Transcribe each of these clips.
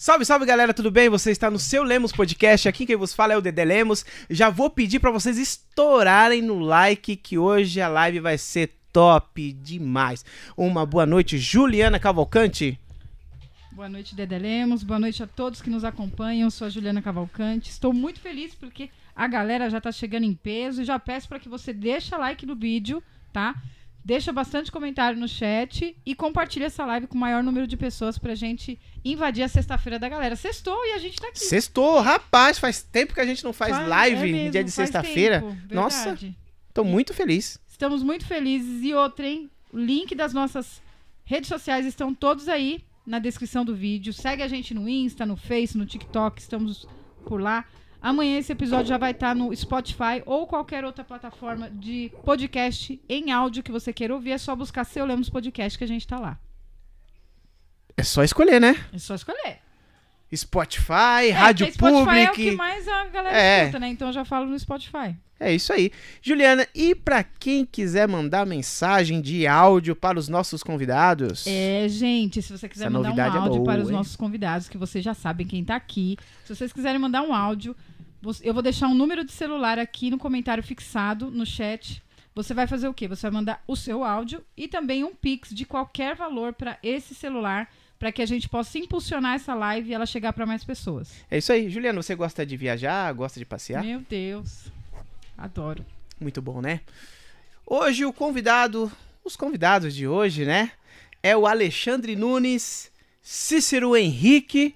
Salve, salve galera, tudo bem? Você está no seu Lemos Podcast. Aqui quem vos fala é o Dedé Lemos. Já vou pedir para vocês estourarem no like que hoje a live vai ser top demais. Uma boa noite, Juliana Cavalcante. Boa noite, Dedé Lemos. Boa noite a todos que nos acompanham. Eu sou a Juliana Cavalcante. Estou muito feliz porque a galera já está chegando em peso e já peço para que você deixe like no vídeo, tá? Deixa bastante comentário no chat e compartilha essa live com o maior número de pessoas pra gente invadir a sexta-feira da galera. Sextou e a gente tá aqui. Sextou, rapaz, faz tempo que a gente não faz, Faz- live é mesmo, dia de sexta-feira. Nossa, tô muito feliz. Estamos muito felizes. E outra, hein? O link das nossas redes sociais estão todos aí na descrição do vídeo. Segue a gente no Insta, no Face, no TikTok. Estamos por lá. Amanhã esse episódio já vai estar no Spotify ou qualquer outra plataforma de podcast em áudio que você queira ouvir. É só buscar Seu Lemos Podcast que a gente tá lá. É só escolher, né? É só escolher. Spotify, É, Rádio Spotify é o Public. que mais a galera É. escuta, né? Então eu já falo no Spotify. É isso aí. Juliana, e pra quem quiser mandar mensagem de áudio para os nossos convidados? É, gente, se você quiser mandar um é áudio boa, para os hein? nossos convidados, que vocês já sabem quem tá aqui. Se vocês quiserem mandar um áudio, eu vou deixar um número de celular aqui no comentário fixado no chat. Você vai fazer o quê? Você vai mandar o seu áudio e também um pix de qualquer valor para esse celular, para que a gente possa impulsionar essa live e ela chegar para mais pessoas. É isso aí. Juliana, você gosta de viajar? Gosta de passear? Meu Deus. Adoro. Muito bom, né? Hoje o convidado, os convidados de hoje, né? É o Alexandre Nunes, Cícero Henrique.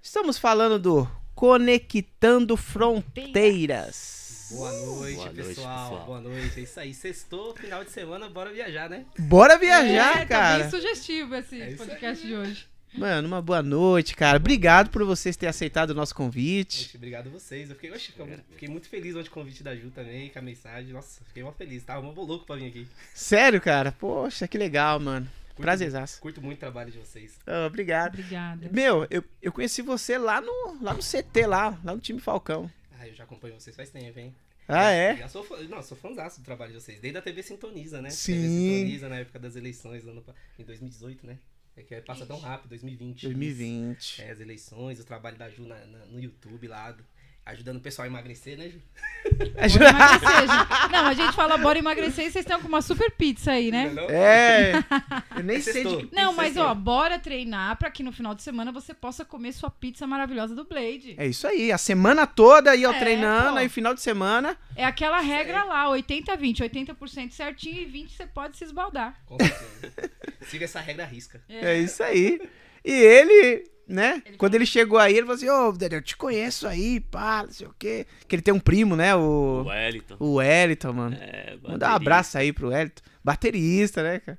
Estamos falando do Conectando Fronteiras. Boa noite, Boa noite, pessoal. pessoal. Boa noite. É isso aí. Sextou, final de semana, bora viajar, né? Bora viajar, é, cara. Tá bem sugestivo esse É podcast de hoje. Mano, uma boa noite, cara. Obrigado por vocês terem aceitado o nosso convite. Gente, obrigado a vocês. Eu fiquei, oxe, fiquei muito feliz ontem com o convite da Ju também, com a mensagem. Nossa, fiquei mó feliz. Tava mó louco pra vir aqui. Sério, cara? Poxa, que legal, mano. Curto- Prazerzaço. Curto muito o trabalho de vocês. Ah, obrigado. Obrigada. Meu, eu, eu conheci você lá no, lá no CT, lá, lá no time Falcão. Ah, eu já acompanho vocês faz tempo, hein? Ah, é? Já sou fã, não, sou fãzaço do trabalho de vocês. Desde a TV Sintoniza, né? Sim. TV Sintoniza na época das eleições, ano, pa- em 2018, né? É que passa tão rápido, 2020. 2020. É, as eleições, o trabalho da Ju na- na- no YouTube lá, do- ajudando o pessoal a emagrecer, né, Ju? Bora emagrecer, gente. Não, a gente fala bora emagrecer e vocês estão com uma super pizza aí, né? Não, não? É, eu nem sei de que Não, mas ó, bora treinar pra que no final de semana você possa comer sua pizza maravilhosa do Blade. É isso aí, a semana toda aí, ó, É, treinando, pô. aí final de semana. É aquela regra lá, 80-20. 80% certinho e 20% você pode se esbaldar. Com certeza. Siga essa regra risca. É isso aí. E ele, né, Ele quando ele chegou aí, ele falou assim, ô, Dedé, eu te conheço aí, pá, não sei o quê. Que ele tem um primo, né, o, O Wellington. o Wellington, mano. É, Manda um abraço aí pro Wellington. Baterista, né, cara?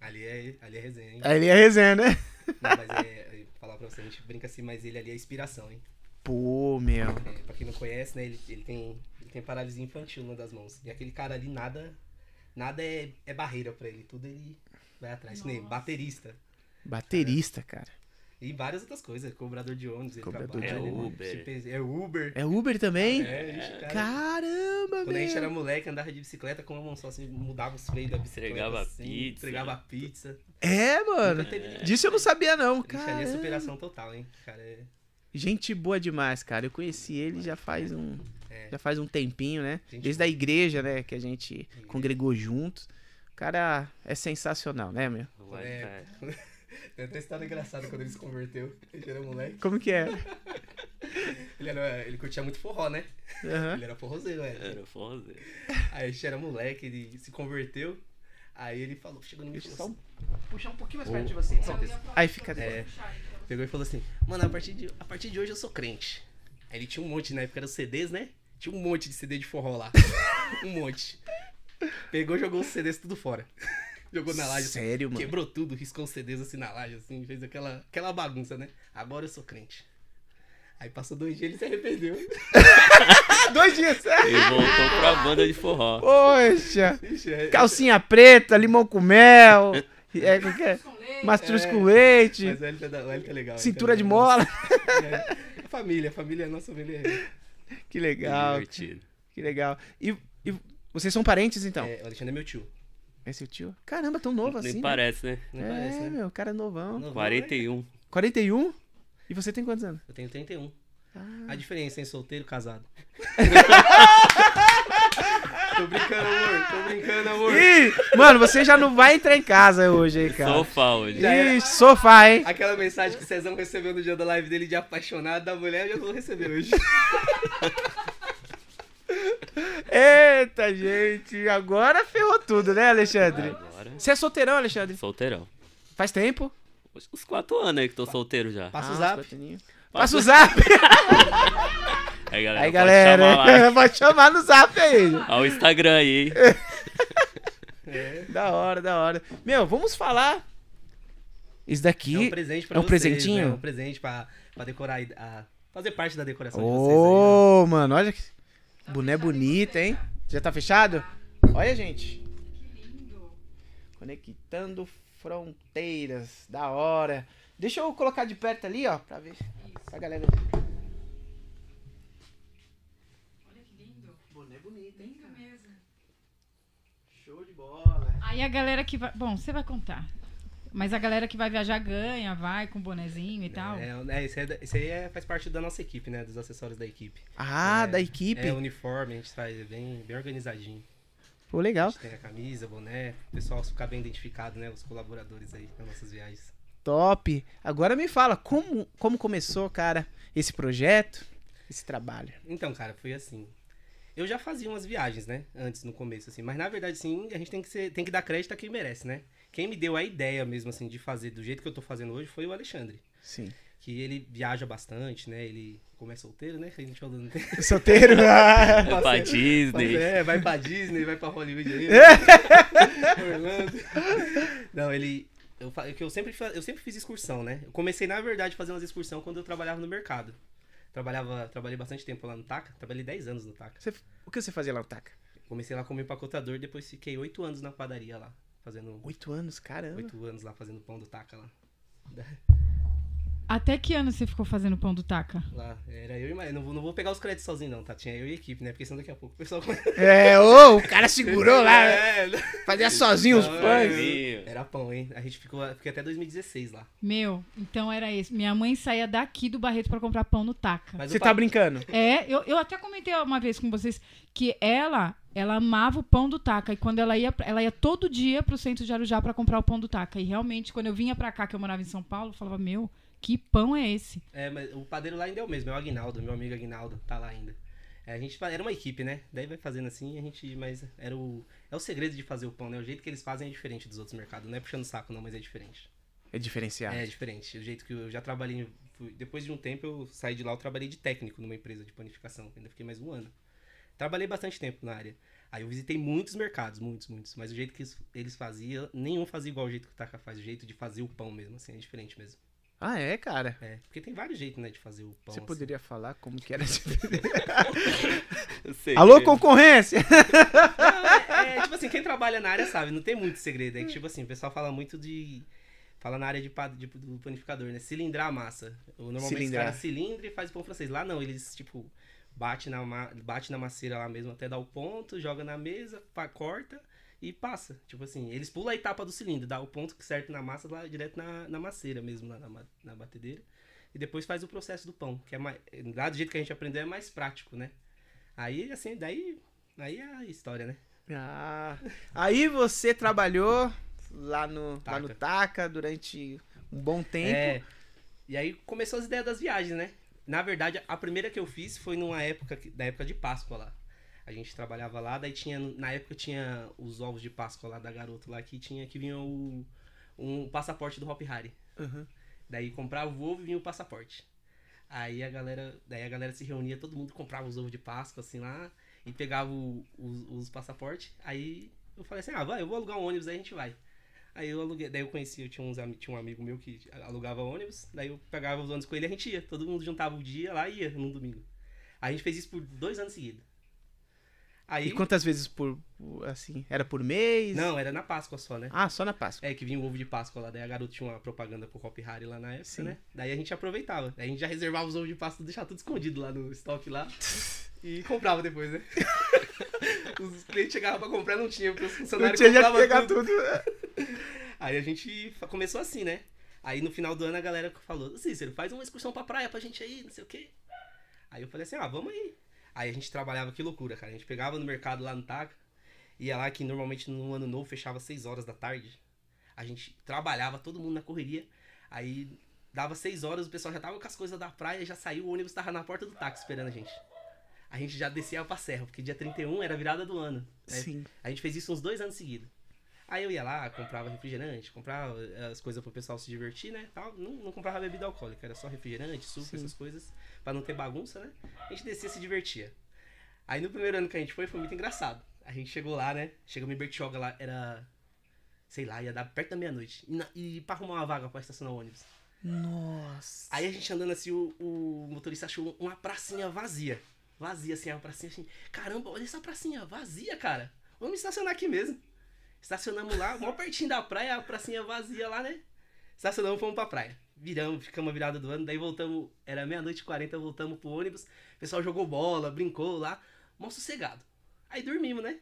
Ali é, ali é resenha, hein? Ele é resenha, né? Não, mas é, falar pra você, a gente brinca assim, mas ele ali é inspiração, hein? Pô, meu. É, pra quem não conhece, né, ele, ele tem, ele tem paralisia infantil numa das mãos. E aquele cara ali, nada, nada é, é barreira pra ele. Tudo ele vai atrás. Nem baterista. Baterista, cara. E várias outras coisas. Cobrador de ônibus, ele Cobrador trabalha. de né? Uber. Tipo, É Uber. É Uber também? É, gente, cara. Caramba, Quando a gente meu. era moleque, andava de bicicleta com uma mão só, assim, mudava os freios da bicicleta. Entregava assim, pizza. Entregava pizza. É, mano. Teve- Disso eu não sabia, não, Ixi, ali é cara. superação total, hein? Cara, é... Gente boa demais, cara. Eu conheci ele já faz um, É. já faz um tempinho, né? Gente Desde a igreja, né, que a gente congregou juntos. O cara é sensacional, né, meu? É. Tem até história engraçada quando ele se converteu. Ele era moleque. Como que é? Ele, era, ele curtia muito forró, né? Aham. Ele era forrozeiro, é. Era forrozeiro. Aí a gente era moleque, ele se converteu. Aí ele falou, chegou no meu só assim, puxar um pouquinho mais Ô, perto de você. certeza. Aí fica É. Pegou e falou assim, mano, a partir, de, a partir de hoje eu sou crente. Aí ele tinha um monte, na época era CDs, né? Tinha um monte de CD de forró lá. um monte. Pegou e jogou os CDs tudo fora. Jogou na laje. assim, Sério, mano? Quebrou tudo, riscou os CDs assim na laje, assim, fez aquela, aquela bagunça, né? Agora eu sou crente. Aí passou dois dias e ele se arrependeu. Dois dias. Ele voltou pra banda de forró. Poxa. É- Calcinha preta, limão com mel. É, como que é? Mastruz com leite. Mas o é da- o é legal. Cintura Elton de é- mola. É, família, família, nossa família é. Que legal. Divertido. Que legal. E, e vocês são parentes, então? é, o Alexandre é meu tio. Esse é o tio? Caramba, tão novo Nem assim. né? parece, né? Não é, parece, né? meu, cara novão. Novão, 41. 41? E você tem quantos anos? Eu tenho 31. Ah. A diferença em solteiro e casado. tô brincando, amor. Tô brincando, amor. Ih, mano, você já não vai entrar em casa hoje, hein, cara. Sofá hoje. Ih, sofá, hein? Aquela mensagem que o Cezão recebeu no dia da live dele de apaixonado da mulher, eu já vou receber hoje. Eita, gente. Agora ferrou tudo, né, Alexandre? Agora, Você é solteirão, Alexandre? solteirão. Faz tempo? Uns- Uns quatro anos aí que tô solteiro já. Passa Ah, o zap. Passa o zap. Aí, galera, Aí, pode chamar lá. galera. Pode chamar no zap aí. Ó, o Instagram aí, hein? É. Da hora, da hora. Meu, vamos falar. Isso daqui. É um presente pra é um vocês, presentinho? né? É um presente pra, pra decorar, a, fazer parte da decoração de vocês aí. né? Ô, mano, olha que. Boné bonita, hein? Já tá fechado? Olha, gente. Conectando fronteiras. Da hora. Deixa eu colocar de perto ali, ó, pra ver. Pra galera. Olha que lindo. Boné bonito, hein? Lindo mesmo. Show de bola. Aí a galera que vai. Bom, você vai contar. Mas a galera que vai viajar ganha, vai com bonezinho e tal. É, é, esse, é, esse aí é- faz parte da nossa equipe, né? Dos acessórios da equipe. Ah, É, da equipe. É, uniforme, a gente faz é bem, bem organizadinho. Pô, A legal. gente tem a camisa, boné, o pessoal ficar bem identificado, né? Os colaboradores aí nas nossas viagens. Top. Agora me fala, como, como começou, cara, esse projeto, esse trabalho? Então, cara, foi assim. Eu já fazia umas viagens, né? Antes, no começo, assim. Mas na verdade, sim, a gente tem que, ser, tem que dar crédito a quem merece, né? Quem me deu a ideia mesmo, assim, de fazer do jeito que eu tô fazendo hoje foi o Alexandre. Sim. Que ele viaja bastante, né? Ele, como é solteiro, né? Que a gente falou. Solteiro? Ah, É pra Disney. É, vai pra Disney, vai pra Hollywood aí. Orlando. Não, ele. Eu, que eu, sempre, eu sempre fiz excursão, né? Eu comecei, na verdade, fazendo umas excursão quando eu trabalhava no mercado. Trabalhava, trabalhei bastante tempo lá no TACA, trabalhei 10 anos no TACA. Você- o que você fazia lá no TACA? Comecei lá como empacotador, depois fiquei 8 anos na padaria lá. Fazendo. Oito anos, caramba. 8 anos lá fazendo pão do TACA lá. Até que ano você ficou fazendo pão do taca? Lá, era eu e mais. Não vou, não vou pegar os créditos sozinho, não, tá? Tinha eu e a equipe, né? Porque senão daqui a pouco o pessoal. É, ô, o cara segurou lá, É, fazia sozinho os Não, pães. Sozinho. Era pão, hein? A gente ficou fiquei até 2016 lá. Meu, então era isso. Minha mãe saía daqui do Barreto pra comprar pão no taca. Mas Você tá brincando? É, eu, eu até comentei uma vez com vocês que ela, ela amava o pão do taca. E quando ela ia, ela ia todo dia pro centro de Arujá pra comprar o pão do taca. E realmente, quando eu vinha pra cá, que eu morava em São Paulo, eu falava, meu, que pão é esse? É, mas o padeiro lá ainda é o mesmo, é o Aguinaldo, meu amigo Aguinaldo, tá lá ainda. É, a gente era uma equipe, né? Daí vai fazendo assim, a gente. Mas era o. É o segredo de fazer o pão, né? O jeito que eles fazem é diferente dos outros mercados. Não é puxando saco, não, mas é diferente. É diferenciado. É diferente. O jeito que eu já trabalhei. fui- depois de um tempo eu saí de lá, eu trabalhei de técnico numa empresa de panificação. Ainda fiquei mais um ano. Trabalhei bastante tempo na área. Aí eu visitei muitos mercados, muitos, muitos. Mas o jeito que eles- faziam, nenhum fazia igual o jeito que o Taka faz. O jeito de fazer o pão mesmo, assim, é diferente mesmo. Ah, é, cara? É, porque tem vários jeitos, né, de fazer o pão. Você assim. poderia falar como que era esse... Sei Alô, concorrência! Não, é, é, tipo assim, quem trabalha na área sabe, não tem muito segredo. É que, tipo assim, o pessoal fala muito de. Fala na área de, de- do panificador, né? Cilindrar a massa. Normalmente Cilindrar. os caras cilindra e faz o pão francês. Lá não, eles, tipo, bate na, bate na maceira lá mesmo até dar o ponto, joga na mesa, pa- corta e passa. Tipo assim, eles pulam a etapa do cilindro, dá o ponto que certo na massa lá direto na, na maceira mesmo, lá na, na batedeira. E depois faz o processo do pão, que é mais. Lá do jeito que a gente aprendeu é mais prático, né? Aí, assim, daí. Aí é a história, né? Ah, aí você trabalhou lá no, lá no Taca. Taca durante um bom tempo. É. E aí começou as ideias das viagens, né? Na verdade, a primeira que eu fiz foi numa época, da época de Páscoa lá. A gente trabalhava lá, daí tinha, na época tinha os ovos de Páscoa lá da garota lá, que tinha, que vinha o, um passaporte do Hop Harry. Uhum. Daí comprava o ovo e vinha o passaporte. Aí a galera, daí a galera se reunia, todo mundo comprava os ovos de Páscoa assim lá e pegava o- os, os passaportes. Aí eu falei assim: "Ah, vai, eu vou alugar um ônibus aí a gente vai". Aí eu aluguei, daí eu conheci, eu tinha, uns, tinha um amigo meu que alugava ônibus, daí eu pegava os ônibus com ele e a gente ia, todo mundo juntava o dia lá e ia num domingo. A gente fez isso por dois anos seguidos. Aí E quantas vezes por, assim? Era por mês? não, era na Páscoa só, né? Ah, só na Páscoa. É, que vinha o ovo de Páscoa lá, daí a garota tinha uma propaganda pro Hop Harry lá na época, Sim. né? Daí a gente aproveitava. Daí a gente já reservava os ovos de Páscoa, deixava tudo escondido lá no estoque lá. E comprava depois, né? os clientes chegavam pra comprar não tinha, porque os Não funcionários tinha já que compravam pegar tudo. tudo. Aí a gente começou assim, né? Aí no final do ano a galera falou, Cícero, faz uma excursão pra praia pra gente aí, não sei o quê. Aí eu falei assim, ah, vamos aí. Aí a gente trabalhava, que loucura, cara. A gente pegava no mercado lá no Taca, ia lá que normalmente no ano novo fechava 6 horas da tarde. A gente trabalhava, todo mundo na correria. Aí dava 6 horas, o pessoal já tava com as coisas da praia, já saiu, o ônibus tava na porta do táxi esperando a gente. A gente já descia pra serra, porque dia 31 era a virada do ano. né? Sim. A gente fez isso uns dois anos seguidos. Aí eu ia lá, comprava refrigerante, comprava eh, as coisas pro pessoal se divertir, né? Tal. Não, não comprava bebida alcoólica, era só refrigerante, suco, Sim. essas coisas, pra não ter bagunça, né? A gente descia e se divertia. Aí no primeiro ano que a gente foi, foi muito engraçado. A gente chegou lá, né? Chegamos em Bertioga lá, era. Sei lá, ia dar perto da meia-noite. E, na- e pra arrumar uma vaga pra estacionar o ônibus. Nossa. Aí a gente andando assim, o, o motorista achou uma pracinha vazia. Vazia, assim, uma pracinha assim. Caramba, olha essa pracinha vazia, cara. Vamos estacionar aqui mesmo. Estacionamos lá, mó pertinho da praia, a pracinha vazia lá, né? Estacionamos, fomos pra praia. Viramos, ficamos a virada do ano, daí voltamos, era meia-noite e quarenta, voltamos pro ônibus. O pessoal jogou bola, brincou lá, mó sossegado. Aí dormimos, né?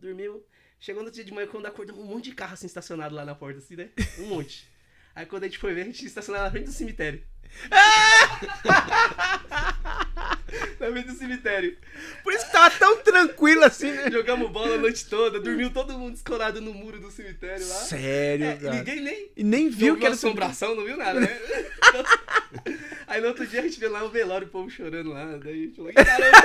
Dormimos. Chegou no dia de manhã, quando acordamos, um monte de carro assim estacionado lá na porta, assim, né? Um monte. Aí quando a gente foi ver, a gente estacionava na frente do cemitério. na frente do cemitério. Por isso que tava tão tranquilo assim, né? Jogamos bola a noite toda, dormiu todo mundo escorado no muro do cemitério lá. Sério, É, cara. ninguém nem E nem viu que era assombração, não viu nada, né? Aí no outro dia a gente vê lá o velório, o povo chorando lá. Daí a gente falou, caramba!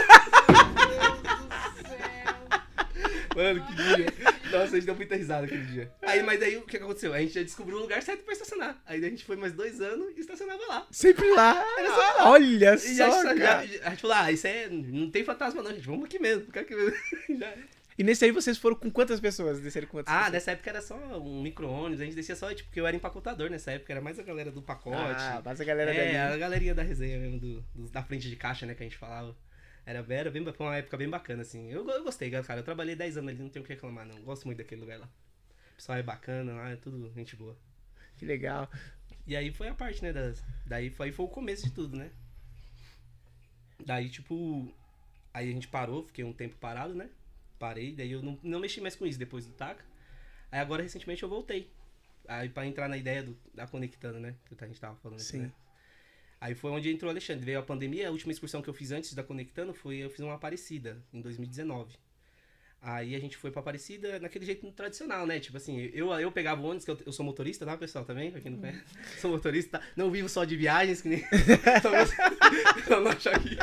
Mano, que dia. Nossa, a gente deu muita risada aquele dia. Aí, mas aí o que aconteceu? A gente já descobriu o lugar certo pra estacionar. Aí a gente foi mais dois anos e estacionava lá. Sempre lá. Olha E já, só, já- cara. a gente falou, ah, isso é. Não tem fantasma não, gente. Vamos aqui mesmo, aqui mesmo. Já- E nesse aí vocês foram com quantas pessoas? Desceram com quantas Ah, pessoas? nessa época era só um micro-ônibus, a gente descia só, tipo, porque eu era empacotador nessa época, era mais a galera do pacote. Ah, mas a galera é, dali. a galerinha da resenha mesmo, do, dos- da frente de caixa, né, que a gente falava. Era, era bem, foi uma época bem bacana, assim. Eu, eu gostei, cara. Eu trabalhei 10 anos ali, não tenho o que reclamar, não. Gosto muito daquele lugar lá. O pessoal é bacana lá, é tudo gente boa. Que legal. E aí foi a parte, né, das, daí foi, foi o começo de tudo, né. Daí, tipo, aí a gente parou, fiquei um tempo parado, né. Parei, daí eu não, não mexi mais com isso depois do TACA. Aí agora, recentemente, eu voltei. Aí pra entrar na ideia do, da Conectando, né, que a gente tava falando aqui, Sim. né. Aí foi onde entrou o Alexandre. Veio a pandemia, a última excursão que eu fiz antes da Conectando foi eu fiz uma Aparecida, em 2019. Aí a gente foi pra Aparecida naquele jeito tradicional, né? Tipo assim, eu, eu pegava o ônibus, que eu, eu sou motorista, tá, pessoal, também? Pra quem não conhece. Sou motorista, não vivo só de viagens, que nem. Pra não achar que.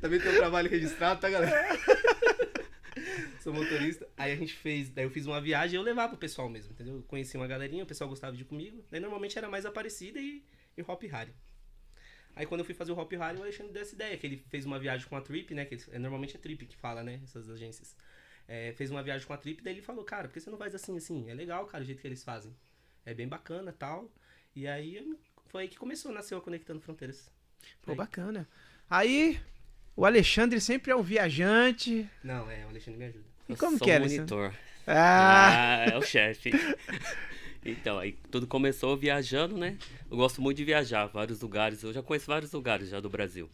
Também tenho um trabalho registrado, tá, galera? Sou motorista. Aí a gente fez. Daí eu fiz uma viagem e eu levava pro pessoal mesmo, entendeu? Eu conheci uma galerinha, o pessoal gostava de ir comigo. Daí normalmente era mais Aparecida e, e Hop Harry. Aí quando eu fui fazer o Hop Harry, o Alexandre deu essa ideia, que ele fez uma viagem com a Trip, né? Que é, normalmente é Trip que fala, né? Essas agências. É, fez uma viagem com a Trip, daí ele falou, cara, por que você não faz assim, assim? É legal, cara, o jeito que eles fazem. É bem bacana tal. E aí foi aí que começou, nasceu a Conectando Fronteiras. Pô, Aí. bacana. Aí, o Alexandre sempre é um viajante. Não, é, o Alexandre me ajuda. E Eu como sou que é, monitor. Ah, Ah, é o chefe. Então, aí tudo começou viajando, né? Eu gosto muito de viajar, vários lugares. Eu já conheço vários lugares já do Brasil.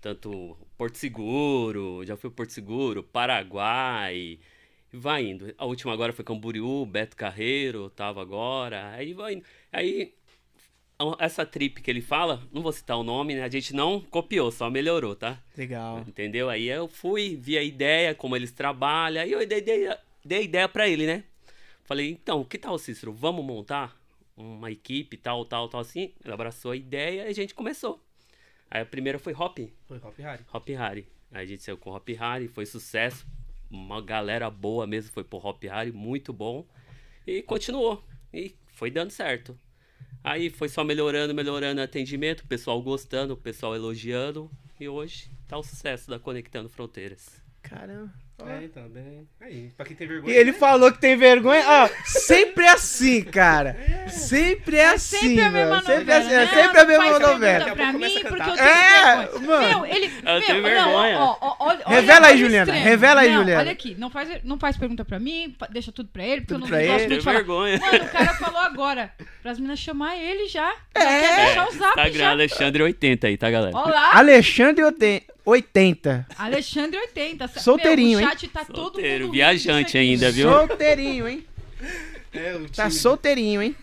Tanto Porto Seguro, já fui Porto Seguro, Paraguai, e vai indo. A última agora foi Camboriú, Beto Carreiro, tava agora. Aí vai indo. Aí, essa trip que ele fala, não vou citar o nome, né? A gente não copiou, só melhorou, tá? legal. Entendeu? Aí eu fui, vi a ideia, como eles trabalham, aí eu dei, dei, ideia pra ele, né? Falei, então, que tal, Cícero? Vamos montar uma equipe, tal, tal, tal, assim? Ele abraçou a ideia e a gente começou. Aí a primeira foi Hop, Foi Hop Harry. Hop Harry. Aí a gente saiu com Hop Harry, foi sucesso. Uma galera boa mesmo foi pro Hop Harry, muito bom. E continuou. E foi dando certo. Aí foi só melhorando, melhorando o atendimento, o pessoal gostando, o pessoal elogiando. E hoje tá o sucesso da Conectando Fronteiras. Caramba. É, então, bem. Aí, pra quem tem E vergonha. ele falou que tem vergonha. Ó, sempre é assim, cara. Sempre é assim. sempre a mesma mano. Sempre novela. assim. É sempre a mesma novela. Daqui pra mim, porque eu tenho É, vergonha. mano. Meu, ele... Eu meu, tenho não, vergonha. ó, ó, olha- Revela olha aí, Juliana, extremo. revela aí, Não, Juliana. Olha aqui, não faz, não faz pergunta pra mim, deixa tudo pra ele, porque Tudo eu não pra gosto ele. muito de falar. vergonha. Mano, o cara falou agora pras meninas chamar ele já. Já É. quer deixar o zap Instagram já. Alexandre80 aí, tá, galera? Olá, Alexandre Oten- 80. Alexandre 80. Solteirinho, Meu, hein? o chat tá todo Solteiro, mundo rindo viajante ainda, viu? Solteirinho, hein? É, o Tá solteirinho, hein?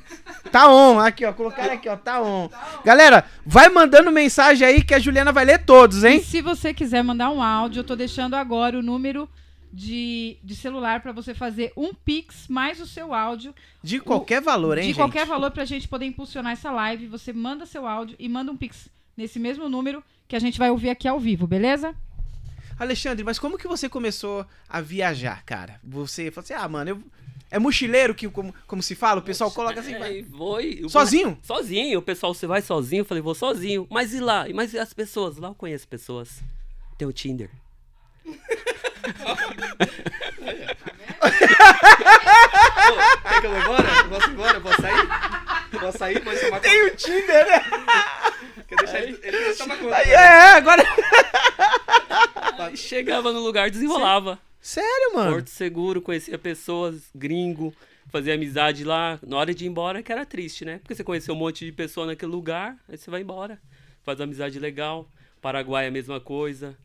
Tá on. Aqui, ó. Colocaram aqui, ó. Tá on. Galera, vai mandando mensagem aí que a Juliana vai ler todos, E hein? se você quiser mandar um áudio, eu tô deixando agora o número de, de celular pra você fazer um Pix mais o seu áudio. De qualquer valor, hein, de gente? qualquer valor pra gente poder impulsionar essa live. Você manda seu áudio e manda um Pix nesse mesmo número que a gente vai ouvir aqui ao vivo, beleza? Alexandre, mas como que você começou a viajar, cara? Você falou assim, ah, mano, eu... é mochileiro que, como, como se fala, o pessoal coloca assim, É, vai. e foi. eu- Sozinho? Sozinho. O pessoal, você vai sozinho? Eu falei, vou sozinho. Mas e lá? Mas e as pessoas? Lá eu conheço pessoas. Tem o Tinder. Ô, Quer que eu vou embora? Eu Posso ir embora? Eu Posso sair? Posso sair? Tem o Tinder, né? Quer deixar ele, ele toma conta. Aí, é, agora. Aí chegava no lugar, desenrolava. Sério, mano? Porto Seguro, conhecia pessoas, gringo, fazia amizade lá. Na hora de ir embora, que era triste, né? Porque você conheceu um monte de pessoa naquele lugar, aí você vai embora. Faz amizade legal. Paraguai, a mesma coisa.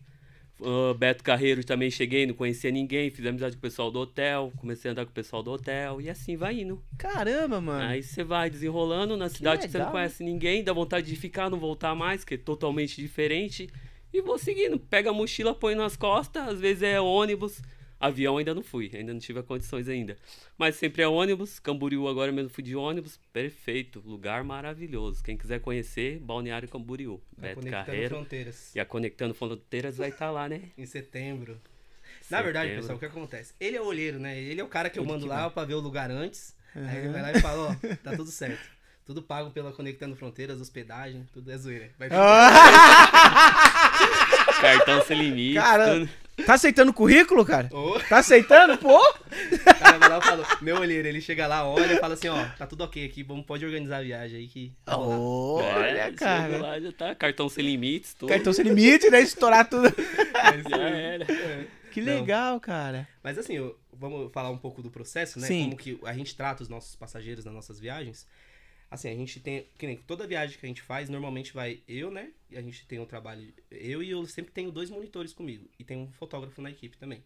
Ah, Beto Carreiro também cheguei, não conhecia ninguém, fiz amizade com o pessoal do hotel, comecei a andar com o pessoal do hotel e assim vai indo. Caramba, mano. Aí você vai desenrolando na cidade que, você não legal, conhece ninguém, dá vontade de ficar, não voltar mais, que é totalmente diferente. E vou seguindo, pega a mochila, põe nas costas, às vezes é ônibus. Avião ainda não fui, ainda não tive condições ainda. Mas sempre é ônibus, Camboriú agora mesmo fui de ônibus, perfeito, lugar maravilhoso. Quem quiser conhecer, Balneário Camboriú, Vai Beto conectando Carreiro. fronteiras. E a Conectando Fronteiras vai estar lá, né? Em setembro. Na verdade, Setembro. pessoal, o que acontece? Ele é o olheiro, né? Ele é o cara que eu mando que lá vai. pra ver o lugar antes. Aí ele vai lá e fala, ó, tá tudo certo. Tudo pago pela Conectando Fronteiras, hospedagem, tudo é zoeira. Vai Cartão sem limite. Cara, tudo. Tá aceitando o currículo, cara? Ô, Tá aceitando? Pô! o cara vai lá e fala, meu olheiro, ele chega lá, olha e fala assim, ó, tá tudo ok aqui, vamos, pode organizar a viagem aí que. tá rolando." Olha, É, cara. Lá, já tá, cartão sem limites, tudo. Cartão sem limite, né? Estourar tudo. Já era. Que Não. legal, cara. Mas assim, eu- vamos falar um pouco do processo, né? Sim. Como que a gente trata os nossos passageiros nas nossas viagens. Assim, a gente tem. Que nem toda viagem que a gente faz, normalmente vai eu, né? E a gente tem um trabalho. Eu e eu sempre tenho dois monitores comigo. E tem um fotógrafo na equipe também.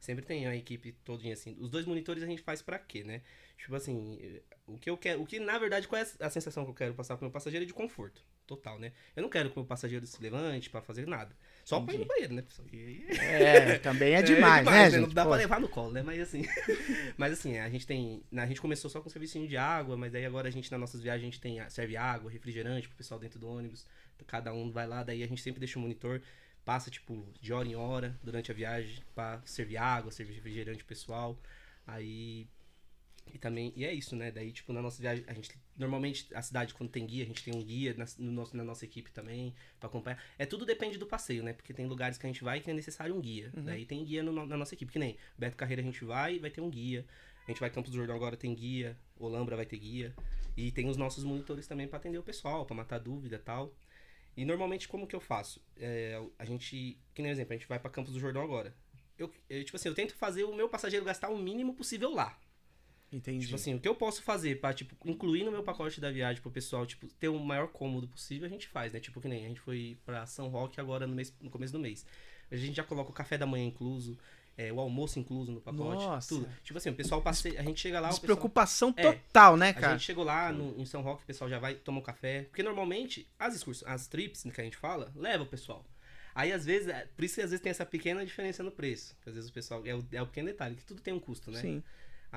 Sempre tem a equipe todinha assim. Os dois monitores a gente faz pra quê, né? Tipo assim, o que eu quero. O que, na verdade, qual é a sensação que eu quero passar pro meu passageiro é de conforto. Total, né? Eu não quero que o meu passageiro se levante pra fazer nada. Só pra ir no banheiro, né, pessoal? E- É, também é demais, né, né? gente? Não dá Pô. pra levar no colo, né? Mas assim. mas assim, a gente tem. A gente começou só com serviço de água, mas aí agora a gente, nas nossas viagens, a gente tem. Serve água, refrigerante pro pessoal dentro do ônibus. Cada um vai lá, daí a gente sempre deixa o monitor. Passa, tipo, de hora em hora durante a viagem pra servir água, servir refrigerante pro pessoal. Aí. E também. E é isso, né? Daí, tipo, na nossa viagem, a gente. Normalmente, a cidade, quando tem guia, a gente tem um guia na, no nosso, na nossa equipe também, pra acompanhar. É tudo depende do passeio, né? Porque tem lugares que a gente vai que é necessário um guia. Daí tem guia no- na nossa equipe, que nem Beto Carreira a gente vai vai ter um guia. A gente vai Campos do Jordão agora tem guia. Olambra vai ter guia. E tem os nossos monitores também pra atender o pessoal, pra matar dúvida e tal. E normalmente, como que eu faço? É, a gente. Que nem exemplo, a gente vai pra Campos do Jordão agora. Eu, eu, tipo assim, eu tento fazer o meu passageiro gastar o mínimo possível lá. Entendi. Tipo assim, o que eu posso fazer pra, tipo, incluir no meu pacote da viagem pro pessoal, tipo, ter o maior cômodo possível, a gente faz, né? Tipo, que nem a gente foi pra São Roque agora no, mês, no começo do mês. A gente já coloca o café da manhã incluso, é, o almoço incluso no pacote, Nossa. tudo. Tipo assim, o pessoal passeia, a gente chega lá, o pessoal... Despreocupação É. total, né, A cara? gente chegou lá no, em São Roque, o pessoal já vai tomar um café. Porque normalmente, as excursões, as trips que a gente fala, leva o pessoal. Aí, às vezes, é- por isso que às vezes tem essa pequena diferença no preço. Às vezes o pessoal. É o, é o pequeno detalhe, que tudo tem um custo, né? Sim.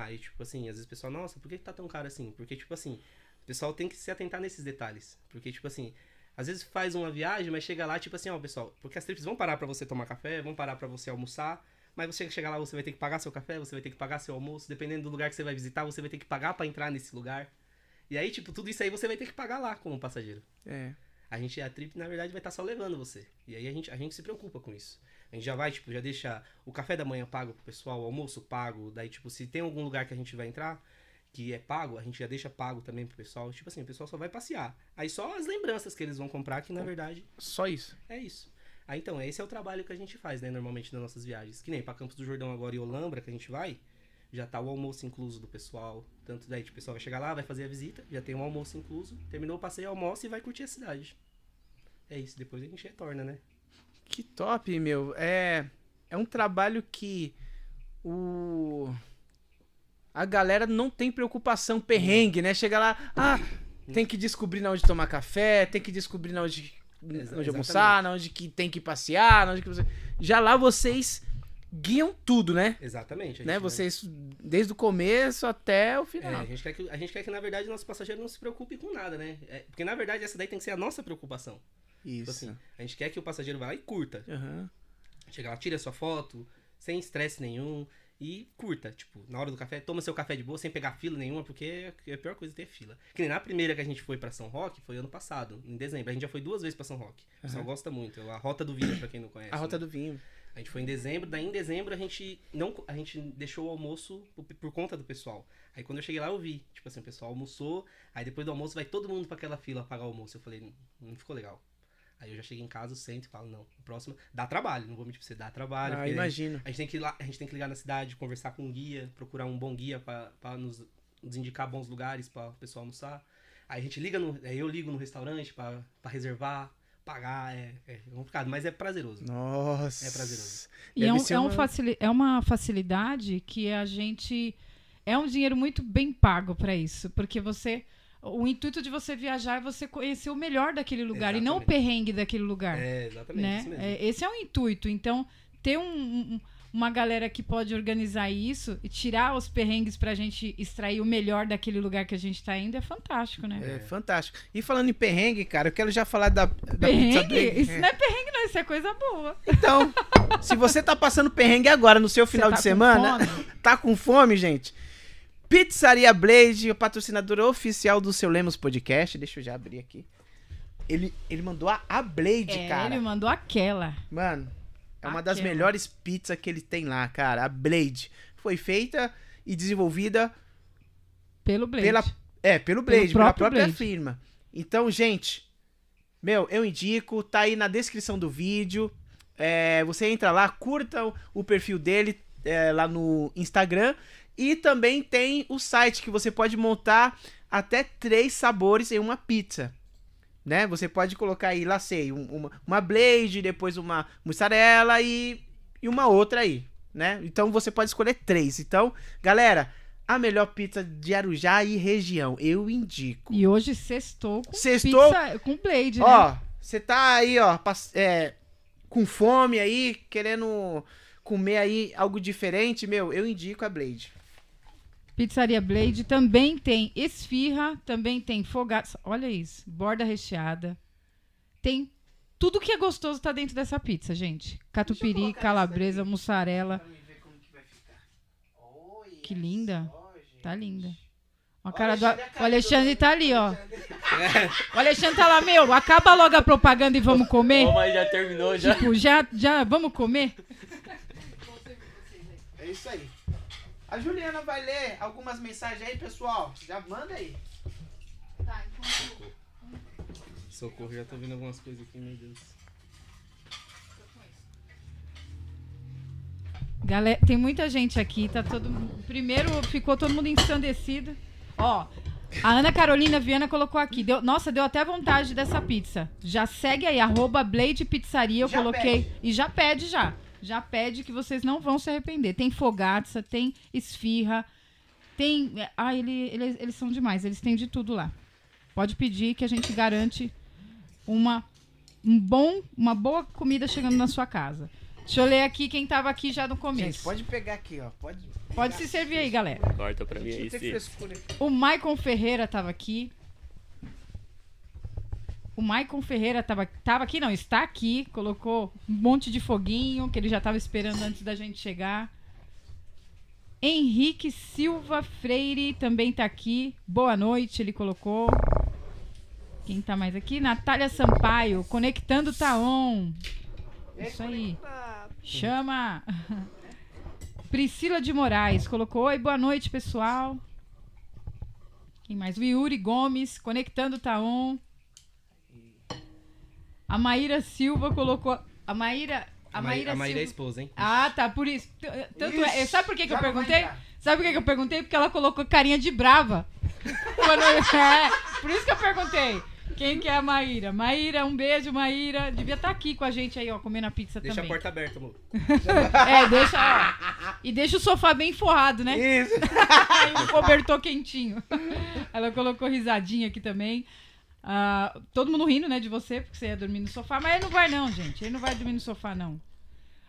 Aí, tipo assim, às vezes o pessoal, nossa, por que tá tão caro assim? Porque, tipo assim, o pessoal tem que se atentar nesses detalhes. Porque, tipo assim, às vezes faz uma viagem, mas chega lá, tipo assim, ó, pessoal, porque as trips vão parar pra você tomar café, vão parar pra você almoçar. Mas você chegar lá, você vai ter que pagar seu café, você vai ter que pagar seu almoço, dependendo do lugar que você vai visitar, você vai ter que pagar pra entrar nesse lugar. E aí, tipo, tudo isso aí você vai ter que pagar lá como passageiro. É. A gente, a trip, na verdade, vai estar só levando você. E aí a gente, a gente se preocupa com isso. A gente já vai, tipo, já deixa o café da manhã pago pro pessoal, o almoço pago. Daí, tipo, se tem algum lugar que a gente vai entrar que é pago, a gente já deixa pago também pro pessoal. Tipo assim, o pessoal só vai passear. Aí só as lembranças que eles vão comprar, que na verdade Só isso. é isso. Aí então, esse é o trabalho que a gente faz, né, normalmente nas nossas viagens. Que nem pra Campos do Jordão agora e Olambra que a gente vai, já tá o almoço incluso do pessoal. Tanto daí, tipo, o pessoal vai chegar lá, vai fazer a visita, já tem um almoço incluso, terminou o passeio, almoça e vai curtir a cidade. É isso, depois a gente retorna, né? Que top, meu. É, é um trabalho que o a galera não tem preocupação perrengue, né? Chega lá, ah, tem que descobrir na onde tomar café, tem que descobrir na onde, onde almoçar, na onde que tem que passear, na onde que você... Já lá vocês guiam tudo, né? Exatamente. né? Vocês, desde o começo até o É, final. a gente, quer que, a gente quer que, na verdade, o nosso passageiro não se preocupe com nada, né? É, porque, na verdade, essa daí tem que ser a nossa preocupação. Tipo Isso. assim, a gente quer que o passageiro vá lá e curta. Aham. Chega lá, tira a sua foto, sem estresse nenhum. E curta, tipo, na hora do café, toma seu café de boa, sem pegar fila nenhuma, porque é a pior coisa ter fila. Que nem na primeira que a gente foi pra São Roque, foi ano passado, em dezembro. A gente já foi duas vezes pra São Roque. O pessoal gosta muito. É a Rota do Vinho, pra quem não conhece. A rota né? do vinho. A gente foi em dezembro, daí em dezembro a gente não a gente deixou o almoço por, por conta do pessoal. Aí quando eu cheguei lá eu vi, tipo assim, o pessoal almoçou, aí depois do almoço vai todo mundo pra aquela fila pagar o almoço. Eu falei, não, não ficou legal. Aí eu já cheguei em casa, sento e falo, não, o próximo dá trabalho, não vou mentir pra você, dá trabalho. Ah, imagino. A gente tem que ir lá, a gente tem que ligar na cidade, conversar com um guia, procurar um bom guia pra pra nos, nos indicar bons lugares pra o pessoal almoçar. Aí a gente liga no, aí eu ligo no restaurante pra pra reservar, pagar, é, é complicado, mas é prazeroso. Nossa. É prazeroso. E é, um- é um uma- facili- é uma facilidade que a gente. É um dinheiro muito bem pago para isso. Porque você. O intuito de você viajar é você conhecer o melhor daquele lugar e não o Exatamente. perrengue daquele lugar. É, exatamente, né? isso mesmo. É, esse é o intuito. Então, ter um- um- uma galera que pode organizar isso e tirar os perrengues pra gente extrair o melhor daquele lugar que a gente tá indo é fantástico, né? É fantástico. E falando em perrengue, cara, eu quero já falar da, da Perrengue? Isso É. não é perrengue, não. Isso é coisa boa. Então, se você tá passando perrengue agora no seu final tá de semana, fome? tá com fome, gente? Pizzaria Blade, o patrocinador oficial do seu Lemos Podcast. Deixa eu já abrir aqui. Ele, ele mandou a, a Blade, É, cara. ele mandou aquela. Mano, é uma das melhores pizzas que ele tem lá, cara. A Blade. Foi feita e desenvolvida Pelo Blade. pela, é, pelo Blade, pela próprio própria Blade. firma. Então, gente, meu, eu indico, tá aí na descrição do vídeo. É, você entra lá, curta o, o perfil dele é, lá no Instagram. E também tem o site que você pode montar até três sabores em uma pizza. Né? Você pode colocar aí, lá sei, um- uma, uma Blade, depois uma mussarela e, e uma outra aí, né? Então você pode escolher três. Então, galera, a melhor pizza de Arujá e região, eu indico. E hoje sextou com Sextou? pizza com Blade, né? Ó, você tá aí, ó, é, com fome aí, querendo comer aí algo diferente, meu, eu indico a Blade. Pizzaria Blade também tem esfirra, também tem fogaça. Olha isso, borda recheada. Tem tudo que é gostoso tá dentro dessa pizza, gente. Catupiry, calabresa, mussarela. Que linda. Tá linda. A cara do o Alexandre tá ali, ó. O Alexandre tá lá, meu, acaba logo a propaganda e vamos comer. Ô, mas já terminou já. Tipo, já, já, vamos comer? É isso aí. A Juliana vai ler algumas mensagens aí, pessoal. Já manda aí. Socorro, já tô vendo algumas coisas aqui, meu Deus. Galera, tem muita gente aqui, tá todo Primeiro ficou todo mundo ensandecido. Ó, a Ana Carolina Viana colocou aqui. Deu, nossa, deu até vontade dessa pizza. Já segue aí, arroba Blade Pizzaria. Eu Já coloquei. E já pede já. Já pede que vocês não vão se arrepender. Tem fogatça, tem esfirra, tem. Ah, ele, ele- eles são demais, eles têm de tudo lá. Pode pedir que a gente garante uma, um bom, uma boa comida chegando na sua casa. Deixa eu ler aqui quem tava aqui já no começo. Gente, pode pegar aqui, ó. Pode, Pode se servir aí, galera. Corta pra mim aí, sim. O Maicon Ferreira tava aqui. O Maicon Ferreira tava, tava aqui, não, está aqui. Colocou um monte de foguinho que ele já tava esperando antes da gente chegar. Henrique Silva Freire também tá aqui. Boa noite, ele colocou. Quem tá mais aqui? Natália Sampaio, conectando tá on. Isso aí. Chama. Priscila de Moraes colocou: Oi, boa noite, pessoal. Quem mais? O Yuri Gomes, conectando tá on. A Maíra Silva colocou. A Maíra. A Maíra, a Maíra é a Silva. esposa, hein? Ah, tá, por isso. T- Tanto é. Ixi, Sabe por que, que eu perguntei? Sabe por que, que eu perguntei? Porque ela colocou carinha de brava. Quando- é, por isso que eu perguntei. Quem que é a Maíra? Maíra, um beijo, Maíra. Devia estar aqui com a gente aí, ó, comendo a pizza Deixa a também. porta aberta, amor. É, deixa. ó. E deixa o sofá bem forrado, né? Isso. Aí o cobertor quentinho. Ela colocou risadinha aqui também. Ah, todo mundo rindo, né, de você, porque você ia dormir no sofá. Mas ele não vai, não, gente. Ele não vai dormir no sofá, não.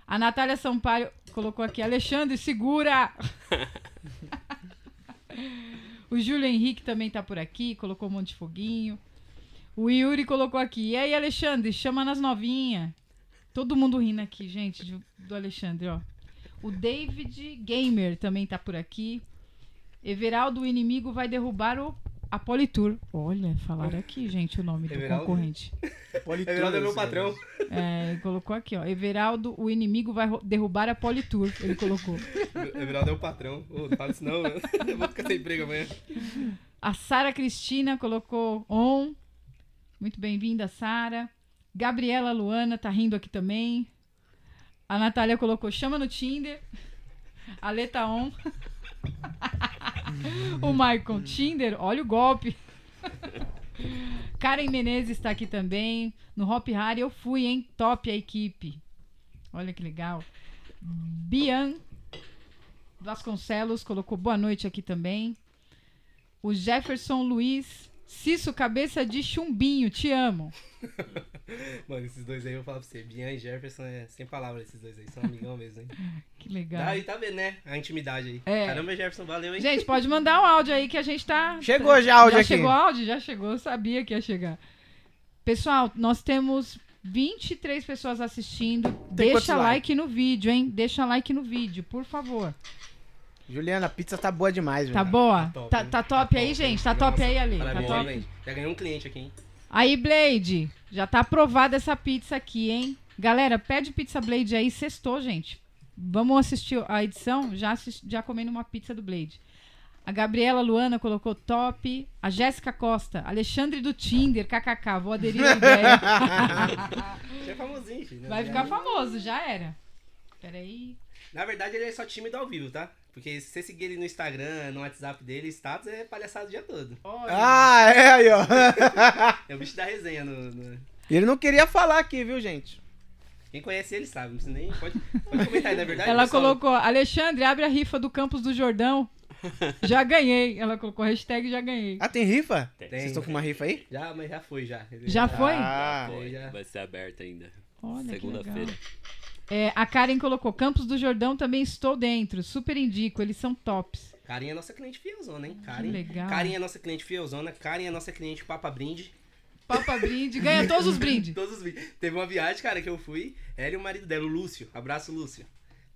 A Natália Sampaio colocou aqui, Alexandre, segura! o Júlio Henrique também tá por aqui, colocou um monte de foguinho. O Yuri colocou aqui, e aí, Alexandre, chama nas novinhas. Todo mundo rindo aqui, gente, de- do Alexandre, ó. O David Gamer também tá por aqui. Everaldo, o inimigo vai derrubar o a Politur. Olha, falaram aqui, gente, o nome do Everaldo? concorrente. Everaldo é meu patrão. É, ele colocou aqui, ó. Everaldo, o inimigo vai derrubar a Politur. Ele colocou. Everaldo é o patrão. Ô, não fala isso não, mano. Eu vou ficar sem emprego amanhã. A Sara Cristina colocou on. Muito bem-vinda, Sara. Gabriela Luana tá rindo aqui também. A Natália colocou chama no Tinder. A Lê tá on. o Michael Tinder, olha o golpe. Karen Menezes está aqui também. No Hop Harry eu fui, hein? Top a equipe. Olha que legal. Bian Vasconcelos colocou boa noite aqui também. O Jefferson Luiz. Cisso, cabeça de chumbinho, te amo. Mano, esses dois aí eu vou falar pra você. Bian e Jefferson é sem palavras esses dois aí. São amigão mesmo, hein? Que legal. Daí tá vendo, né? A intimidade aí. É. Caramba, Jefferson, valeu, hein? Gente, pode mandar o áudio aí que a gente tá. Chegou já áudio já aqui. chegou áudio? Já chegou, eu sabia que ia chegar. Pessoal, nós temos 23 pessoas assistindo. Tem Deixa like no vídeo, hein? Deixa like no vídeo, por favor. Juliana, a pizza tá boa demais, Tá velho. boa? top, Tá, hein? tá top aí, gente? Tá top aí, Ali? Tá top? Blade. Já ganhou um cliente aqui, hein? Aí, Blade, já tá aprovada essa pizza aqui, hein? Galera, pede pizza Blade aí, sextou, gente. Vamos assistir a edição? Já, assisti, já comendo uma pizza do Blade. A Gabriela Luana colocou top. A Jéssica Costa, Alexandre do Tinder, kkk, vou aderir à ideia. Já é famosinho, filho. né? Vai ficar famoso, já era. Peraí. Na verdade, ele é só tímido ao vivo, tá? Porque se você seguir ele no Instagram, no WhatsApp dele, status é palhaçada o dia todo. Olha. Ah, é aí, ó. É o bicho da resenha. No, no- Ele não queria falar aqui, viu, gente? Quem conhece ele sabe, não precisa nem. Pode, pode comentar aí, na verdade. Ela pessoal? colocou, Alexandre, abre a rifa do Campos do Jordão. Já ganhei. Ela colocou hashtag já ganhei. Ah, tem rifa? Tem. Vocês estão com uma rifa aí? Já, mas já foi, já. Já foi? Ah, Foi, já. vai ser aberto ainda. Olha que Segunda-feira. É, a Karen colocou, Campos do Jordão também estou dentro. Super indico, eles são tops. Karen é nossa cliente fielzona, hein? Karen, legal. Karen é nossa cliente fielzona. Karen é nossa cliente Papa Brinde. Papa brinde, ganha todos os brindes. Todos os vídeos. Teve uma viagem, cara, que eu fui. Ela e o marido dela, o Lúcio. Abraço, Lúcio.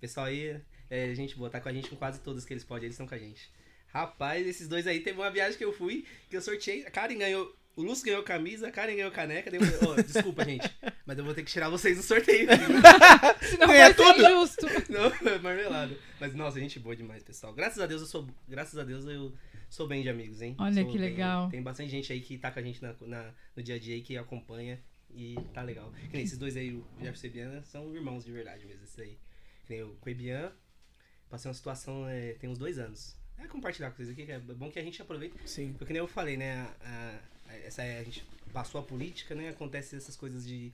Pessoal aí, é, gente boa, tá com a gente com quase todos que eles podem, eles estão com a gente. Rapaz, esses dois aí, teve uma viagem que eu fui, que eu sorteei. A Karen ganhou. O Lúcio ganhou camisa, a Karen ganhou caneca. Daí eu "Ô, desculpa, gente, mas eu vou ter que tirar vocês do sorteio. filho." Senão Ganha vai ser tudo. injusto. Não, é marmelada. Mas, nossa, gente boa demais, pessoal. Graças a Deus eu sou. Graças a Deus eu sou bem de amigos, hein? Olha Sou que bem- legal. Tem bastante gente aí que tá com a gente na, na- no dia a dia aí, que acompanha. E tá legal. Que nem esses dois aí, o Jefferson e Biana, são irmãos de verdade mesmo, esses aí. Que nem eu com a Bian, passei uma situação é, tem uns dois anos. É compartilhar com vocês aqui, que é bom que a gente aproveita. Sim. Porque nem eu falei, né? A, a- essa, a gente passou a política, né? Acontece essas coisas de.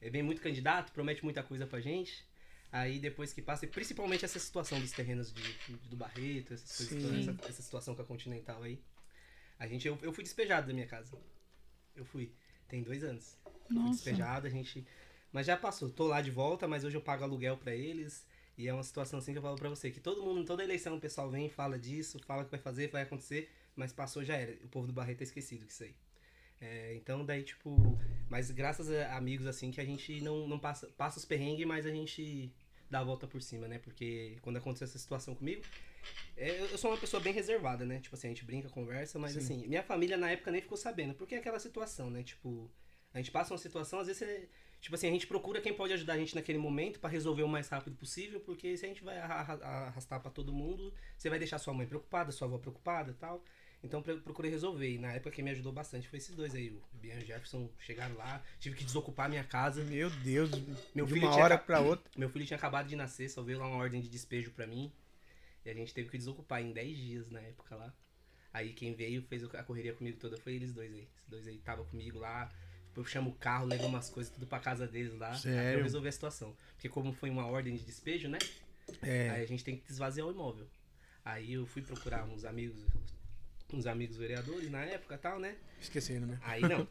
é, Vem muito candidato, promete muita coisa pra gente. Aí depois que passa, e principalmente essa situação dos terrenos de, do Barreto, essas coisas, Sim. essa, essa situação com a Continental aí. A gente, eu, eu fui despejado da minha casa. Eu fui. Tem dois anos. Fui Nossa. despejado, a gente. Mas já passou. Tô lá de volta, mas hoje eu pago aluguel pra eles. E é uma situação assim que eu falo pra você, que todo mundo, toda eleição o pessoal vem, fala disso, fala que vai fazer, vai acontecer, mas passou já era. O povo do Barreto é esquecido disso aí. É, então daí, tipo. Mas graças a amigos assim que a gente não, não passa, passa os perrengues, mas a gente dá a volta por cima, né? Porque quando aconteceu essa situação comigo, é, eu sou uma pessoa bem reservada, né? Tipo assim, a gente brinca, conversa, mas Sim. assim, minha família na época nem ficou sabendo, porque é aquela situação, né? Tipo, a gente passa uma situação, às vezes você. Tipo assim, a gente procura quem pode ajudar a gente naquele momento pra resolver o mais rápido possível, porque se a gente vai arra- arra- arrastar pra todo mundo, você vai deixar sua mãe preocupada, sua avó preocupada e tal. Então eu procurei resolver. E na época quem me ajudou bastante foi esses dois aí, o Bian e o Jefferson chegaram lá, tive que desocupar minha casa. Meu Deus, Meu de filho uma tinha hora pra outra. Meu filho tinha acabado de nascer, só veio lá uma ordem de despejo pra mim. E a gente teve que desocupar em 10 dias na época lá. Aí quem veio, fez a correria comigo toda, foi eles dois aí. Esses dois aí tava comigo lá. Eu chamo o carro, levo umas coisas tudo pra casa deles lá. Sério? Pra eu resolver a situação. Porque como foi uma ordem de despejo, né? É. Aí a gente tem que esvaziar o imóvel. Aí eu fui procurar uns amigos, uns amigos vereadores na época tal, né? Esquecendo, né? Aí não.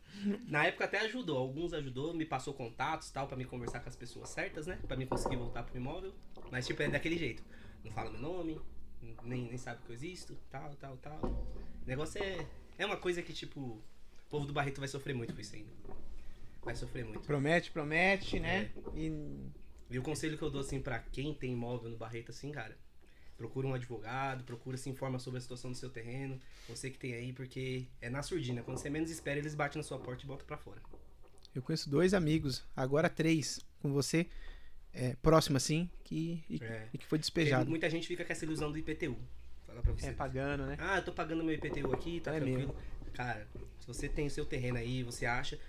Na época até ajudou, alguns ajudou, me passou contatos tal, pra me conversar com as pessoas certas, né? Pra mim conseguir voltar pro imóvel. Mas tipo, é daquele jeito. Não fala meu nome, nem, nem sabe que eu existo, tal, tal, tal. O negócio é. É uma coisa que, tipo, o povo do Barreto vai sofrer muito com isso ainda. Vai sofrer muito. Promete, promete, né? E E o conselho que eu dou, assim, pra quem tem imóvel no Barreto, assim, cara, procura um advogado, procura se informa sobre a situação do seu terreno, você que tem aí, porque é na surdina. Quando você menos espera, eles batem na sua porta e botam pra fora. eu conheço dois amigos, agora três, com você, é, próximo assim, que, e, É. e que foi Porque despejado. muita gente fica com essa ilusão do IPTU. Falar pra você. É, pagando, né? Ah, eu tô pagando meu IPTU aqui, tá É tranquilo. Cara, se você tem o seu terreno aí, você acha,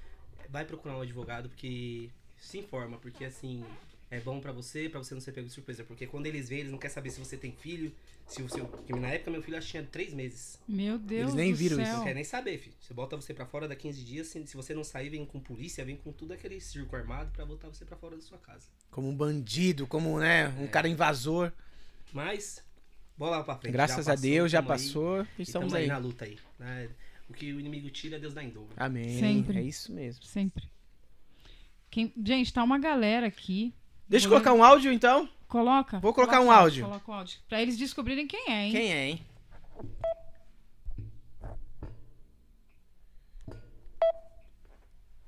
vai procurar um advogado, porque se informa, porque assim, é bom pra você, pra você não ser pego de surpresa. Porque quando eles vêm, eles não querem saber se você tem filho, se o seu. Porque na época meu filho acho que tinha três meses. Meu Deus nem do viram céu. isso, Não quer nem saber, filho. Você bota você pra fora da 15 dias, se, se você não sair, vem com polícia, vem com tudo aquele circo armado pra botar você pra fora da sua casa. Como um bandido, como, né, um cara invasor. Mas, bola pra frente. Graças já a passou, Deus, já tamo aí. passou e estamos tamo aí aí. na luta aí. né? O que o inimigo tira, Deus dá em dobro. Amém. Sempre. É isso mesmo. Sempre. Quem... Gente, tá uma galera aqui. Deixa eu Vou colocar um áudio então. Coloca. Vou colocar Coloca um áudio. Coloca o áudio. Pra eles descobrirem quem é, hein? Quem é, hein?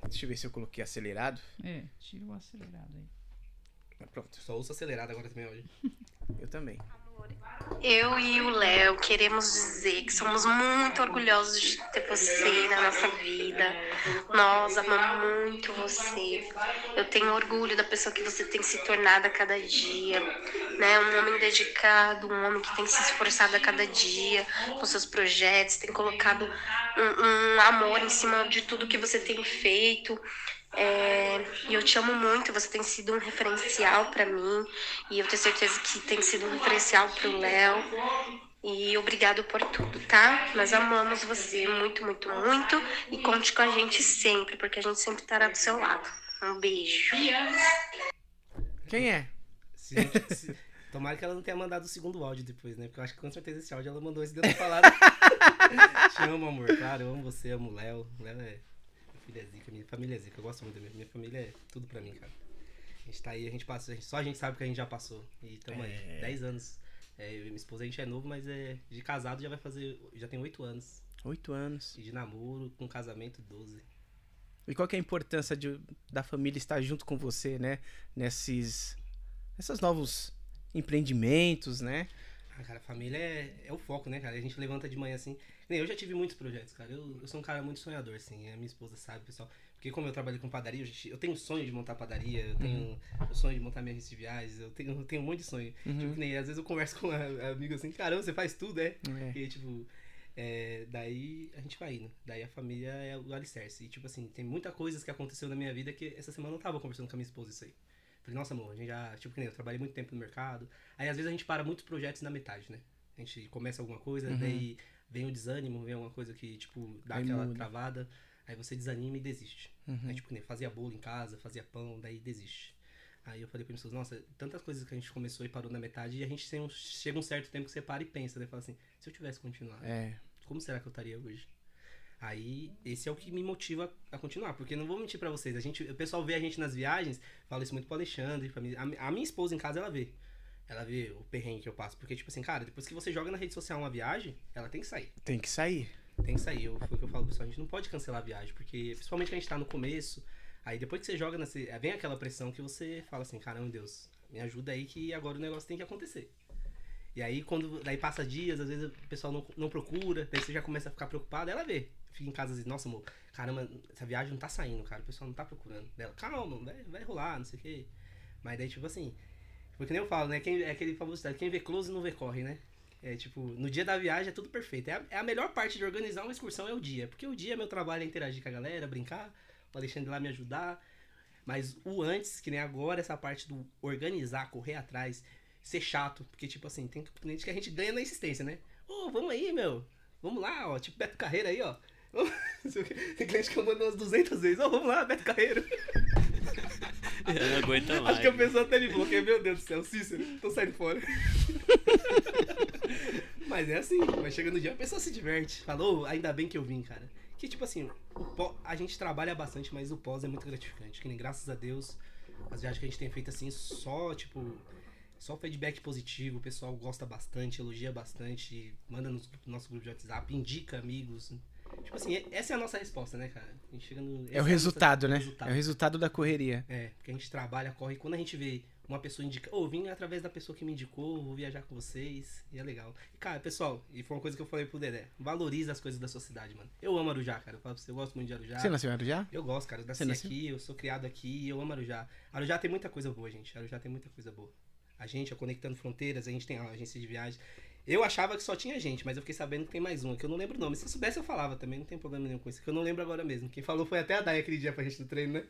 Deixa eu ver se eu coloquei acelerado. É, tira o acelerado aí. Pronto, Só ouço acelerado agora também hoje. eu também. Eu e o Léo queremos dizer que somos muito orgulhosos de ter você na nossa vida. Nós amamos muito você. Eu tenho orgulho da pessoa que você tem se tornado a cada dia, né? Um homem dedicado, um homem que tem se esforçado a cada dia com seus projetos, tem colocado um, um amor em cima de tudo que você tem feito. É, e eu te amo muito, você tem sido um referencial pra mim e eu tenho certeza que tem sido um referencial pro Léo. E obrigado por tudo, tá? Nós amamos você muito, muito, muito e conte com a gente sempre, porque a gente sempre estará do seu lado. Um beijo. Quem é? Se se- Tomara que ela não tenha mandado o segundo áudio depois, né? Porque eu acho que com certeza esse áudio ela mandou esse dentro falado. Te amo, amor. Claro, eu amo você, amo o Léo. O Léo é. Filho é zica, minha família é zica. Eu gosto muito da minha, minha família, é tudo pra mim, cara. A gente tá aí, a gente passa. a gente- só a gente sabe que a gente já passou. E tamo É. aí. 10 anos. É, eu e minha esposa, a gente é novo, mas é. De casado já vai fazer. Já tem 8 anos. Oito anos. E de namoro, com casamento, 12. E qual que é a importância de, da família estar junto com você, né? Nesses, nesses novos empreendimentos, né? Ah, cara, a família é, é o foco, né, cara? A gente levanta de manhã assim. Eu já tive muitos projetos, cara. Eu, eu sou um cara muito sonhador, assim. A minha esposa sabe, pessoal. Porque como eu trabalho com padaria, eu, eu tenho sonho de montar padaria, eu tenho o sonho de montar minhas redes de viagens, eu tenho, eu tenho um monte de sonho. Tipo, que nem, às vezes eu converso com um amigo assim, caramba, você faz tudo, é? É. E tipo, é, daí a gente vai indo. Daí a família é o alicerce. E tipo assim, tem muita coisas que aconteceu na minha vida que essa semana eu tava conversando com a minha esposa isso aí. Falei, nossa amor, a gente já, tipo que nem eu trabalhei muito tempo no mercado. Aí às vezes a gente para muitos projetos na metade, né? A gente começa alguma coisa, Uhum. daí vem o desânimo, vem alguma coisa que, tipo, dá aquela muda. travada. Aí você desanima e desiste. Uhum. Aí, tipo, que nem fazia bolo em casa, fazia pão, daí desiste. Aí eu falei pra minha esposa, nossa, tantas coisas que a gente começou e parou na metade, e a gente um, chega um certo tempo que você para e pensa, né? Fala assim, se eu tivesse continuado, É. como será que eu estaria hoje? Aí, esse é o que me motiva a continuar, porque não vou mentir pra vocês, a gente, o pessoal vê a gente nas viagens, fala isso muito pro Alexandre, pra mim, a, a minha esposa em casa, ela vê. Ela vê o perrengue que eu passo, porque, tipo assim, cara, depois que você joga na rede social uma viagem, ela tem que sair. Tem que sair. Tem que sair. Eu, foi o que eu falo pessoal, a gente não pode cancelar a viagem, porque principalmente que a gente tá no começo, aí depois que você joga, nesse, vem aquela pressão que você fala assim, caramba, Deus, me ajuda aí que agora o negócio tem que acontecer. E aí quando daí passa dias, às vezes o pessoal não, não procura, daí você já começa a ficar preocupado, ela vê. Fica em casa assim, nossa, amor, caramba, essa viagem não tá saindo, cara, o pessoal não tá procurando. Daí ela, calma, vai, vai rolar, não sei o quê. Mas daí, tipo assim, porque nem eu falo, né? Quem, é aquele famoso quem vê close não vê corre, né? É tipo, no dia da viagem é tudo perfeito. É a, é a melhor parte de organizar uma excursão é o dia. Porque o dia, meu trabalho é interagir com a galera, brincar, o Alexandre lá me ajudar. Mas o antes, que nem agora, essa parte do organizar, correr atrás, ser chato. Porque, tipo assim, tem cliente que a gente ganha na insistência, né? Ô, vamos aí, meu. vamos lá, ó, tipo Beto Carreira aí, ó. Tem cliente que eu mando umas 200 vezes, ó, vamos lá, Beto Carreiro. Eu não aguento mais. Acho que a pessoa até me bloqueia, meu Deus do céu, Cícero, tô saindo fora. Mas é assim, vai chegando o dia, a pessoa se diverte. Falou, ainda bem que eu vim, cara. Que tipo assim, o pó- a gente trabalha bastante, mas o pós é muito gratificante. Que nem graças a Deus, as viagens que a gente tem feito assim, só tipo. Só feedback positivo, o pessoal gosta bastante, elogia bastante, manda no nosso grupo de WhatsApp, indica amigos. Tipo assim, é- essa é a nossa resposta, né, cara? A gente chega no, essa É o resultado, nossa- né? resultado. É o resultado da correria. É, porque a gente trabalha, corre. Quando a gente vê uma pessoa indica, ô, vim através da pessoa que me indicou, vou viajar com vocês, e é legal. E, cara, pessoal, e foi uma coisa que eu falei pro Dedé, valoriza as coisas da sua cidade, mano. Eu amo Arujá, cara, eu falo pra você, eu gosto muito de Arujá. Você nasceu em Arujá? Eu gosto, cara, eu nasci aqui, eu sou criado aqui, eu amo Arujá. Arujá tem muita coisa boa, gente, Arujá tem muita coisa boa. A gente, ó, Conectando Fronteiras, a gente tem a agência de viagem. Eu achava que só tinha gente, mas eu fiquei sabendo que tem mais uma, que eu não lembro o nome. Se eu soubesse, eu falava também, não tem problema nenhum com isso, que eu não lembro agora mesmo. Quem falou foi até a Day aquele dia pra gente no treino, né?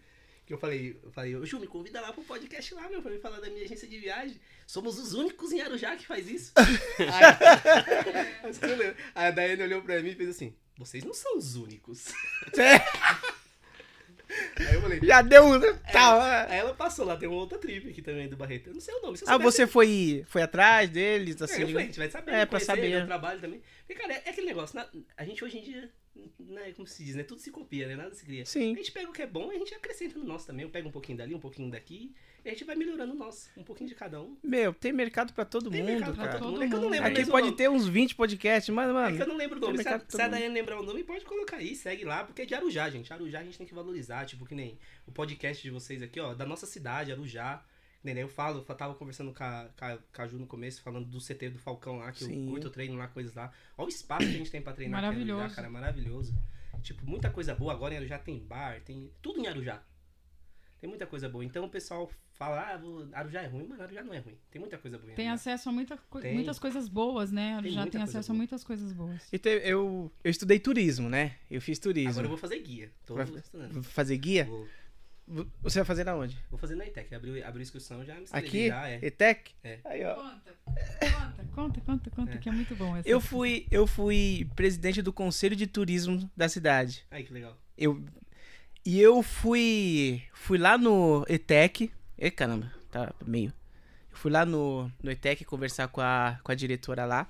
Que eu falei, eu falei, Ju, me convida lá pro podcast lá, meu, pra me falar da minha agência de viagem. Somos os únicos em Arujá que faz isso. aí, a Daiane olhou pra mim e fez assim, vocês não são os únicos. Aí eu falei, Já deu um. Tá, Aí ela passou lá, tem uma outra tribo aqui também do Barreto. Eu não sei o nome. Se Ah, você foi, foi atrás deles, É, assim? eu falei, a gente vai saber. É, É, pra saber. saber. trabalho também. Porque, cara, é, é aquele negócio. na- a gente hoje em dia, né, como se diz, né? Tudo se copia, né? Nada se cria. Sim. A gente pega o que é bom e a gente acrescenta no nosso também. Eu pego um pouquinho dali, um pouquinho daqui. E a gente vai melhorando o nosso. Um pouquinho de cada um. Meu, tem mercado pra todo Tem mundo, mercado pra cara. todo Todo mundo. É que eu não lembro Aqui pode nome. ter uns 20 podcasts, mas, É mano. que eu não lembro o nome. Se a, mercado pra se a. Daiane lembrar o nome, pode colocar aí, segue lá, porque é de Arujá, gente. Arujá a gente tem que valorizar, tipo, que nem o podcast de vocês aqui, ó, da nossa cidade, Arujá. Nem eu falo, eu tava conversando com a, com a, com a Ju no começo, falando do CT do Falcão lá, que Sim. eu curto, treino lá, coisas lá. Olha o espaço que a gente tem pra treinar aqui em Maravilhoso. Arujá, cara, maravilhoso. Tipo, muita coisa boa. Agora em Arujá tem bar, tem tudo em Arujá. Tem muita coisa boa. Então o pessoal fala, ah, Arujá é ruim, mas Arujá não é ruim. Tem muita coisa boa em Tem Arujá. acesso a muita co- Tem. muitas coisas boas, né? Tem Já muita tem coisa acesso a boa. muitas coisas boas. E te- eu, eu estudei turismo, né? Eu fiz turismo. Agora eu vou fazer guia. Tô Vai- estudando. Vou fazer guia? Vou, Você vai fazer na onde? vou fazer na ETEC. Abriu, abriu inscrição, já me. Aqui? Já, é. ETEC? É. Aí, ó. Conta, conta, conta, conta, conta, É. que é muito bom essa. Eu fui, eu fui presidente do Conselho de Turismo da cidade. Aí, que legal. Eu, e eu fui, fui lá no ETEC. E caramba, tá meio. Fui lá no, no ETEC conversar com a, com a diretora lá.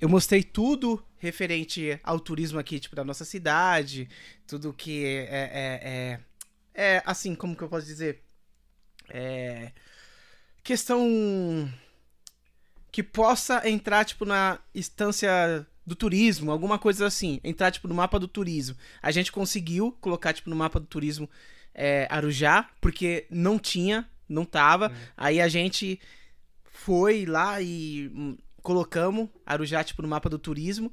Eu mostrei tudo referente ao turismo aqui, tipo, da nossa cidade. Tudo que é, é, é, é assim, como que eu posso dizer? É, questão que possa entrar, tipo, na instância do turismo, alguma coisa assim. Entrar, tipo, no mapa do turismo. A gente conseguiu colocar, tipo, no mapa do turismo é, Arujá, porque não tinha, não tava. Aí a gente foi lá e hum, colocamos Arujá, tipo, no mapa do turismo.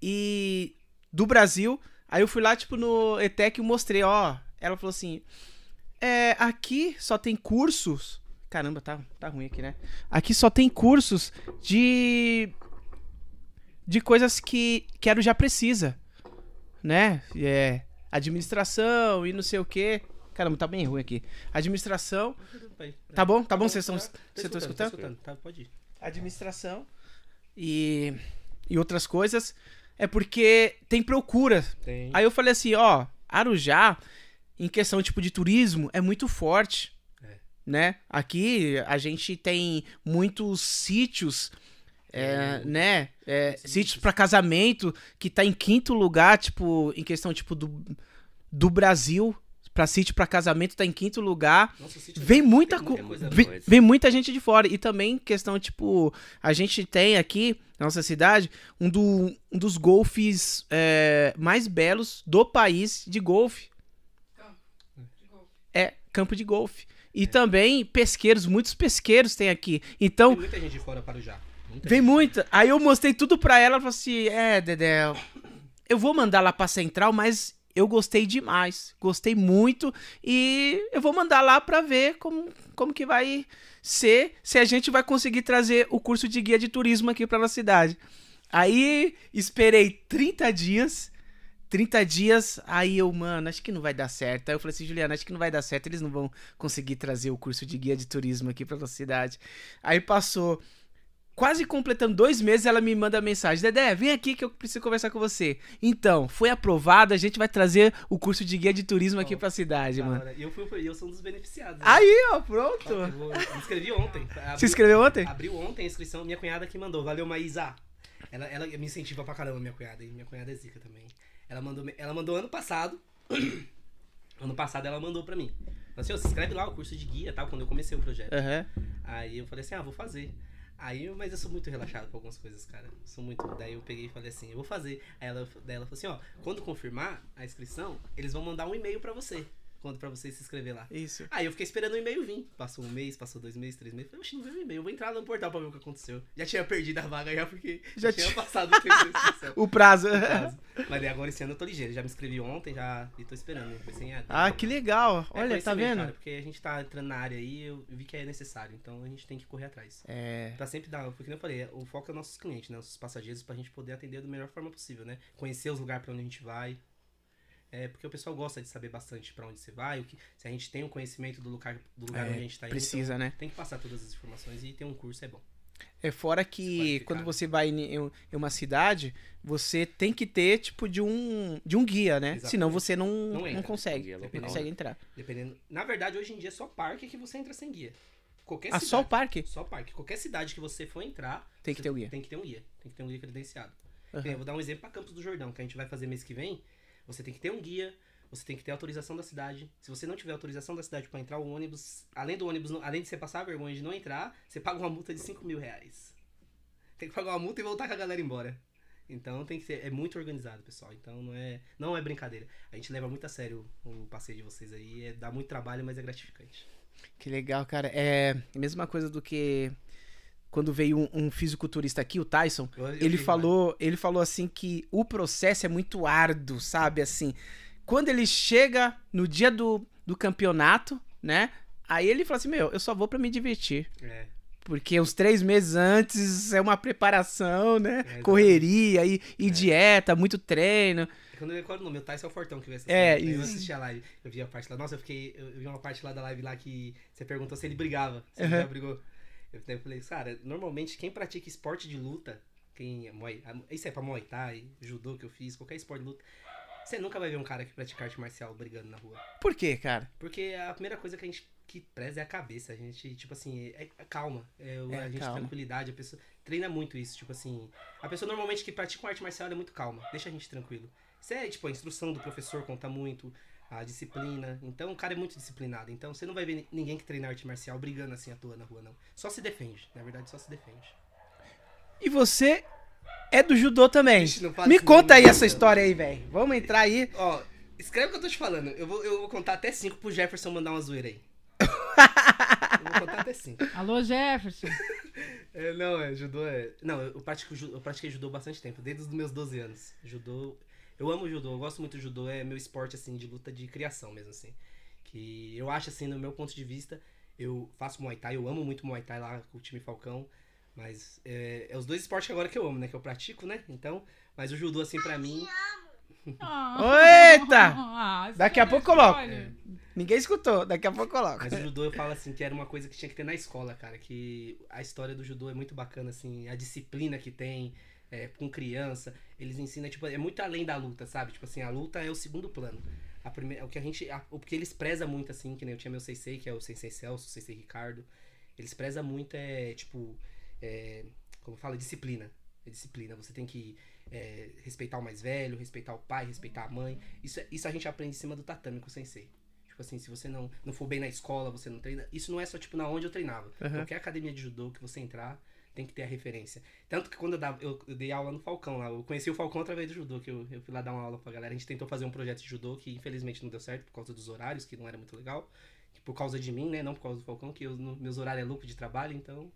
E do Brasil, aí eu fui lá, tipo, no ETEC e mostrei, ó. Ela falou assim: é, aqui só tem cursos. Caramba, tá, tá ruim aqui, né? Aqui só tem cursos de. De coisas que, que Arujá precisa. Né? É, administração e não sei o quê. Caramba, tá bem ruim aqui. Administração. Tá bom? Tá bom? Vocês tá- estão. estão Tô escutando? escutando. Tá, pode ir. Administração. E. E outras coisas. É porque tem procura. Tem. Aí eu falei assim, ó, Arujá, em questão tipo de turismo, é muito forte. É. Né? Aqui a gente tem muitos sítios, é, né? É, Sítios. para casamento, que tá em quinto lugar, tipo, em questão tipo do, do Brasil. Pra sítio pra casamento tá em quinto lugar. Nossa, Vem tem muita, muita co- coisa vem, boa. vem muita gente de fora. E também questão, tipo, a gente tem aqui, na nossa cidade, um, do, um dos golfes é, mais belos do país de golfe. É, campo de golfe. E também pesqueiros, muitos pesqueiros tem aqui. Então, Tem muita gente de fora para o. Muita Vem muita. Aí eu mostrei tudo pra ela, ela falou assim: "É, Dedé, eu vou mandar lá pra Central, mas eu gostei demais. Gostei muito e eu vou mandar lá pra ver como como que vai ser, se a gente vai conseguir trazer o curso de guia de turismo aqui pra nossa cidade". Aí esperei 30 dias 30 dias, aí eu, mano, acho que não vai dar certo. Aí eu falei assim, Juliana, acho que não vai dar certo, eles não vão conseguir trazer o curso de guia de turismo aqui pra nossa cidade. Aí passou quase completando dois meses, ela me manda mensagem: Dedé, vem aqui que eu preciso conversar com você. Então, foi aprovado, a gente vai trazer o curso de guia de turismo aqui Ó, pra cidade, Da mano. E eu, fui, eu sou um dos beneficiados. né? Aí, ó, pronto. Vou- me inscrevi ontem. Se Abri- inscreveu ontem? Abriu ontem a inscrição, minha cunhada que mandou. Valeu, Maísa. Ela, ela me incentiva pra caramba, minha cunhada. E minha cunhada é zica também. Ela mandou, ela mandou ano passado. ano passado ela mandou pra mim. Falou assim, ó, se inscreve lá o curso de guia, tal, quando eu comecei o projeto. Aham. Aí eu falei assim, ah, vou fazer. Aí, mas eu sou muito relaxado com algumas coisas, cara. Sou muito. Daí eu peguei e falei assim, eu vou fazer. Aí ela, daí ela falou assim, ó, quando confirmar a inscrição, eles vão mandar um e-mail pra você. Quando pra você se inscrever lá. Isso. Aí eu fiquei esperando o e-mail vir. Passou um mês, passou dois meses, três meses. Falei, oxe, não veio o e-mail. Eu vou entrar no portal pra ver o que aconteceu. Já tinha perdido a vaga já, porque Já já, tinha passado o tempo da inscrição. O prazo. Caso. Mas agora esse ano eu tô ligeiro. Já me inscrevi ontem já e tô esperando. AD. ah, que legal. É Olha, tá vendo? Cara, porque a gente tá entrando na área aí eu vi que é necessário. Então a gente tem que correr atrás. É. Pra sempre dar, porque como eu falei, o foco é nossos clientes, né? Nossos passageiros, pra gente poder atender da melhor forma possível, né? Conhecer os lugares pra onde a gente vai. É, porque o pessoal gosta de saber bastante pra onde você vai, o que, se a gente tem um conhecimento do lugar, do lugar É, onde a gente tá indo. Precisa, né? então tem que passar todas as informações e ter um curso é bom. É fora que quando você vai em, uma cidade, você tem que ter tipo de um de um guia, né? Exatamente. Senão você não, Não não, entra. consegue, Guia não consegue entrar. Dependendo. Na verdade, hoje em dia é só parque que você entra sem guia. Qualquer Ah, cidade. só o parque Só parque. Qualquer cidade que você for entrar, tem que ter o guia. Tem que ter um guia. Tem que ter um guia credenciado. Bem, eu vou dar um exemplo para Campos do Jordão, que a gente vai fazer mês que vem. Você tem que ter um guia, você tem que ter autorização da cidade. Se você não tiver autorização da cidade para entrar o ônibus, além do ônibus, além de você passar a vergonha de não entrar, você paga uma multa de 5 mil reais. Tem que pagar uma multa e voltar com a galera embora. Então tem que ser. É muito organizado, pessoal. Então não é, não é brincadeira. A gente leva muito a sério o passeio de vocês aí. É, dá muito trabalho, mas é gratificante. Que legal, cara. É a mesma coisa do que quando veio um, um fisiculturista aqui, o Tyson, Eu- eu ele fiz, falou, ele falou assim que o processo é muito árduo, sabe? Assim, quando ele chega no dia do, do campeonato, né? Aí ele fala assim, meu, eu só vou pra me divertir. É. Porque uns três meses antes é uma preparação, né? exatamente. Correria e, e dieta, muito treino. Quando eu recordo o nome, o Tyson é o Fortão que veio assistir. É, Aí Eu isso. assisti a live. Eu vi a parte lá. Nossa, eu fiquei. Eu vi uma parte lá da live lá que você perguntou se ele brigava. Se ele Aham. já brigou. Eu falei, cara, normalmente quem pratica esporte de luta, quem é Muay, isso é pra Muay Thai, judô que eu fiz, qualquer esporte de luta, você nunca vai ver um cara que pratica arte marcial brigando na rua. Por quê, cara? Porque a primeira coisa que a gente que preza é a cabeça. A gente, tipo assim, é, é calma. É, É, a gente calma. tranquilidade, a pessoa treina muito isso, tipo assim. A pessoa normalmente que pratica uma arte marcial é muito calma, deixa a gente tranquilo. Isso é, tipo, a instrução do professor conta muito, a disciplina. Então o cara é muito disciplinado. Então você não vai ver ni- ninguém que treina arte marcial brigando assim à toa na rua, não. Só se defende. Na verdade, só se defende. E você é do judô também. Fala Me conta aí essa não. história aí, velho. Vamos entrar aí. Ó, escreve o que eu tô te falando. Eu vou, eu vou contar até cinco pro Jefferson mandar uma zoeira aí. eu vou contar até cinco. Alô, Jefferson. É, não, é, judô é. Não, eu, pratico, eu pratiquei judô há bastante tempo, desde os meus 12 anos. Judô. Eu amo judô, eu gosto muito do judô, é meu esporte, assim, de luta de criação mesmo, assim. Que eu acho, assim, no meu ponto de vista, eu faço Muay Thai, eu amo muito Muay Thai lá com o time Falcão. Mas é, é os dois esportes que agora que eu amo, né? Que eu pratico, né? Então, mas o judô, assim, pra mim. Ah. Eita! Ah, Daqui a é pouco coloca. spoiler. Ninguém escutou, daqui a pouco coloca. Mas o judô eu falo assim que era uma coisa que tinha que ter na escola, cara. Que a história do judô é muito bacana, assim, a disciplina que tem é, com criança. Eles ensinam, tipo, é muito além da luta, sabe? Tipo assim, a luta é o segundo plano. A primeira, o que a gente. A, o que eles prezam muito, assim, que nem eu tinha meu Sensei, que é o Sensei Celso, o Sensei Ricardo. Eles prezam muito, é, tipo. É, como fala? Disciplina. É disciplina. Você tem que é, respeitar o mais velho, respeitar o pai, respeitar a mãe. Isso, é- isso a gente aprende em cima do tatame com o Sensei. Tipo assim, se você não, não for bem na escola, você não treina. Isso não é só, tipo, na onde eu treinava. Aham. Qualquer academia de judô que você entrar, tem que ter a referência. Tanto que quando eu, dava, eu, eu dei aula no Falcão lá, eu conheci o Falcão através do judô, que eu, eu fui lá dar uma aula pra galera. A gente tentou fazer um projeto de judô que infelizmente não deu certo por causa dos horários, que não era muito legal. Que por causa de mim, né? Não por causa do Falcão, que eu, meus horários é lucro de trabalho, então.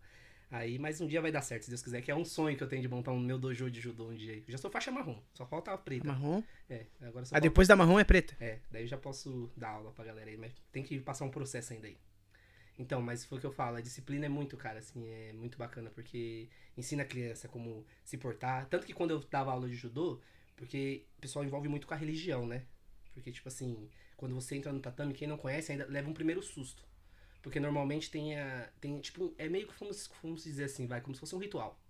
Aí, mas um dia vai dar certo, se Deus quiser, que é um sonho que eu tenho de montar um meu dojo de judô um dia. aí. Eu já sou faixa marrom, só falta a preta. Marrom. É, agora só Ah, depois da marrom é preta. é, daí eu já posso dar aula pra galera aí, mas tem que passar um processo ainda aí. Então, mas foi o que eu falo, a disciplina é muito, cara, assim, é muito bacana, porque ensina a criança como se portar. Tanto que quando eu dava aula de judô, porque o pessoal envolve muito com a religião, né? Porque, tipo assim, quando você entra no tatame, quem não conhece ainda leva um primeiro susto. Porque normalmente tem a. Tem, tipo, é meio que vamos, vamos dizer assim, vai, como se fosse um ritual.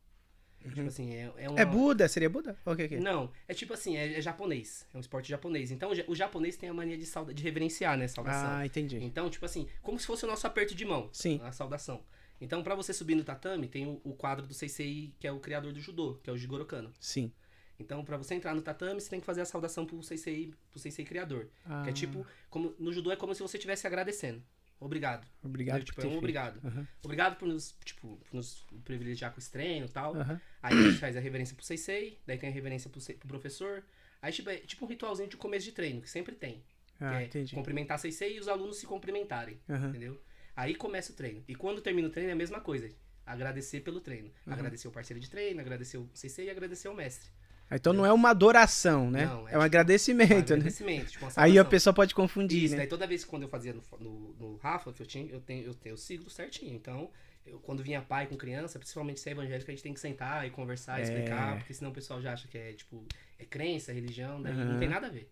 Tipo assim, é, é uma. É Buda? Seria Buda? Ou o que que é? Não, é tipo assim, é, é japonês. É um esporte japonês. Então, o ja- o japonês tem a mania de, sauda, de reverenciar, né? Saudação. Ah, entendi. Então, tipo assim, como se fosse o nosso aperto de mão. Sim. A saudação. Então, pra você subir no tatame, tem o, o quadro do Seisei, que é o criador do judô, que é o Jigoro Kano. Sim. Então, pra você entrar no tatame, você tem que fazer a saudação pro Seisei, pro Sensei criador. Ah, Que é tipo, como, no judô é como se você estivesse agradecendo. Obrigado. Obrigado Tipo, por é um obrigado. Aham, Obrigado por nos, tipo, por nos privilegiar com esse treino e tal. aham. Aí a gente faz a reverência pro Seisei, daí tem a reverência pro, pro professor. Aí, tipo, é tipo um ritualzinho de começo de treino, que sempre tem. Ah, é entendi. cumprimentar Seisei e os alunos se cumprimentarem. Aham. Entendeu? Aí começa o treino. E quando termina o treino é a mesma coisa. Agradecer pelo treino. Agradecer o parceiro de treino, agradecer o CC e agradecer o mestre. Então não é uma adoração, né? Não, é é, um tipo- agradecimento, né? Agradecimento, tipo uma Aí a pessoa pode confundir, Isso, né? daí toda vez que quando eu fazia no, no, no Rafa, que eu tinha, eu tenho, eu tenho o siglo certinho. Então, eu, quando vinha pai com criança, principalmente se é evangélico, a gente tem que sentar e conversar, É. explicar, porque senão o pessoal já acha que é, tipo, é crença, é religião, daí Aham. não tem nada a ver.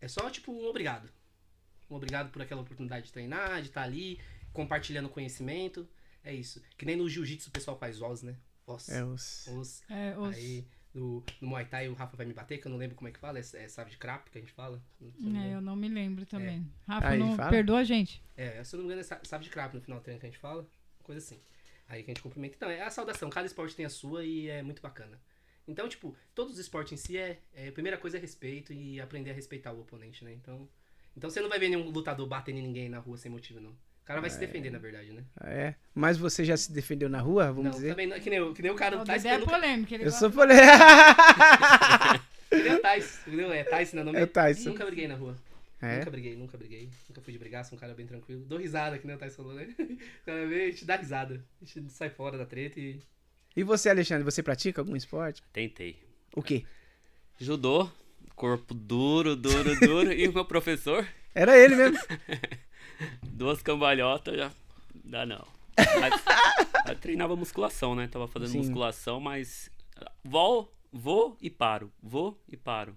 É só, tipo, um obrigado. Um obrigado por aquela oportunidade de treinar, de estar ali, compartilhando conhecimento. É isso. Que nem no jiu-jitsu o pessoal faz os, né? Os. É os... os. É, os... Aí, no, no Muay Thai o Rafa vai me bater, que eu não lembro como é que fala. É, é sabe de crap que a gente fala? Não É, nome. eu não me lembro também. Rafa, Aí, não perdoa a gente. É, se eu não me engano, é sa- sabe de crap no final do treino que a gente fala. Coisa assim. Aí que a gente cumprimenta. Então, é a saudação. Cada esporte tem a sua e é muito bacana. Então, tipo, todos os esportes em si é, é- A primeira coisa é respeito e aprender a respeitar o oponente, né? Então. Então você não vai ver nenhum lutador batendo em ninguém na rua sem motivo, não. O cara vai se defender, na verdade, né? É. Mas você já se defendeu na rua, vamos não, dizer? também não, que nem, o- que nem o cara O do Tais. Dedé é polêmico. Ele Eu gosta- sou polêmico. que nem o Tais, entendeu? É Tyson, não nome É o Tyson. Nunca briguei na rua. É? Nunca briguei, nunca briguei. Nunca fui de brigar, sou um cara bem tranquilo. Dou risada, que nem o Tyson falou, né? O cara vem e te dá risada. A gente sai fora da treta e. E você, Alexandre, você pratica algum esporte? Tentei. O quê? Judô, corpo duro, duro, duro. e o meu professor, Era ele mesmo. duas cambalhotas, já dá não. Mas, eu treinava musculação, né? Tava fazendo Sim. musculação, mas vou, vou e paro. Vou e paro.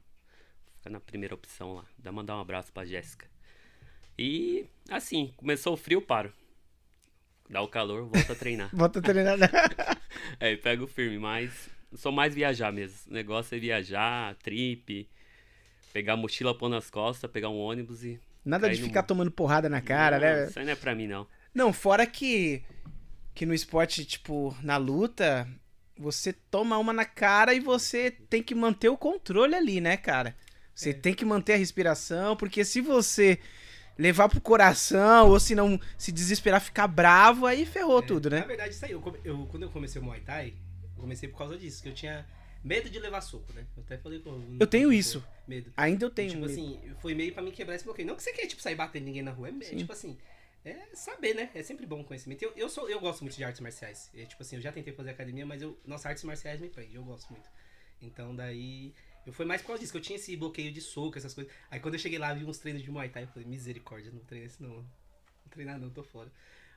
Fica na primeira opção lá. Dá mandar um abraço pra Jéssica. E assim, começou o frio, paro. Dá o calor, volta a treinar. Volta a treinar. É, pego firme, mas sou mais viajar mesmo. O negócio é viajar, trip, pegar a mochila, pôr nas costas, pegar um ônibus e. Nada de Cair no- ficar tomando porrada na cara, Não, né? Isso aí não é pra mim, não. Não, fora que que no esporte, tipo, na luta, você toma uma na cara e você tem que manter o controle ali, né, cara? Você É. tem que manter a respiração, porque se você levar pro coração ou se não se desesperar, ficar bravo, aí ferrou É, tudo, Na né? verdade, isso aí. Eu, eu- quando eu comecei o Muay Thai, eu comecei por causa disso, que eu tinha medo de levar soco, né? Eu até falei com Eu tenho isso. Medo. Ainda eu E, tenho tipo medo. assim, foi meio pra mim quebrar esse bloqueio. Não que você quer, tipo, sair batendo ninguém na rua. É, Sim. tipo assim, é saber, né? É sempre bom conhecimento. Eu, eu, sou, eu gosto muito de artes marciais. É, tipo assim, eu já tentei fazer academia, mas eu, nossa, artes marciais me prende. Eu gosto muito. Então, daí... Eu fui mais por causa disso, que eu tinha esse bloqueio de soco, essas coisas. Aí quando eu cheguei lá, vi uns treinos de Muay Thai, eu falei, misericórdia, não treino esse não. Não treinar não, tô fora.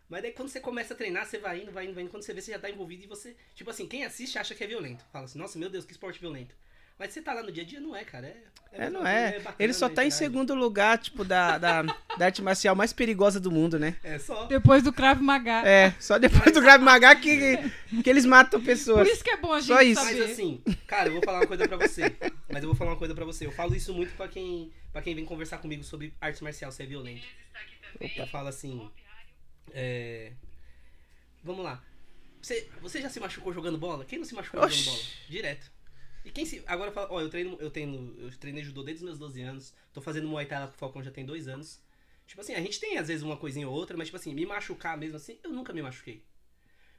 Mas daí quando você começa a treinar, você vai indo, vai indo, vai indo. Quando você vê, você já tá envolvido e você... Tipo assim, quem assiste acha que é violento. Fala assim, nossa, meu Deus, que esporte violento. Mas você tá lá no dia a dia, não é, cara. É, É, não uma é. bacana, Ele só tá em verdade. segundo lugar, tipo, da, da, da arte marcial mais perigosa do mundo, né? É só. Depois do Krav Maga. É, só depois do Krav Maga que, que eles matam Por pessoas. isso que é bom a gente Só isso. saber. Mas assim, cara, eu vou falar uma coisa pra você. Mas eu vou falar uma coisa pra você. Eu falo isso muito pra quem, pra quem vem conversar comigo sobre arte marcial, se é violento. Eu falo assim. É... Vamos lá. Você, você já se machucou jogando bola? Quem não se machucou Oxi. jogando bola? Direto. E quem se. Agora fala, ó, eu treino, eu treino, eu treinei judô desde os meus 12 anos. Tô fazendo Muay Thai lá com o Falcão já tem dois anos. Tipo assim, a gente tem às vezes uma coisinha ou outra, mas tipo assim, me machucar mesmo assim, eu nunca me machuquei.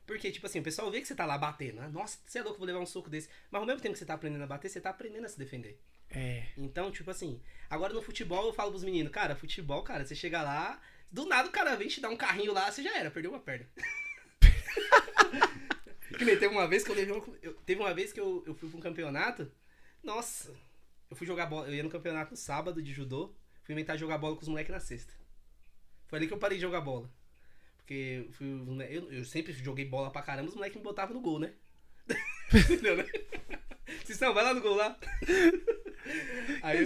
Porque, tipo assim, o pessoal vê que você tá lá batendo. né? Nossa, você é louco, vou levar um soco desse. Mas ao mesmo tempo que você tá aprendendo a bater, você tá aprendendo a se defender. É. Então, tipo assim, agora no futebol eu falo pros meninos, cara, futebol, cara, você chega lá, do nada o cara vem te dar um carrinho lá, você já era, perdeu uma perna. que nem teve uma vez que eu levei uma, eu- Teve uma vez que eu, eu fui pra um campeonato. Nossa, eu fui jogar bola. Eu ia no campeonato no sábado de judô, fui inventar jogar bola com os moleques na sexta. Foi ali que eu parei de jogar bola. Porque eu, fui, eu, eu sempre joguei bola pra caramba, os moleques me botavam no gol, né? Entendeu, né? Cistão, vai lá no gol lá. Aí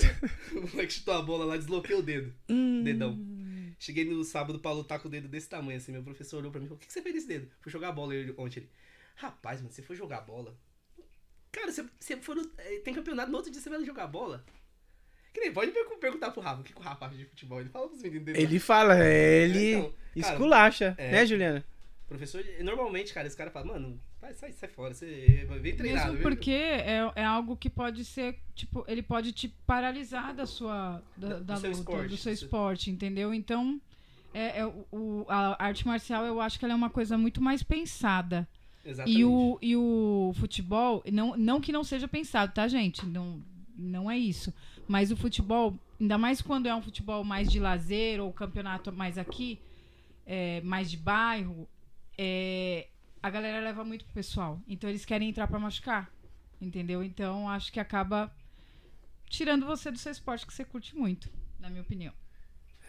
o moleque chutou a bola lá, desloquei o dedo. Hum. Dedão. Cheguei no sábado pra lutar com o dedo desse tamanho, assim. Meu professor olhou pra mim e falou: O que, que você fez desse dedo? Fui jogar bola ele- ontem. Ele, Rapaz, mano, você foi jogar bola? Cara, você, você for no- eh, tem campeonato no outro dia, você vai jogar bola? Que nem pode per- perguntar pro Rafa o que, que o Rafa acha de futebol. Ele fala pros meninos dele. Ele fala, ele Então, cara, esculacha, é. né, Juliana? Professor, normalmente, cara, esse cara fala, mano, vai, sai, sai fora, você vem treinado. Mesmo porque é, é algo que pode ser, tipo, ele pode te paralisar da sua da, Do- do da seu luta, esporte, do seu do seu- esporte, entendeu? Então, é, é o, a arte marcial eu acho que ela é uma coisa muito mais pensada. Exatamente. E o, e o futebol, não, não que não seja pensado, tá, gente? Não, não é isso. Mas o futebol, ainda mais quando é um futebol mais de lazer ou campeonato mais aqui, é, mais de bairro, é, a galera leva muito pro pessoal. Então eles querem entrar pra machucar. Entendeu? Então acho que acaba tirando você do seu esporte que você curte muito, na minha opinião.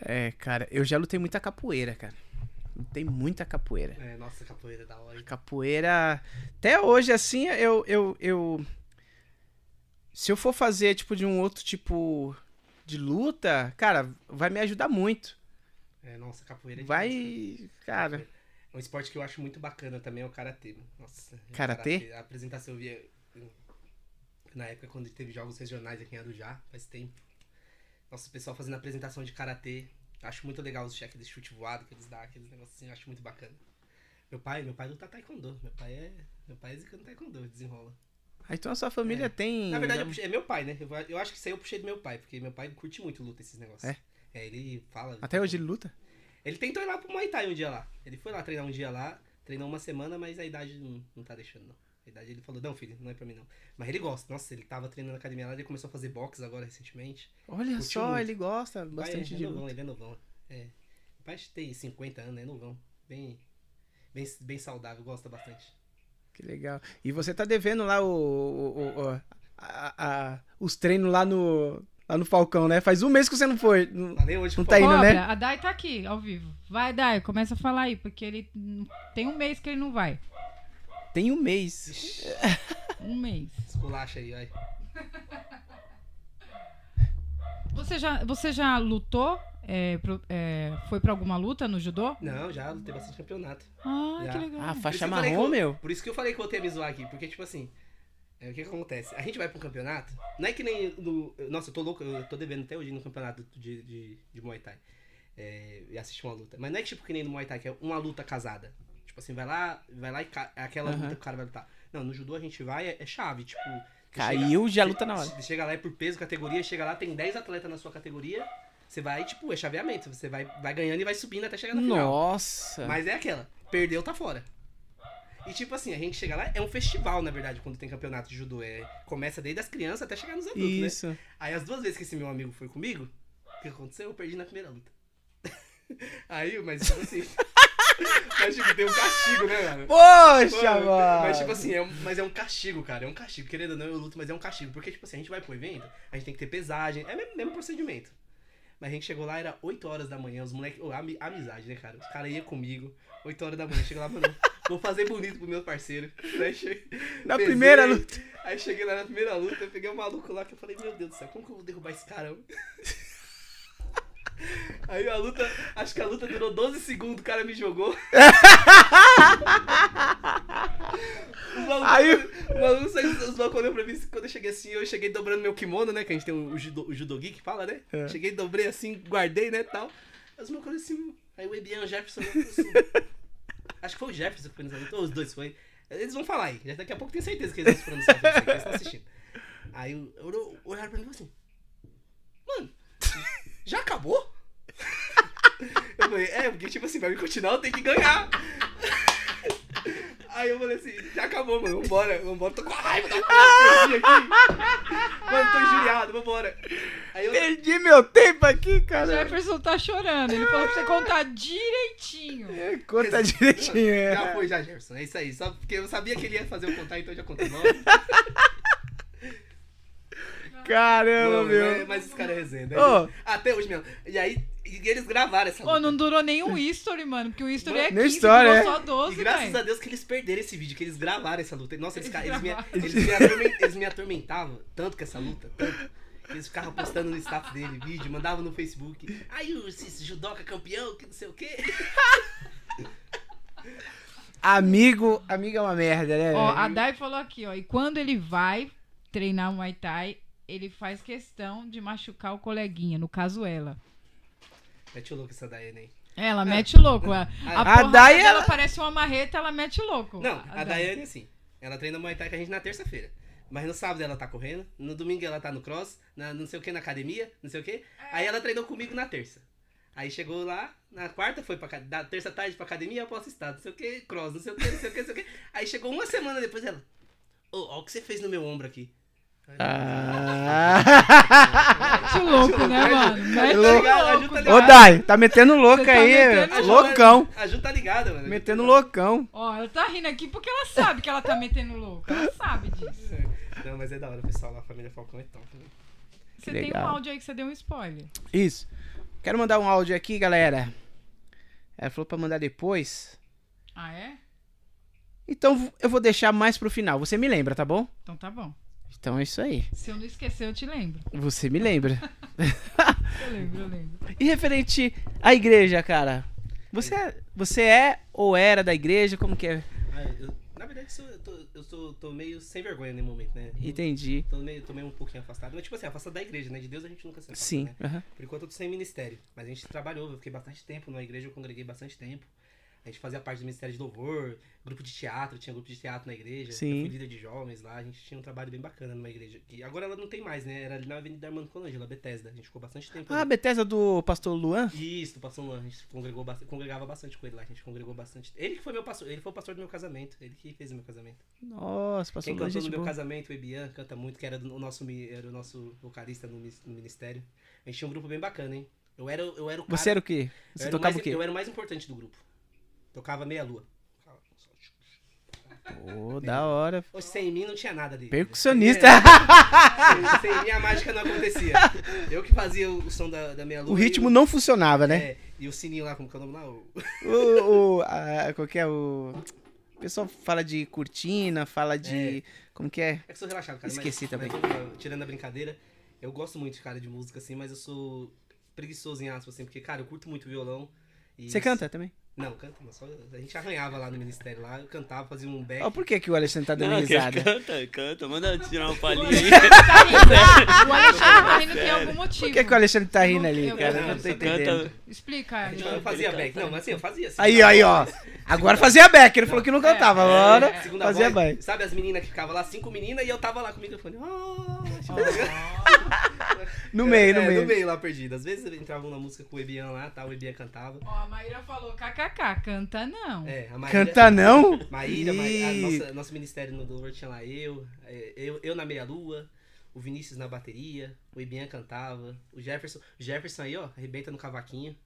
É, cara, eu já lutei muita capoeira, cara. Lutei muita capoeira. É, nossa, capoeira é da hora. Capoeira. Até hoje, assim, eu, eu, eu. Se eu for fazer, tipo, de um outro tipo de luta, cara, vai me ajudar muito. É, nossa, capoeira é demais, Vai. Cara. Um esporte que eu acho muito bacana também é o karatê. Nossa. o Karatê? A apresentação eu via na época quando teve jogos regionais aqui em Arujá, faz tempo. Nossa, o pessoal fazendo apresentação de karatê. Acho muito legal os cheques de chute voado que eles dão, aqueles negócios assim, eu acho muito bacana. Meu pai, meu pai luta taekwondo. Meu pai é, meu pai é zicando taekwondo, desenrola. Aí então a sua família É. tem. Na verdade, puxei- é meu pai, né? Eu, eu acho que isso aí eu puxei do meu pai, porque meu pai curte muito luta esses negócios. É? É, ele fala. Até hoje ele luta? Ele tentou ir lá pro Muay Thai um dia lá. Ele foi lá treinar um dia lá, treinou uma semana, mas a idade não, não tá deixando, não. A idade ele falou, não, filho, não é pra mim não. Mas ele gosta. Nossa, ele tava treinando na academia lá, ele começou a fazer boxe agora recentemente. Olha Curtiu só, muito. ele gosta Pai bastante é, de é novão, ele é novão. É. O pai tem 50 anos, é novão. Bem, bem, bem saudável, gosta bastante. Que legal. E você tá devendo lá o, o- o- o- a- a- os treinos lá no, lá no Falcão, né? Faz um mês que você não foi. Não- Falei hoje Não tá indo, Cobra, né? a Dai tá aqui, ao vivo. Vai, Dai, começa a falar aí, porque ele tem um mês que ele não vai. Tem um mês. Um mês. Esculacha aí, vai. Você já, você já lutou? É, pro- é, foi pra alguma luta no judô? Não, já lutei bastante campeonato. Ah, Já. que legal. Ah, faixa marrom, eu- meu. Por isso que eu falei que eu voltei a me zoar aqui, porque, tipo assim, é, o que, que acontece? A gente vai pra um campeonato, não é que nem no. Nossa, eu tô louco, eu tô devendo até hoje no campeonato de, de, de Muay Thai. É, e assistir uma luta. Mas não é tipo que nem no Muay Thai, que é uma luta casada. Tipo assim, vai lá, vai lá e é aquela Aham. luta que o cara vai lutar. Não, no judô a gente vai, é, é chave, tipo. Caiu, chega- já luta na hora. che- Chega lá é por peso, categoria, chega lá, tem 10 atletas na sua categoria. Você vai, tipo, é chaveamento. Você vai, vai ganhando e vai subindo até chegar no final. Nossa. Mas é aquela, perdeu, tá fora. E tipo assim, a gente chega lá, é um festival, na verdade, quando tem campeonato de judô. É, começa desde as crianças até chegar nos adultos, né? Isso. Aí as duas vezes que esse meu amigo foi comigo, o que aconteceu? Eu perdi na primeira luta. Aí, mas tipo assim. mas tipo, tem um castigo, né, mano? Poxa, Mano, mano. Mas tipo assim, é um, mas é um castigo, cara. É um castigo. Querendo ou não, eu luto, mas é um castigo. Porque, tipo assim, a gente vai pro evento, a gente tem que ter pesagem. É o mesmo, mesmo procedimento. Mas a gente chegou lá, era 8 horas da manhã, os moleques. Oh, ami- amizade, né, cara? Os caras iam comigo, 8 horas da manhã. Chega lá, mano, vou fazer bonito pro meu parceiro. Aí che- Na pesei, primeira luta. Aí cheguei lá na primeira luta, eu peguei um maluco lá que eu falei, meu Deus do céu, como que eu vou derrubar esse cara? Aí a luta, acho que a luta durou 12 segundos, o cara me jogou. Os malucos, Aí- os malucos, os malucos olhou pra mim, quando eu cheguei assim, eu cheguei dobrando meu kimono, né, que a gente tem o, o, judo, o judogi que fala, né? É. Cheguei, dobrei assim, guardei, né, tal. Os malucos assim, aí o Ebian Jefferson assim, Acho que foi o Jefferson que foi luta, ou os dois foi. Eles vão falar aí, daqui a pouco tenho certeza que eles vão pronunciar, que eles estão assistindo. Aí eu, eu, olharam pra mim e assim, mano, já acabou? Eu falei, é, porque tipo assim, pra mim continuar eu tenho que ganhar. Aí eu falei assim, já acabou, mano, vambora, vambora, tô com raiva da porra, perdi aqui. Mano, tô injuriado, vambora. Aí eu, Perdi meu tempo aqui, O cara. Jefferson tá chorando. Ele falou pra você contar direitinho. É, Conta direitinho, é. Já foi, já, Jefferson. É isso aí. Só porque eu sabia que ele ia fazer eu contar, então eu já contei logo. Caramba, Mano, mas, meu. mas os caras é resenha, né? Ô. Até hoje mesmo. E aí, e eles gravaram essa Pô, luta. não durou nem um history, mano. Porque o history é Nem 15, história, durou é. só E 12, graças velho. a Deus que eles perderam esse vídeo, que eles gravaram essa luta. Nossa, eles, Eles ca- eles, me, eles, me, eles me atormentavam tanto com essa luta, tanto. Eles ficavam postando no status dele vídeo, mandavam no Facebook. Aí o judoca campeão, que não sei o quê. Amigo, amigo é uma merda, né? Ó, a Dai falou aqui, ó. E quando ele vai treinar Muay Thai, ele faz questão de machucar o coleguinha, no caso ela. Mete o louco essa daí, né? Ela mete louco. A, a, A porrada Dai, dela ela- parece uma marreta, ela mete louco. Não, a Daiane, assim, ela treina Muay Thai com a gente na terça-feira. Mas no sábado ela tá correndo, no domingo ela tá no cross, na não sei o que, na academia, não sei o que. Aí ela treinou comigo na terça. Aí chegou lá, na quarta foi pra da terça tarde pra academia, eu posso estar, não sei o que, cross, não sei o que, não sei o que, não sei o que. Aí chegou uma semana depois ela, ô, ó o que você fez no meu ombro aqui. Ah. Mete louco, né, mano? Mete Louco. louco. A Ju tá Ô. Dai, tá metendo louco tá aí, metendo Ju loucão. tá- A Ju tá ligada, mano. Metendo tá- loucão. Ó, ela tá rindo aqui porque ela sabe que ela tá metendo louco. Ela sabe disso. Não, mas é da hora, o pessoal lá, a família Falcão é top. né? Você tem um áudio aí que você deu um spoiler. Isso. Quero mandar um áudio aqui, galera. Ela falou pra mandar depois. Ah, é? Então eu vou deixar mais pro final. Você me lembra, tá bom? Então tá bom. Então é isso aí. Se eu não esquecer, eu te lembro. Você me lembra. Eu lembro, eu lembro. E referente à igreja, cara. Você é, você é ou era da igreja? Como que é? Ah, eu- na verdade, sou- eu, tô, eu sou, tô meio sem vergonha no momento, né? Entendi. Tô meio, tô meio um pouquinho afastado. Mas, tipo assim, afastado da igreja, né? De Deus a gente nunca se afasta, Sim. né? Por enquanto eu tô sem ministério. Mas a gente trabalhou, eu fiquei bastante tempo na igreja, eu congreguei bastante tempo. A gente fazia parte do Ministério de Louvor, grupo de teatro, tinha grupo de teatro na igreja. Sim. Eu fui líder de jovens lá, a gente tinha um trabalho bem bacana numa igreja. E agora ela não tem mais, né? Era ali na Avenida Armando Colangela, Bethesda. A gente ficou bastante tempo Ah, ali. Bethesda do pastor Luan? Isso, passou um ano, a gente congregou bastante, congregava bastante com ele lá, a gente congregou bastante. Ele que foi meu pastor, ele foi o pastor do meu casamento, ele que fez o meu casamento. Nossa, pastor Quem Luan, cantou no meu boa. casamento, o Ebian, canta muito, que era do- o nosso, era o nosso vocalista no, no ministério. A gente tinha um grupo bem bacana, hein? Eu era, eu era o cara, Você era o quê? Você tocava mais, o quê? Eu era o mais importante do grupo. Tocava meia lua. Pô, da hora. Hoje sem mim não tinha nada dele. Percussionista. Sem, sem mim a mágica não acontecia. Eu que fazia o, som da, da meia lua. O ritmo não funcionava, né? É, e o sininho lá, como que é o nome lá? O- O, o, a, qual que é o... O pessoal fala de cortina, fala de... Como que é? É que sou relaxado, cara. Esqueci mas, também. mas, tirando a brincadeira, eu gosto muito, cara, de música, assim, mas eu sou preguiçoso em aspas, assim, porque, cara, eu curto muito violão. Você canta também? Não, canta não. Só, a gente arranhava lá no ministério, lá, eu cantava, fazia um back. Ó, por que, que o Alexandre tá dando Não, risada? canta, canta. Manda tirar uma palhinha aí. Tá rindo. O Alexandre tá rindo tem algum motivo. Por que, que o Alexandre tá Eu rindo não- ali, eu- cara? Eu eu- não tô eu- entendendo. Canta. Explica. A gente João. não fazia back, não, mas assim, eu fazia. assim, Aí, aí, ó. Agora fazia back. Ele falou que não cantava. Agora É, Segunda fazia voz, back. Sabe as meninas que ficavam lá, cinco meninas, e eu tava lá com o microfone. Ah, No meio, no é, meio. No meio lá perdido. Às vezes entrava uma música com o Ebian lá, tá? O Ebian cantava. Ó, a Maíra falou kkk, canta não. É, a Maíra, Canta não? Maíra, Maíra nossa, nosso ministério no Dover tinha lá eu, é, eu, eu na meia-lua, o Vinícius na bateria, o Ebian cantava, o Jefferson, o Jefferson aí, ó, arrebenta no cavaquinho.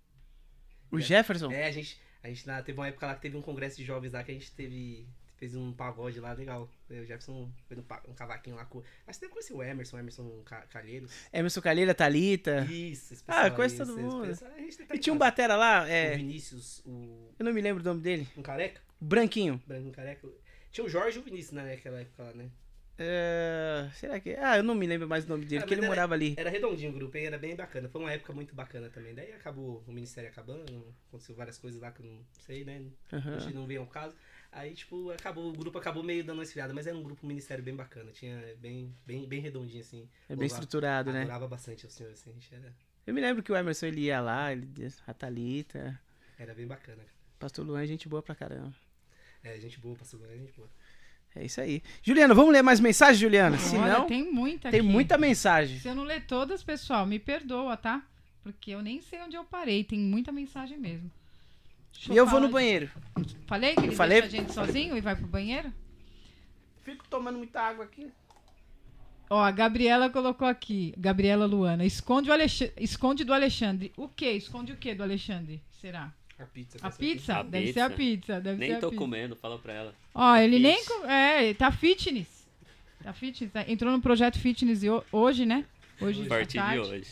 O Jefferson? É, a gente, a gente lá, teve uma época lá que teve um congresso de jovens lá que a gente teve, fez um pagode lá, legal. O Jefferson fez um, um cavaquinho lá com, acho que deve conhecer o Emerson, o Emerson Ca- Calheiros. Emerson Calheira, Thalita. Isso, esse Ah, conhece todo mundo. pessoal, a gente tá E tinha um batera lá, O é. Vinícius, o, Eu não me lembro o nome dele. um careca, O Branquinho. branco careca. Tinha o Jorge e o Vinícius né, naquela época lá, né? É, Será que. Ah, eu não me lembro mais o nome dele, Ah, porque ele era- morava ali. Era redondinho o grupo, hein? Era bem bacana. Foi uma época muito bacana também. Daí acabou o ministério acabando, aconteceu várias coisas lá que eu não sei, né? Aham. Acho que não veio ao caso. Aí, tipo, acabou, o grupo acabou meio dando uma esfriada, mas era um grupo ministério bem bacana. Tinha bem, bem, bem redondinho, assim. É bem Louvava- estruturado, né? Adorava bastante o senhor, assim. a gente Era, Eu me lembro que o Emerson ele ia lá, ele, a Thalita. era bem bacana, cara. Pastor Luan é gente boa pra caramba. É, gente boa, passou bem, gente boa. É isso aí. Juliana, vamos ler mais mensagens, Juliana? Se não, tem, tem muita aqui. muita mensagem. Se eu não ler todas, pessoal, me perdoa, tá? Porque eu nem sei onde eu parei. Tem muita mensagem mesmo. Deixa E eu vou falar no banheiro. Falei que ele falei- deixa a gente sozinho e vai pro banheiro? Fico tomando muita água aqui. Ó, a Gabriela colocou aqui. Gabriela Luana. Esconde, o Alex... Esconde do Alexandre. O quê? Esconde o quê do Alexandre? Será? A pizza. A pizza? A Deve pizza. ser a pizza. Deve ser Nem a tô pizza. comendo, fala pra ela. Ó, ele nem. Isso. co- É, tá fitness. Tá fitness. tá- Entrou no projeto fitness e ho- hoje, né? Hoje, A partir de hoje.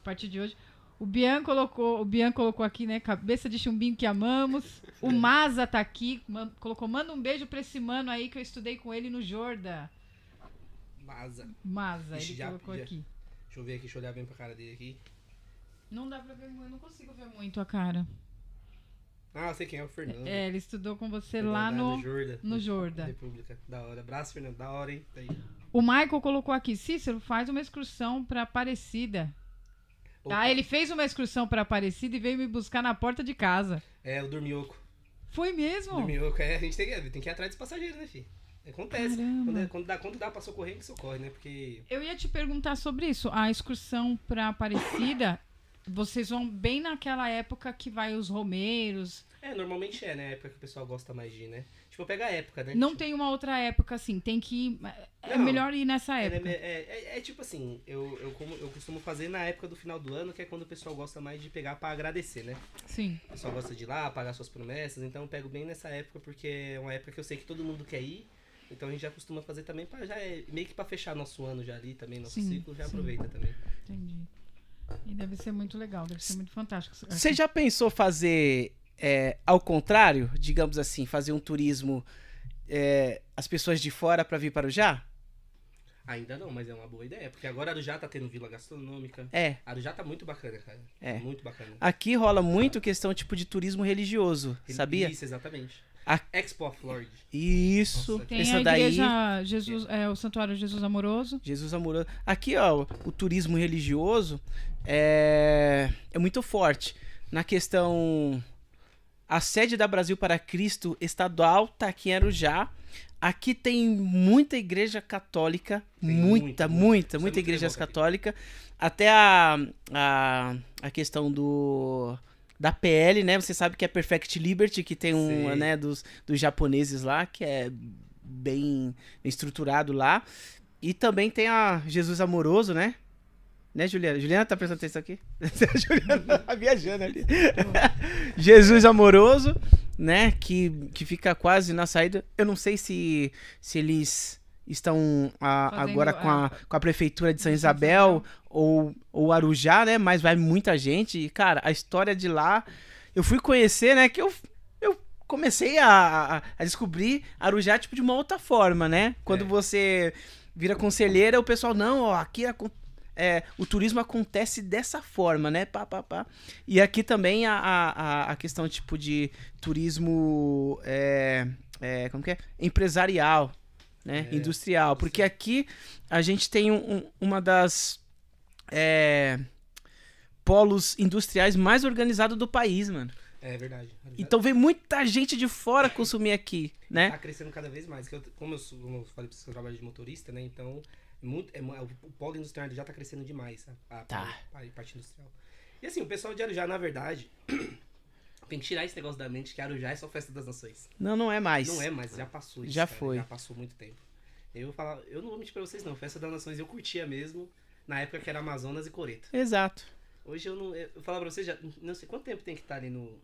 A partir de hoje. O Bian colocou, o Bian colocou aqui, né? Cabeça de chumbinho que amamos. O Maza tá aqui, man- colocou, manda um beijo pra esse mano aí que eu estudei com ele no Jorda. Maza. Maza, Ixi, ele já- colocou já- aqui. Deixa eu ver aqui, deixa eu olhar bem pra cara dele aqui. Não dá pra ver eu não consigo ver muito a cara. Ah, eu sei quem é o Fernando. É, ele estudou com você Fernando, lá ah, no, Jorda. no Jorda. República. Da hora. Abraço, Fernando. Da hora, hein? Tá. O Michael colocou aqui, Cícero, faz uma excursão pra Aparecida. Ah, ele fez uma excursão pra Aparecida e veio me buscar na porta de casa. É, o Dormioco. Foi mesmo? Dormioco, é. A gente tem que, tem que ir atrás dos passageiros, né, filho? Acontece. Quando, é- quando dá, quando dá pra socorrer, que socorre, né? Porque. Eu ia te perguntar sobre isso. A excursão pra Aparecida, vocês vão bem naquela época que vai os romeiros. É, normalmente é, né? A época que o pessoal gosta mais de ir, né? Tipo, pega a época, né? Não Tipo, tem uma outra época assim, tem que ir. É Não. melhor ir nessa É, época. é, é- é tipo assim, eu, eu, como, eu costumo fazer na época do final do ano, que é quando o pessoal gosta mais de pegar pra agradecer, né? Sim. O pessoal gosta de ir lá, pagar suas promessas, então eu pego bem nessa época, porque é uma época que eu sei que todo mundo quer ir. Então a gente já costuma fazer também para já é meio que pra fechar nosso ano já ali também, nosso Sim, ciclo, já sim. aproveita também. Entendi. E deve ser muito legal, deve ser muito fantástico. Você já pensou fazer é, ao contrário, digamos assim, fazer um turismo é, as pessoas de fora pra vir para o Já? Ainda não, mas é uma boa ideia, porque agora Arujá tá tendo vila gastronômica. É. Arujá tá muito bacana, cara. É. Muito bacana. Aqui rola muito questão tipo de turismo religioso, sabia? Isso, exatamente. A- Expo of Lord. Isso. Nossa, Tem Essa daí. igreja Jesus, é, o Santuário Jesus Amoroso. Jesus amoroso. Aqui, ó, o turismo religioso é, é muito forte. Na questão. A sede da Brasil para Cristo estadual tá aqui em Arujá. Aqui tem muita igreja católica. Muita, muita, muita muito igreja católica. Até a, a, a questão do. Da PL, né? Você sabe que é Perfect Liberty, que tem um, né, dos, dos japoneses lá, que é bem estruturado lá. E também tem a Jesus Amoroso, né? Né, Juliana? Juliana tá prestando atenção aqui? a Juliana tá viajando ali. Jesus Amoroso, né? Que, que fica quase na saída. Eu não sei se, se eles estão a- Fazendo, agora com a, é, com a prefeitura de São Isabel ou, ou Arujá, né? Mas vai muita gente. E, cara, a história de lá. Eu fui conhecer, né? Que eu, eu comecei a, a- descobrir Arujá, tipo, de uma outra forma, né? Quando É. você vira conselheira, o pessoal, não, ó, aqui acon- é, o turismo acontece dessa forma, né? Pá, pá, pá. E aqui também a, a, a- questão, tipo, de turismo. É, é, como que é? Empresarial, né? É, Industrial. Porque aqui a gente tem um- um- uma das. é, polos industriais mais organizados do país, mano. É verdade. Arujá Então vem muita gente de fora consumir aqui, né? Tá crescendo cada vez mais. Eu, como, eu, como eu falei pra vocês que eu trabalho de motorista, né? Então, é muito, é, mu- o polo industrial já tá crescendo demais. A, a, Tá. a- a parte industrial. E assim, o pessoal de Arujá, na verdade, tem que tirar esse negócio da mente que Arujá é só festa das nações. Não, não é mais. Não é mais, já passou isso. Já cara, foi. Já passou muito tempo. Eu falo, eu não vou mentir pra vocês, não. Festa das nações eu curtia mesmo na época que era Amazonas e Coreto. Exato. Hoje eu não. Eu, eu falo pra vocês, já, não sei quanto tempo tem que estar ali no.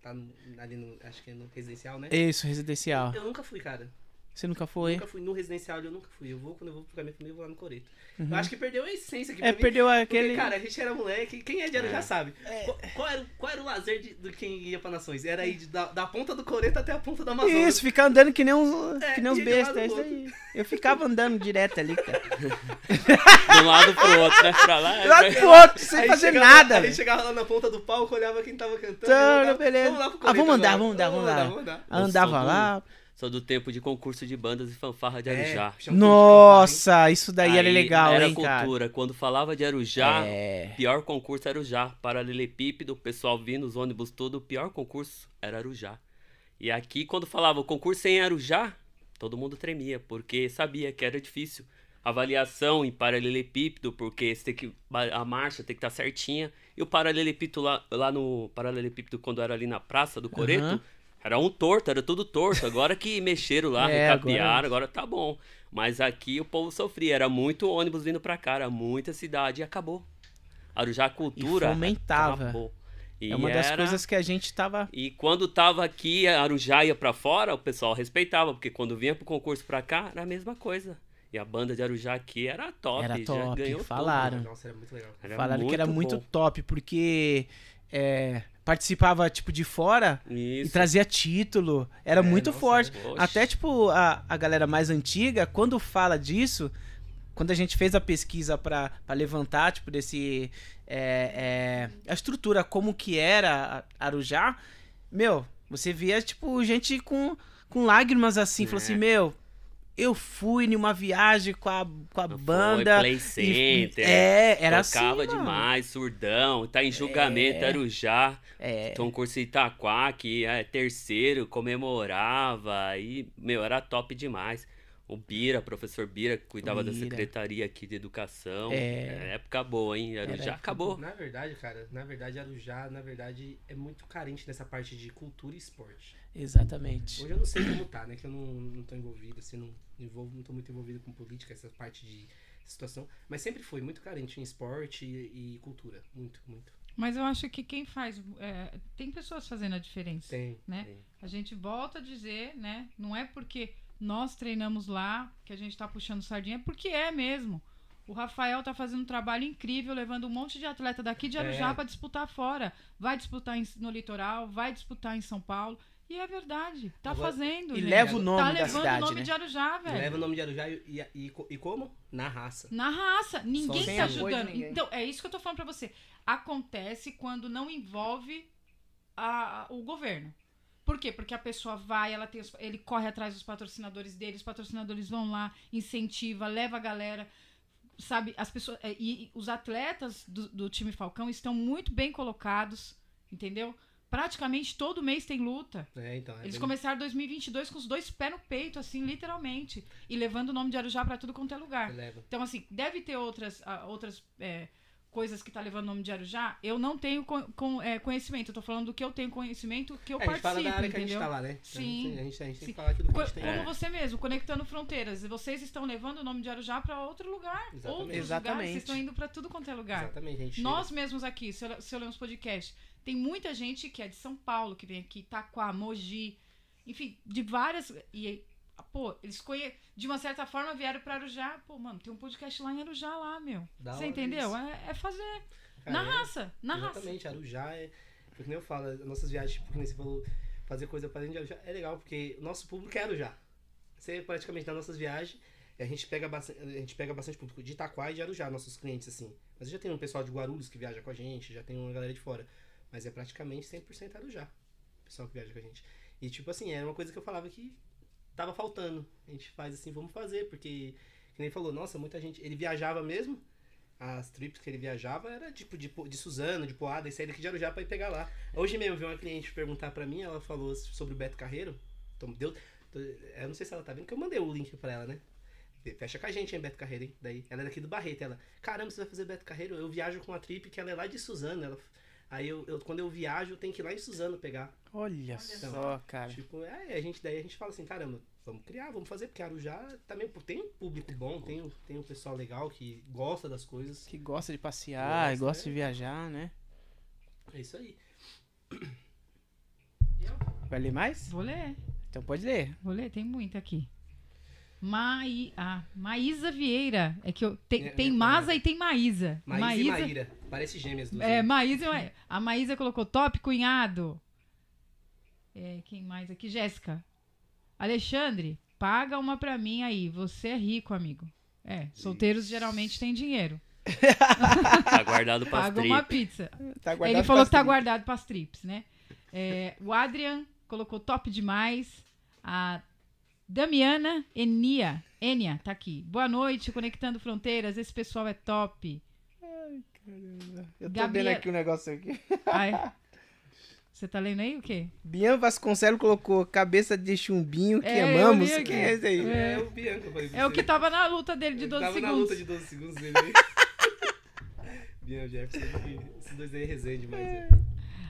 Tá no- ali no. Acho que é no residencial, né? Isso, residencial. Eu nunca fui, cara. Você nunca foi? Nunca fui no residencial, eu nunca fui. Eu vou, quando eu vou pra minha família, eu vou lá no Coreto. Eu acho que perdeu a essência aqui Uhum. É, mim. perdeu Porque, aquele. cara, a gente era moleque, quem é de Arujá sabe. Qual, qual era, o- qual era o lazer de, de quem ia pra Nações? Era ir de- da, da ponta do Coreto até a ponta da Amazonas. Isso, ficar andando que nem uns, É, que nem uns de um lado bestas. É pro isso aí. Eu ficava andando direto ali, cara. De um lado pro outro, né? Pra lá. Lá pra- pro outro, sem Aí fazer chegava- nada. Aí chegava lá na ponta do palco, olhava quem tava cantando. Então, beleza. Vamos lá pro Ah, Coreto vamos andar, agora. vamos andar, vamos andar. vamos andar. Andava lá. Sou do tempo de concurso de bandas e fanfarra de É, Arujá. Nossa, isso daí era Aí legal, era hein, cara. cultura. Quando falava de Arujá, É. pior concurso era Arujá. Paralelepípedo, o pessoal vindo, os ônibus tudo, o pior concurso era Arujá. E aqui, quando falava o concurso em Arujá, todo mundo tremia, porque sabia que era difícil. Avaliação em paralelepípedo, porque você tem que, a marcha tem que estar certinha. E o paralelepípedo lá, lá no paralelepípedo, quando era ali na praça do Coreto, Aham. Era um torto, era tudo torto. Agora que mexeram lá, É, recapearam, agora... tá bom. Mas aqui o povo sofria, era muito ônibus vindo pra cá, era muita cidade e acabou. Arujá a cultura fomentava. acabou. E É uma das era- coisas que a gente tava. E quando tava aqui, a Arujá ia pra fora, o pessoal respeitava, porque quando vinha pro concurso pra cá, era a mesma coisa. E a banda de Arujá aqui era top, Era já top, ganhou falaram. Nossa, era muito legal. tudo. Era Falaram que era muito bom. top, porque é, participava, tipo, de fora e Isso. trazia título. Era É, muito nossa, forte. Oxe. Até, tipo, a, a galera mais antiga, quando fala disso, quando a gente fez a pesquisa pra levantar, tipo, desse. é, é, a estrutura, como que era Arujá, meu, você via, tipo, gente com, com lágrimas assim, falou É. assim, meu. Eu fui numa viagem com a, com a Foi banda. Play e- Center. é, era assim. Tocava demais, surdão, tá em julgamento, É. Arujá. É. Então, curso Itaquá, que é terceiro, comemorava, e, meu, era top demais. O Bira, professor Bira, que cuidava da Bira. secretaria aqui de educação. É. época boa, hein? Arujá Era acabou. Na verdade, cara, na verdade, Arujá, na verdade, é muito carente nessa parte de cultura e esporte. Exatamente. Hoje eu não sei como tá, né? Que eu não, não tô envolvido, assim, não, envolvo, não tô muito envolvido com política, essa parte de situação. Mas sempre foi muito carente em esporte e, e cultura. Muito, muito. Mas eu acho que quem faz. é, tem pessoas fazendo a diferença. Tem. né? Tem. A gente volta a dizer, né? Não é porque nós treinamos lá que a gente tá puxando sardinha, é porque é mesmo. O Rafael tá fazendo um trabalho incrível, levando um monte de atleta daqui de Arujá É. pra disputar fora. Vai disputar em- no litoral, vai disputar em São Paulo. E é verdade. Tá Agora- fazendo. E leva o nome tá da levando cidade, o nome né? de Arujá, velho. Leva o nome de Arujá e, e, e, e como? Na raça. Na raça. Ninguém Sem tá ajudando. ninguém. Então, é isso que eu tô falando pra você. Acontece quando não envolve a- o governo. Por quê? Porque a pessoa vai, ela tem os- ele corre atrás dos patrocinadores dele, os patrocinadores vão lá, incentiva, leva a galera. Sabe, as pessoas. é, E, e os atletas do, do time Falcão estão muito bem colocados, entendeu? Praticamente todo mês tem luta. É, então. é Eles bem- começaram 2022 com os dois pés no peito, assim, literalmente. E levando o nome de Arujá pra tudo quanto é lugar. Então, assim, deve ter outras, ah, outras é, coisas que tá levando o nome de Arujá. Eu não tenho co- com- é, conhecimento. Eu tô falando do que eu tenho conhecimento, que eu É, a gente fala participo, da área que a gente entendeu? tá lá, né? Sim. A gente, a gente tem Sim. que falar aquilo que Co- a gente tem. Como você mesmo, conectando fronteiras. Vocês estão levando o nome de Arujá pra outro lugar. Exatamente. Outros lugares. Exatamente. Vocês estão indo pra tudo quanto é lugar. Exatamente, a gente Nós mesmos aqui, se eu, se eu ler uns podcasts, tem muita gente que é de São Paulo, que vem aqui, Itaquá, Mogi, enfim, de várias. E, pô, eles conhe... de uma certa forma vieram pra Arujá. Pô, mano, tem um podcast lá em Arujá lá, meu. Da Você entendeu? É, é fazer. Cara, na é- raça, na raça. Exatamente, Arujá é. Porque nem eu falo, as nossas viagens, tipo, nem você falou, fazer coisa pra dentro de Arujá é legal, porque o nosso público é Arujá. Você praticamente nas nossas viagens, a gente pega bastante, a gente pega bastante público de Itaquá e de Arujá, nossos clientes, assim. Mas já tem um pessoal de Guarulhos que viaja com a gente, já tem uma galera de fora. Mas é praticamente 100% Arujá, o pessoal que viaja com a gente. E, tipo assim, era uma coisa que eu falava que tava faltando. A gente faz assim, vamos fazer, porque, que nem falou, nossa, muita gente. Ele viajava mesmo, as trips que ele viajava era tipo de, de Suzano, de Poada, e sair daqui de Arujá pra ir pegar lá. Hoje mesmo veio uma cliente perguntar pra mim, ela falou sobre o Beto Carreiro. Então, deu, eu não sei se ela tá vendo, que eu mandei o link pra ela, né? Fecha com a gente, hein, Beto Carreiro, hein? Daí, ela é daqui do Barreto. Ela, caramba, você vai fazer Beto Carreiro? Eu viajo com a trip que ela é lá de Suzano. Ela, aí eu, eu- quando eu viajo, eu tenho que ir lá em Suzano pegar. Olha só, cara. Tipo, é, a gente, daí a gente fala assim, caramba, vamos criar, vamos fazer, porque Arujá também tem um público bom, tem, um- tem um pessoal legal que gosta das coisas. Que gosta de passear, Gosta, gosta né? de viajar, né? É isso aí. Vai ler mais? Vou ler, Então pode ler. vou ler, tem muita aqui. Mai... Ah, Maísa Vieira. É que eu. Tem, tem Maza e tem Maísa. Maísa, e Maíra. Parece gêmeas do É, Maísa Ma- A Maísa colocou top cunhado. É, quem mais aqui? Jéssica. Alexandre, paga uma pra mim aí. Você é rico, amigo. É, solteiros geralmente têm dinheiro. Tá guardado pra Paga uma trip. pizza. Tá Ele falou que tá guardado pras trips, né? É, o Adrian colocou top demais. A Damiana Enia, Enia tá aqui. Boa noite, Conectando Fronteiras. Esse pessoal é top. Eu tô Gabriel- vendo aqui um negócio aqui. Ai. Você tá lendo aí o quê? Bian Vasconcelos colocou cabeça de chumbinho que É, amamos. Quem é esse aí? É. É o Bianca, eu falei É o que tava na luta dele de Ele 12 tava na segundos. luta de 12 segundos dele aí. Bianca Jefferson, que- esses dois aí é resenha demais. né?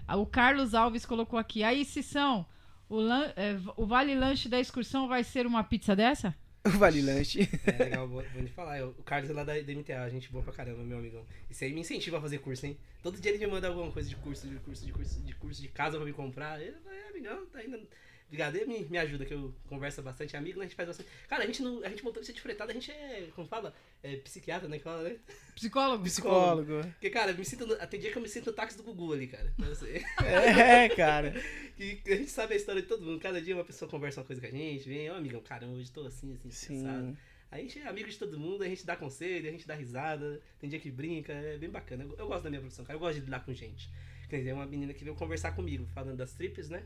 Ah, O Carlos Alves colocou aqui. Aí, Cissão, o, lan- é, o vale lanche da excursão vai ser uma pizza dessa? O Vale Lanche. É legal, vou, vou te falar. eu- O Carlos é lá da, da MTA, gente boa pra caramba, meu amigão. Isso aí me incentiva a fazer curso, hein? Todo dia ele me manda alguma coisa de curso, de curso, de curso, de curso de casa pra me comprar. Fala, é, amigão, tá ainda. Obrigado, ele me, me ajuda, que eu converso bastante amigo, né? A gente faz bastante. Cara, a gente não. A gente motorista de fretada, a gente é. Como fala? É psiquiatra, né? Que fala, né? Psicólogo? Psicólogo. Porque, cara, me sinto. Tem dia que eu me sinto no táxi do Gugu ali, cara. Não sei. É, cara. E a gente sabe a história de todo mundo. Cada dia uma pessoa conversa uma coisa com a gente, vem, ó, amigão, caramba, hoje tô assim, assim, cansado. Sim. Aí a gente é amigo de todo mundo, a gente dá conselho, a gente dá risada, tem dia que brinca, é bem bacana. Eu, eu gosto da minha profissão, cara, eu gosto de lidar com gente. Quer dizer, uma menina que veio conversar comigo, falando das trips, né?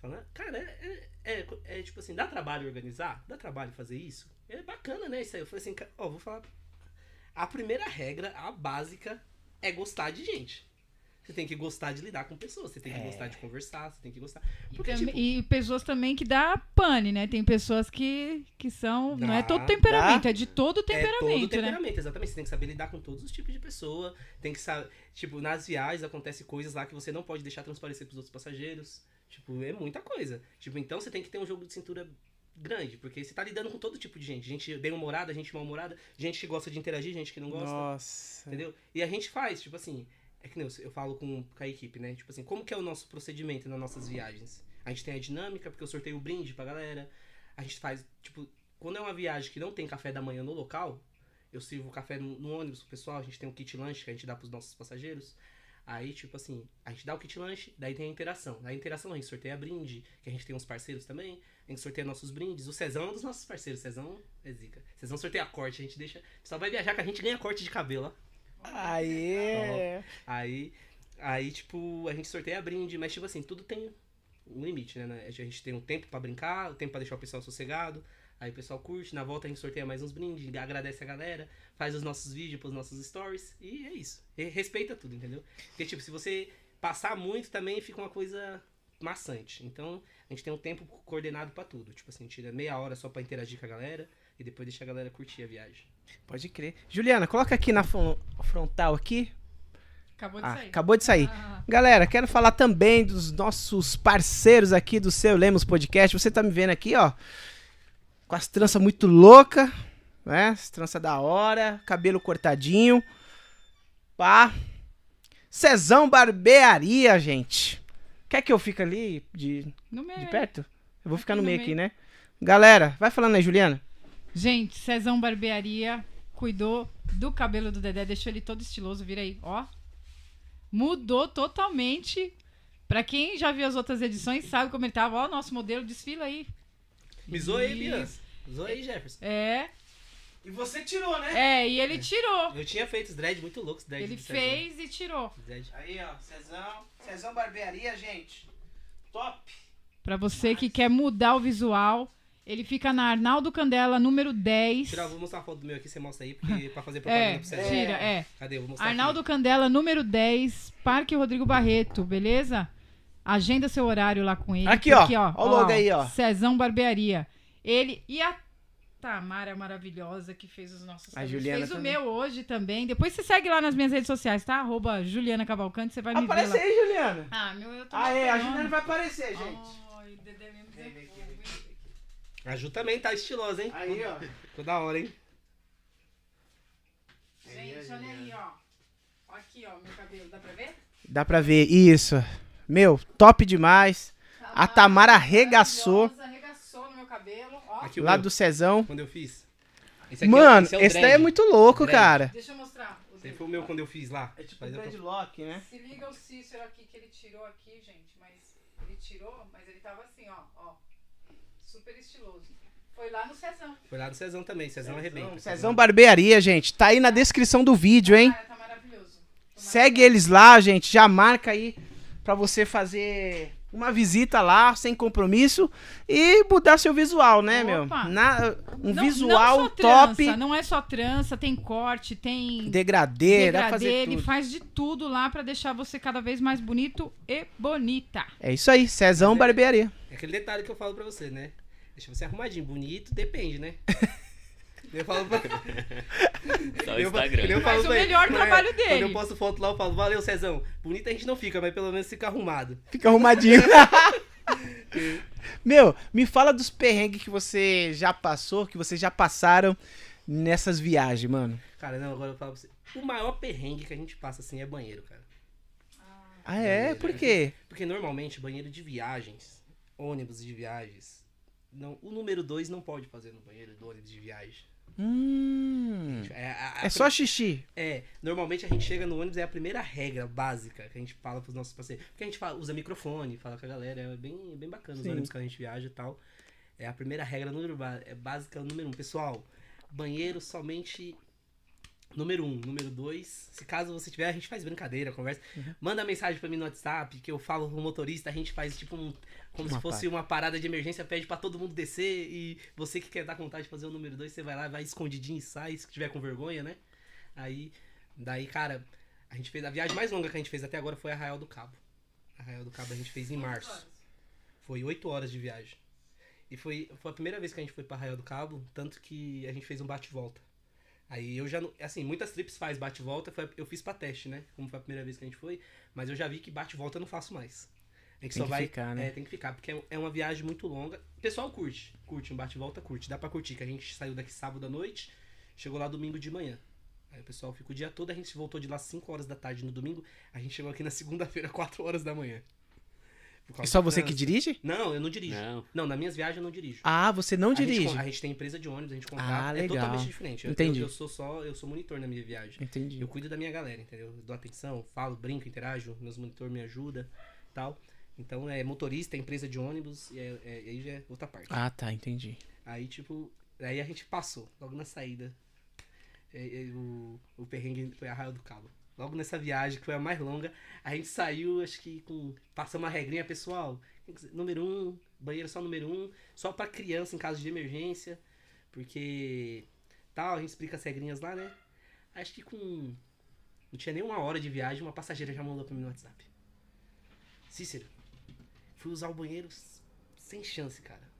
Falando, cara, é, é, é, é tipo assim, dá trabalho organizar? Dá trabalho fazer isso? É bacana, né? Isso aí. Eu falei assim, ó, vou falar. A primeira regra, a básica, é gostar de gente. Você tem que gostar de lidar com pessoas, você tem que É. gostar de conversar, você tem que gostar. E, Porque, tam- tipo, e pessoas também que dá pane, né? Tem pessoas que, que são. não é Dá, todo temperamento, dá. é de todo É todo temperamento, né? temperamento, exatamente. Você tem que saber lidar com todos os tipos de pessoa. Tem que saber. Tipo, nas viagens acontece coisas lá que você não pode deixar transparecer pros outros passageiros. Tipo, é muita coisa. Tipo, então você tem que ter um jogo de cintura grande, porque você tá lidando com todo tipo de gente. Gente bem-humorada, gente mal-humorada, gente que gosta de interagir, gente que não gosta. Nossa. Entendeu? E a gente faz, tipo assim, é que nem eu, eu falo com, com a equipe, né? Tipo assim, como que é o nosso procedimento nas nossas viagens? A gente tem a dinâmica, porque eu sorteio o brinde pra galera. A gente faz, tipo, quando é uma viagem que não tem café da manhã no local, eu sirvo café no, no ônibus pro pessoal, a gente tem um kit lanche que a gente dá pros nossos passageiros. Aí, tipo assim, a gente dá o kit lanche, daí tem a interação. Na interação a gente sorteia brinde, que a gente tem uns parceiros também. A gente sorteia nossos brindes. O Cezão é um dos nossos parceiros. Cezão é zica. Cezão sorteia corte, a gente deixa. Pessoal vai viajar que a gente ganha corte de cabelo, ó. Aê! Aí, aí, tipo, a gente sorteia brinde, mas, tipo assim, tudo tem um limite, né? A gente tem um tempo pra brincar, o tempo pra deixar o pessoal sossegado. Aí o pessoal curte, na volta a gente sorteia mais uns brindes, agradece a galera, faz os nossos vídeos pros nossos stories, e é isso. E respeita tudo, entendeu? Porque, tipo, se você passar muito também fica uma coisa maçante. Então, a gente tem um tempo coordenado pra tudo. Tipo assim, tira meia hora só pra interagir com a galera e depois deixa a galera curtir a viagem. Pode crer. Juliana, coloca aqui na fron- frontal aqui. Acabou de Ah, sair. acabou de sair. Ah, Galera, quero falar também dos nossos parceiros aqui do Seu Lemos Podcast. Você tá me vendo aqui, ó, com as tranças muito louca, né? As tranças da hora, cabelo cortadinho. Pá. Cezão Barbearia, gente. Quer que eu fique ali de, no de perto? Eu vou ficar Aqui no no meio meio. aqui, né? Galera, vai falando aí, Juliana. Gente, Cezão Barbearia cuidou do cabelo do Dedé, deixou ele todo estiloso, vira aí, ó. Mudou totalmente. Pra quem já viu as outras edições, sabe como ele tava. Ó, nosso modelo, desfila aí. Me zoa aí, Bia. Zoa aí, Jefferson. É, E você tirou, né? é, e ele tirou. Eu tinha feito os dread muito loucos, dread Ele fez e tirou. Dread. Aí, ó, Cezão. Cezão Barbearia, gente. Top. Pra você que quer mudar o visual, ele fica na Arnaldo Candela, número 10. Tira, eu vou mostrar uma foto do meu aqui, você mostra aí, porque pra fazer propaganda É, pro Cezão. tira, é. Cadê? Vou mostrar Arnaldo aqui. Candela, número 10, Parque Rodrigo Barreto, beleza? Agenda seu horário lá com ele. Aqui, ó. porque, Ó o logo aí, ó. Cezão Barbearia. Ele e a Tamara maravilhosa que fez os nossos A. Juliana Fez o também. meu hoje também. Depois você segue lá nas minhas redes sociais, tá? Arroba Juliana Cavalcante, você vai me Aparece ver lá. aí, Juliana. Ah, meu, eu tô Ah, é, a. Juliana vai aparecer, gente. Ai, Dedé. A Ju também tá estilosa, hein? Aí, ó. Ficou da hora, hein? Gente, olha aí, ó. Aqui, ó, meu cabelo. Dá pra ver? Dá pra ver, isso. Meu, top demais. A Tamara arregaçou. maravilhosa, Arregaçou no meu cabelo, ó. Aqui o Lá meu, do Cezão. quando eu fiz. Esse aqui é- Mano, é o esse daí é muito louco, Dread. cara. Deixa eu mostrar. Esse foi o meu quando eu fiz lá. É tipo dreadlock, né? Se liga o Cícero aqui que ele tirou aqui, gente. Mas ele tirou, mas ele tava assim, ó. ó super estiloso. Foi lá no Cezão. Foi lá do Cezão também, Cezão arrebenta. Cezão Barbearia, gente. Tá aí na descrição do vídeo, hein? Cara, tá maravilhoso. Tô Segue eles lá, gente. Já marca aí pra você fazer uma visita lá, sem compromisso. E mudar seu visual, né, meu? Opa. Na- um Não- visual não só top. Trança, não é só trança, tem corte, tem Degradê, dá pra degradê, fazer ele tudo. faz de tudo lá pra deixar você cada vez mais bonito e bonita. É isso aí, Cezão Barbearia. É aquele detalhe que eu falo pra você, né? Deixa você arrumadinho, bonito, depende, né? Eu falo pra... Só o eu, falo- Instagram. eu falo Mas o pra ele, melhor é, trabalho Quando dele. eu posto foto lá, eu falo, valeu, Cezão. Bonito a gente não fica, mas pelo menos fica arrumado. Fica arrumadinho. Meu, me fala dos perrengues que você já passou, que vocês já passaram nessas viagens, mano. Cara, não, agora eu falo pra você. O maior perrengue que a gente passa, assim, é banheiro, cara. Ah, é? Por quê? Porque normalmente, banheiro de viagens, ônibus de viagens, não, o número 2 não pode fazer no banheiro do ônibus de viagem. Hum, É, a- a- é só xixi. É, normalmente a gente chega no ônibus, é a primeira regra básica que a gente fala pros nossos parceiros. Porque a gente fala- usa microfone, fala com a galera, é bem, bem bacana os Sim. ônibus que a gente viaja e tal. É a primeira regra número é básica, número um. Pessoal, banheiro somente número um. Número dois, se caso você tiver, a gente faz brincadeira, conversa. Uhum. Manda mensagem pra mim no WhatsApp, que eu falo com o motorista, a gente faz tipo um. Como Uma se fosse uma parada de emergência, pede pra todo mundo descer e você que quer dar vontade de fazer o número dois, você vai lá, vai escondidinho e sai, se tiver com vergonha, né? Aí, daí, cara, a gente fez a viagem mais longa que a gente fez até agora foi Arraial do Cabo. Arraial do Cabo a gente fez em março. Foi oito horas de viagem. E foi, foi a primeira vez que a gente foi pra Arraial do Cabo, tanto que a gente fez um bate-volta. Aí eu já não. Assim, muitas trips faz bate-volta, eu fiz pra teste, né? Como foi a primeira vez que a gente foi. Mas eu já vi que bate-volta eu não faço mais. A gente Tem só que vai. ficar, né? É, tem que ficar, porque é- é uma viagem muito longa. O pessoal curte. Curte, um bate-volta curte. Dá pra curtir, que a gente saiu daqui sábado à noite, chegou lá domingo de manhã. Aí o pessoal fica o dia todo, a gente voltou de lá 5 horas da tarde no domingo, a gente chegou aqui na segunda-feira, 4 horas da manhã. E só você que dirige? Não, eu não dirijo. Não. Não, nas minhas viagens eu não dirijo. Ah, você não A gente dirige. con- A gente, tem empresa de ônibus, a gente contrata. Ah, É legal. totalmente diferente. Eu- Entendi. Eu, eu sou só, eu sou monitor na minha viagem. Entendi. Eu cuido da minha galera, entendeu? Eu dou atenção, falo, brinco, interajo, meus monitores me ajudam, tal. Então é motorista, é empresa de ônibus, e é- é- aí já é outra parte. Ah, tá, entendi. Aí, tipo, aí a gente passou, logo na saída. é, é, o, o perrengue foi Arraial do Cabo. Logo nessa viagem, que foi a mais longa, a gente saiu, acho que com. Passamos uma regrinha pessoal. Número um, banheiro só número um, só pra criança em caso de emergência. Porque. Tal, a gente explica as regrinhas lá, né? Acho que com. Não tinha nem uma hora de viagem, uma passageira já mandou pra mim no WhatsApp. Cícero, fui usar o banheiro sem chance, cara.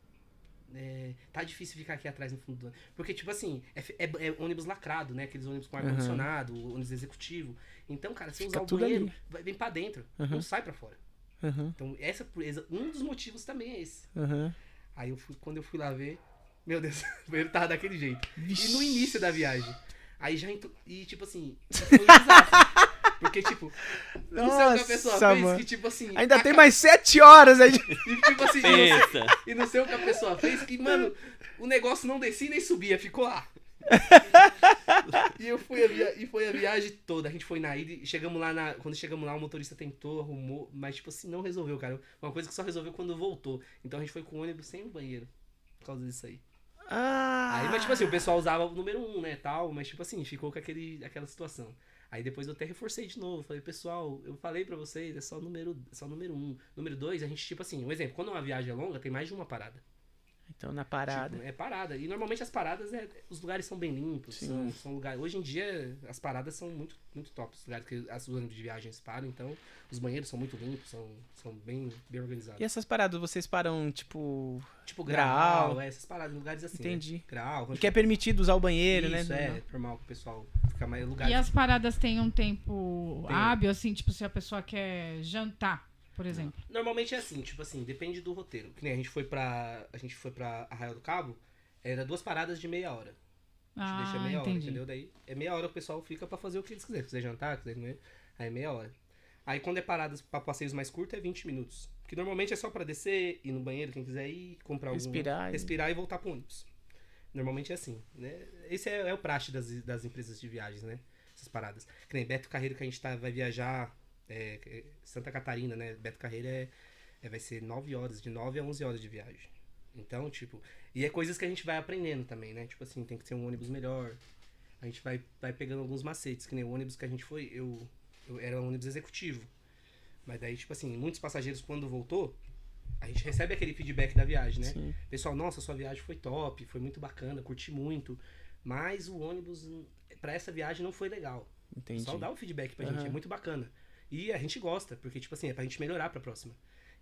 É, tá difícil ficar aqui atrás no fundo do ônibus. Porque, tipo assim, é, é- é ônibus lacrado, né? Aqueles ônibus com ar-condicionado, ônibus executivo. Então, cara, se Fica usar o banheiro, vai, vem pra dentro. Uhum. Não sai pra fora. Aham, Então, essa, um dos motivos também é esse. Aí, eu fui, quando eu fui lá ver, meu Deus, o banheiro tava daquele jeito. E no início da viagem. Aí já entrou. E, tipo assim, foi. Porque, tipo, não sei o que a pessoa Nossa, fez, mano. que, tipo assim. Ainda a tem mais sete horas aí. e tipo assim, e não sei- Pensa. e não sei o que a pessoa fez, que, mano, o negócio não descia nem subia, ficou lá. e eu fui a via... e foi a viagem toda. A gente foi na ida e chegamos lá na. Quando chegamos lá, o motorista tentou, arrumou, mas tipo assim, não resolveu, cara. Uma coisa que só resolveu quando voltou. Então a gente foi com o ônibus sem o banheiro. Por causa disso aí. Ah. Aí, mas tipo assim, o pessoal usava o número 1, um, né, tal, mas tipo assim, ficou com aquele, aquela situação. Aí depois eu até reforcei de novo, falei, pessoal, eu falei pra vocês, é só número, só número 1. Um. Número 2, a gente, tipo assim, um exemplo, quando uma viagem é longa, tem mais de uma parada. Então na parada. Tipo, é parada. E normalmente as paradas, é, os lugares são bem limpos, Sim. são, são lugares... Hoje em dia, as paradas são muito, muito top, os lugares que as ônibus de viagens param, então os banheiros são muito limpos, são, são bem, bem organizados. E essas paradas, vocês param, tipo. Tipo, Graal. grau, é, essas paradas em lugares assim, Entendi. Né? Grau, Que é permitido usar o banheiro, Isso, né? é, normal que o pessoal fica mais lugar. E as paradas têm um tempo Tem. hábil, assim, tipo, se a pessoa quer jantar, por exemplo. Normalmente é assim, tipo assim, depende do roteiro. Que nem a gente foi pra. A gente foi pra Arraial do Cabo, era duas paradas de meia hora. A gente Ah, deixa meia hora, entendi. entendeu? Daí é meia hora que o pessoal fica pra fazer o que eles quiserem. Se quiser jantar, quiser comer, aí é meia hora. Aí quando é paradas pra passeios mais curtos é 20 minutos. Que normalmente é só pra descer, ir no banheiro, quem quiser ir, comprar algum. Respirar e- Respirar e voltar pro ônibus. Normalmente é assim, né? Esse é, é o praxe das, das empresas de viagens, né? Essas paradas. Que nem Beto Carreiro que a gente tá, vai viajar é, é, Santa Catarina, né? Beto Carreiro é, é- vai ser 9 horas, de 9 a 11 horas de viagem. Então, tipo, e é coisas que a gente vai aprendendo também, né? Tipo assim, tem que ter um ônibus melhor. A gente vai, vai pegando alguns macetes, que nem o ônibus que a gente foi, eu, eu era um ônibus executivo. Mas daí, tipo assim, muitos passageiros quando voltou, a gente recebe aquele feedback da viagem, né? Sim. Pessoal, nossa, sua viagem foi top, foi muito bacana, curti muito. Mas o ônibus, pra essa viagem, não foi legal. Entendi. Só dá o feedback pra Aham. gente, é muito bacana. E a gente gosta, porque, tipo assim, é pra gente melhorar pra próxima.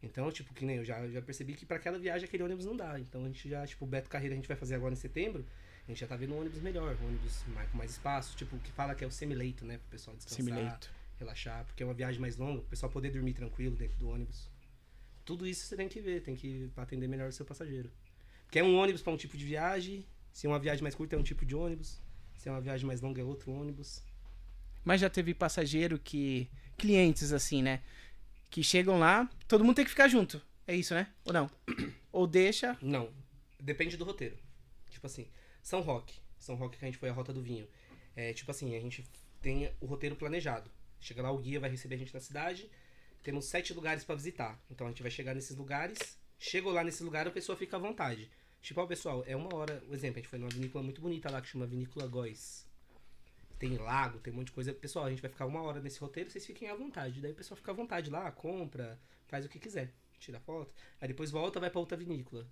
Então, tipo, que nem eu já, já percebi que pra aquela viagem aquele ônibus não dá. Então a gente já, tipo, o Beto Carreira a gente vai fazer agora em setembro. A gente já tá vendo um ônibus melhor, um ônibus mais, com mais espaço, tipo, que fala que é o semileito, né? Pro pessoal descansar, Simulator. relaxar, porque é uma viagem mais longa, o pessoal poder dormir tranquilo dentro do ônibus. Tudo isso você tem que ver, tem que atender melhor o seu passageiro. Porque é um ônibus pra um tipo de viagem, se é uma viagem mais curta é um tipo de ônibus, se é uma viagem mais longa é outro ônibus. Mas já teve passageiro que. Clientes assim, né? Que chegam lá, todo mundo tem que ficar junto. É isso, né? Ou não? Ou deixa. Não. Depende do roteiro. Tipo assim, São Roque. São Roque que a gente foi a Rota do Vinho. É tipo assim, a gente tem o roteiro planejado. Chega lá, o guia vai receber a gente na cidade. Temos sete lugares pra visitar. Então a gente vai chegar nesses lugares. Chegou lá nesse lugar, a pessoa fica à vontade. Tipo, ó, pessoal, é uma hora. O exemplo, a gente foi numa vinícola muito bonita lá que chama Vinícola Góis. Tem lago, tem um monte de coisa. Pessoal, a gente vai ficar uma hora nesse roteiro, vocês fiquem à vontade. Daí o pessoal fica à vontade lá, compra, faz o que quiser. Tira foto. Aí depois volta, vai pra outra vinícola.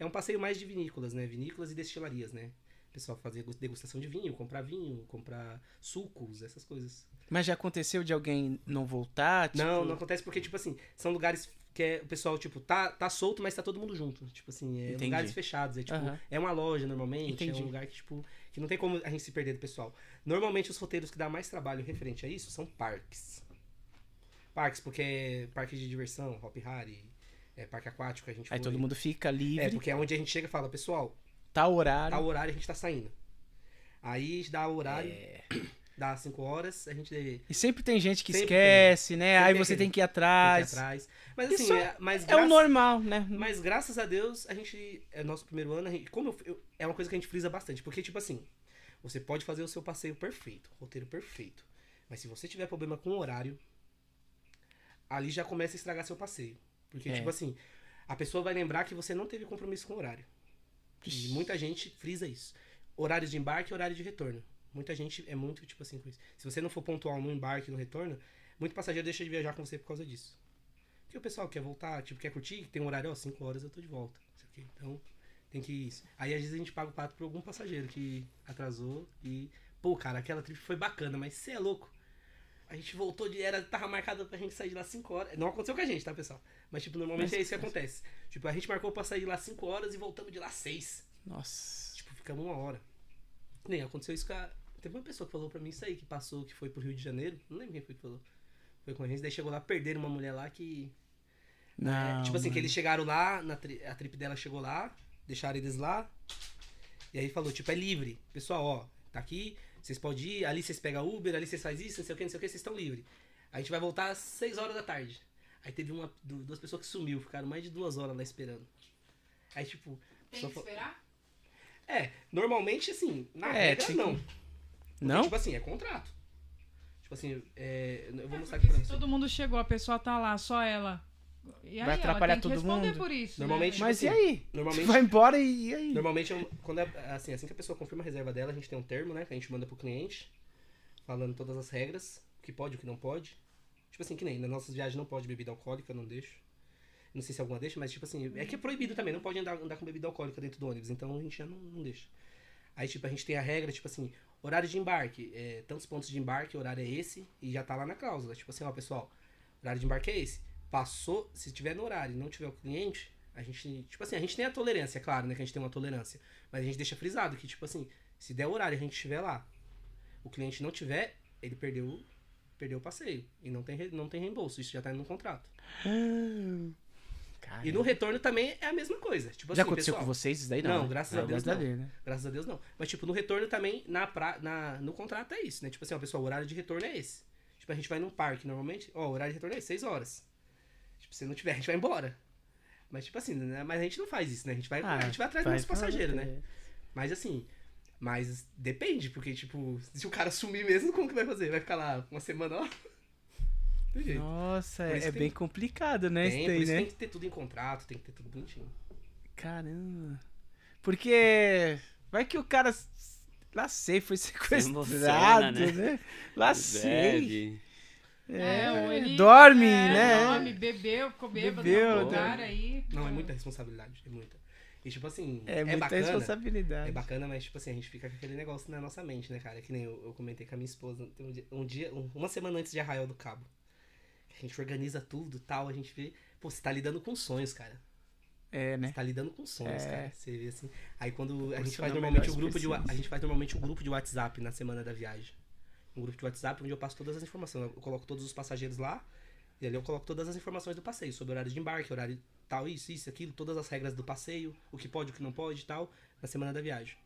É um passeio mais de vinícolas, né? Vinícolas e destilarias, né? O pessoal fazer degustação de vinho, comprar vinho, comprar sucos, essas coisas. Mas já aconteceu de alguém não voltar? Tipo... Não, não acontece porque, tipo assim, são lugares que é, o pessoal, tipo, tá, tá solto, mas tá todo mundo junto. Tipo assim, é Entendi. lugares fechados. É tipo, Aham. é uma loja normalmente, Entendi. é um lugar que, tipo, que não tem como a gente se perder do pessoal. Normalmente os roteiros que dá mais trabalho referente a isso são parques. Parques, porque é parque de diversão, Hop Harry, é parque aquático, a gente Aí foi. todo mundo fica É, livre, porque é onde a gente chega e fala, pessoal, tá o horário. tá o horário a gente tá saindo. Aí dá o horário, É. dá 5 horas, a gente tem E sempre tem gente que Sempre esquece, né? Sempre Aí tem você tem que ir que ir atrás. atrás. Mas Isso assim, é- é, mas É o normal, né? Mas graças a Deus, a gente. É nosso primeiro ano. a gente- como eu, eu- é uma coisa que a gente frisa bastante. Porque, tipo assim, você pode fazer o seu passeio perfeito, roteiro perfeito. Mas se você tiver problema com o horário, ali já começa a estragar seu passeio. Porque, É. tipo assim, a pessoa vai lembrar que você não teve compromisso com o horário. E muita gente frisa isso. Horário de embarque e horário de retorno. Muita gente é muito, tipo assim, com isso. Se você não for pontual no embarque e no retorno, muito passageiro deixa de viajar com você por causa disso. Porque o pessoal quer voltar, tipo, quer curtir, tem um horário, ó, 5 horas eu tô de volta. Então, tem que ir isso. Aí às vezes a gente paga o pato por algum passageiro que atrasou e. Pô, cara, aquela trip foi bacana, mas você é louco. A gente voltou de. Era, tava marcado pra gente sair de lá 5 horas. Não aconteceu com a gente, tá, pessoal? Mas, tipo, normalmente Mas- é isso que acontece. Tipo, a gente marcou pra sair de lá 5 horas e voltamos de lá 6. Nossa. Tipo, ficamos uma hora. Nem aconteceu isso com a. Teve uma pessoa que falou pra mim isso aí, que passou, que foi pro Rio de Janeiro. Não lembro quem foi que falou. Foi com a gente, daí chegou lá, perderam uma mulher lá que. Não. é, tipo assim, que eles chegaram lá, na tri- a trip dela chegou lá, deixaram eles lá. E aí falou, tipo, é livre. Pessoal, ó, tá aqui, vocês podem ir, ali vocês pegam Uber, ali vocês fazem isso, não sei o que, não sei o que, vocês estão livres. A gente vai voltar às 6 horas da tarde. Aí teve uma, du- duas pessoas que sumiu, ficaram mais de duas horas lá esperando. Aí, tipo. Tem que esperar? É, normalmente, assim, na É, regra, tem- não. Porque, Não? Tipo assim, é contrato. Tipo assim, é, eu vou mostrar Porque aqui pra se você. todo mundo chegou, a pessoa tá lá, só ela. E aí Vai atrapalhar ela tem que todo mundo? por isso. Normalmente- né? Mas tipo e assim, aí? Normalmente, Vai embora e e aí? normalmente eu- quando é, assim, assim que a pessoa confirma a reserva dela, a gente tem um termo, né? Que a gente manda pro cliente, falando todas as regras, o que pode, o que não pode. Tipo assim, que nem nas nossas viagens não pode bebida alcoólica, não deixo. Não sei se alguma deixa, mas tipo assim, é que é proibido também, não pode andar, andar com bebida alcoólica dentro do ônibus, então a gente já não, não deixa. Aí, tipo, a gente tem a regra, tipo assim, horário de embarque, é, tantos pontos de embarque, o horário é esse, e já tá lá na cláusula. Tipo assim, ó, pessoal, horário de embarque é esse. Passou, se tiver no horário e não tiver o cliente, a gente, tipo assim, a gente tem a tolerância, é claro, né, que a gente tem uma tolerância, mas a gente deixa frisado que, tipo assim, se der horário e a gente estiver lá, o cliente não tiver, ele perdeu, perdeu o passeio, e não tem, não tem reembolso, isso já tá no contrato. Cara, E no retorno também é a mesma coisa. Tipo já assim, aconteceu pessoal, com vocês isso daí? Não, Não, né? graças a Ah, Deus graças não. Né? Graças a Deus não. Mas, tipo, no retorno também, na pra, na, no contrato é isso, né? Tipo assim, ó, pessoal, o horário de retorno é esse. Tipo, a gente vai num parque normalmente, ó, o horário de retorno é 6 horas. Tipo, se não tiver, a gente vai embora. Mas, tipo assim, né? Mas a gente não faz isso, né? A gente vai, Ah, a gente vai atrás do vai nosso passageiro, né? Mas assim, mas depende, porque, tipo, se o cara sumir mesmo, como que vai fazer? Vai ficar lá uma semana, ó? Jeito. Nossa, é, é tem- bem complicado, né? tem, né? tem que ter tudo em contrato, tem que ter tudo bonitinho. Caramba. Porque vai que o cara, lá sei, foi sequestrado, emociona, né? né? Lá sei. Bebe. É, ou ele dorme, é, né? Dorme, bebeu, ficou bêbado Bebeu, no lugar né? aí. Não, é muita responsabilidade, é muita. E tipo assim, É, é, muita bacana. responsabilidade. É bacana, mas tipo assim, a gente fica com aquele negócio na nossa mente, né, cara? Que nem eu, eu comentei com a minha esposa um dia, um dia- um- uma semana antes de Arraial do Cabo. A gente organiza tudo tal, a gente vê. Pô, você tá lidando com sonhos, cara. É, né? Você tá lidando com sonhos, É. cara. Você vê assim. Aí quando a gente faz normalmente o grupo de a gente faz normalmente o grupo de WhatsApp na semana da viagem. Um grupo de WhatsApp onde eu passo todas as informações. Eu coloco todos os passageiros lá e ali eu coloco todas as informações do passeio, sobre horário de embarque, horário tal, isso, isso, aquilo, todas as regras do passeio, o que pode, o que não pode e tal, na semana da viagem.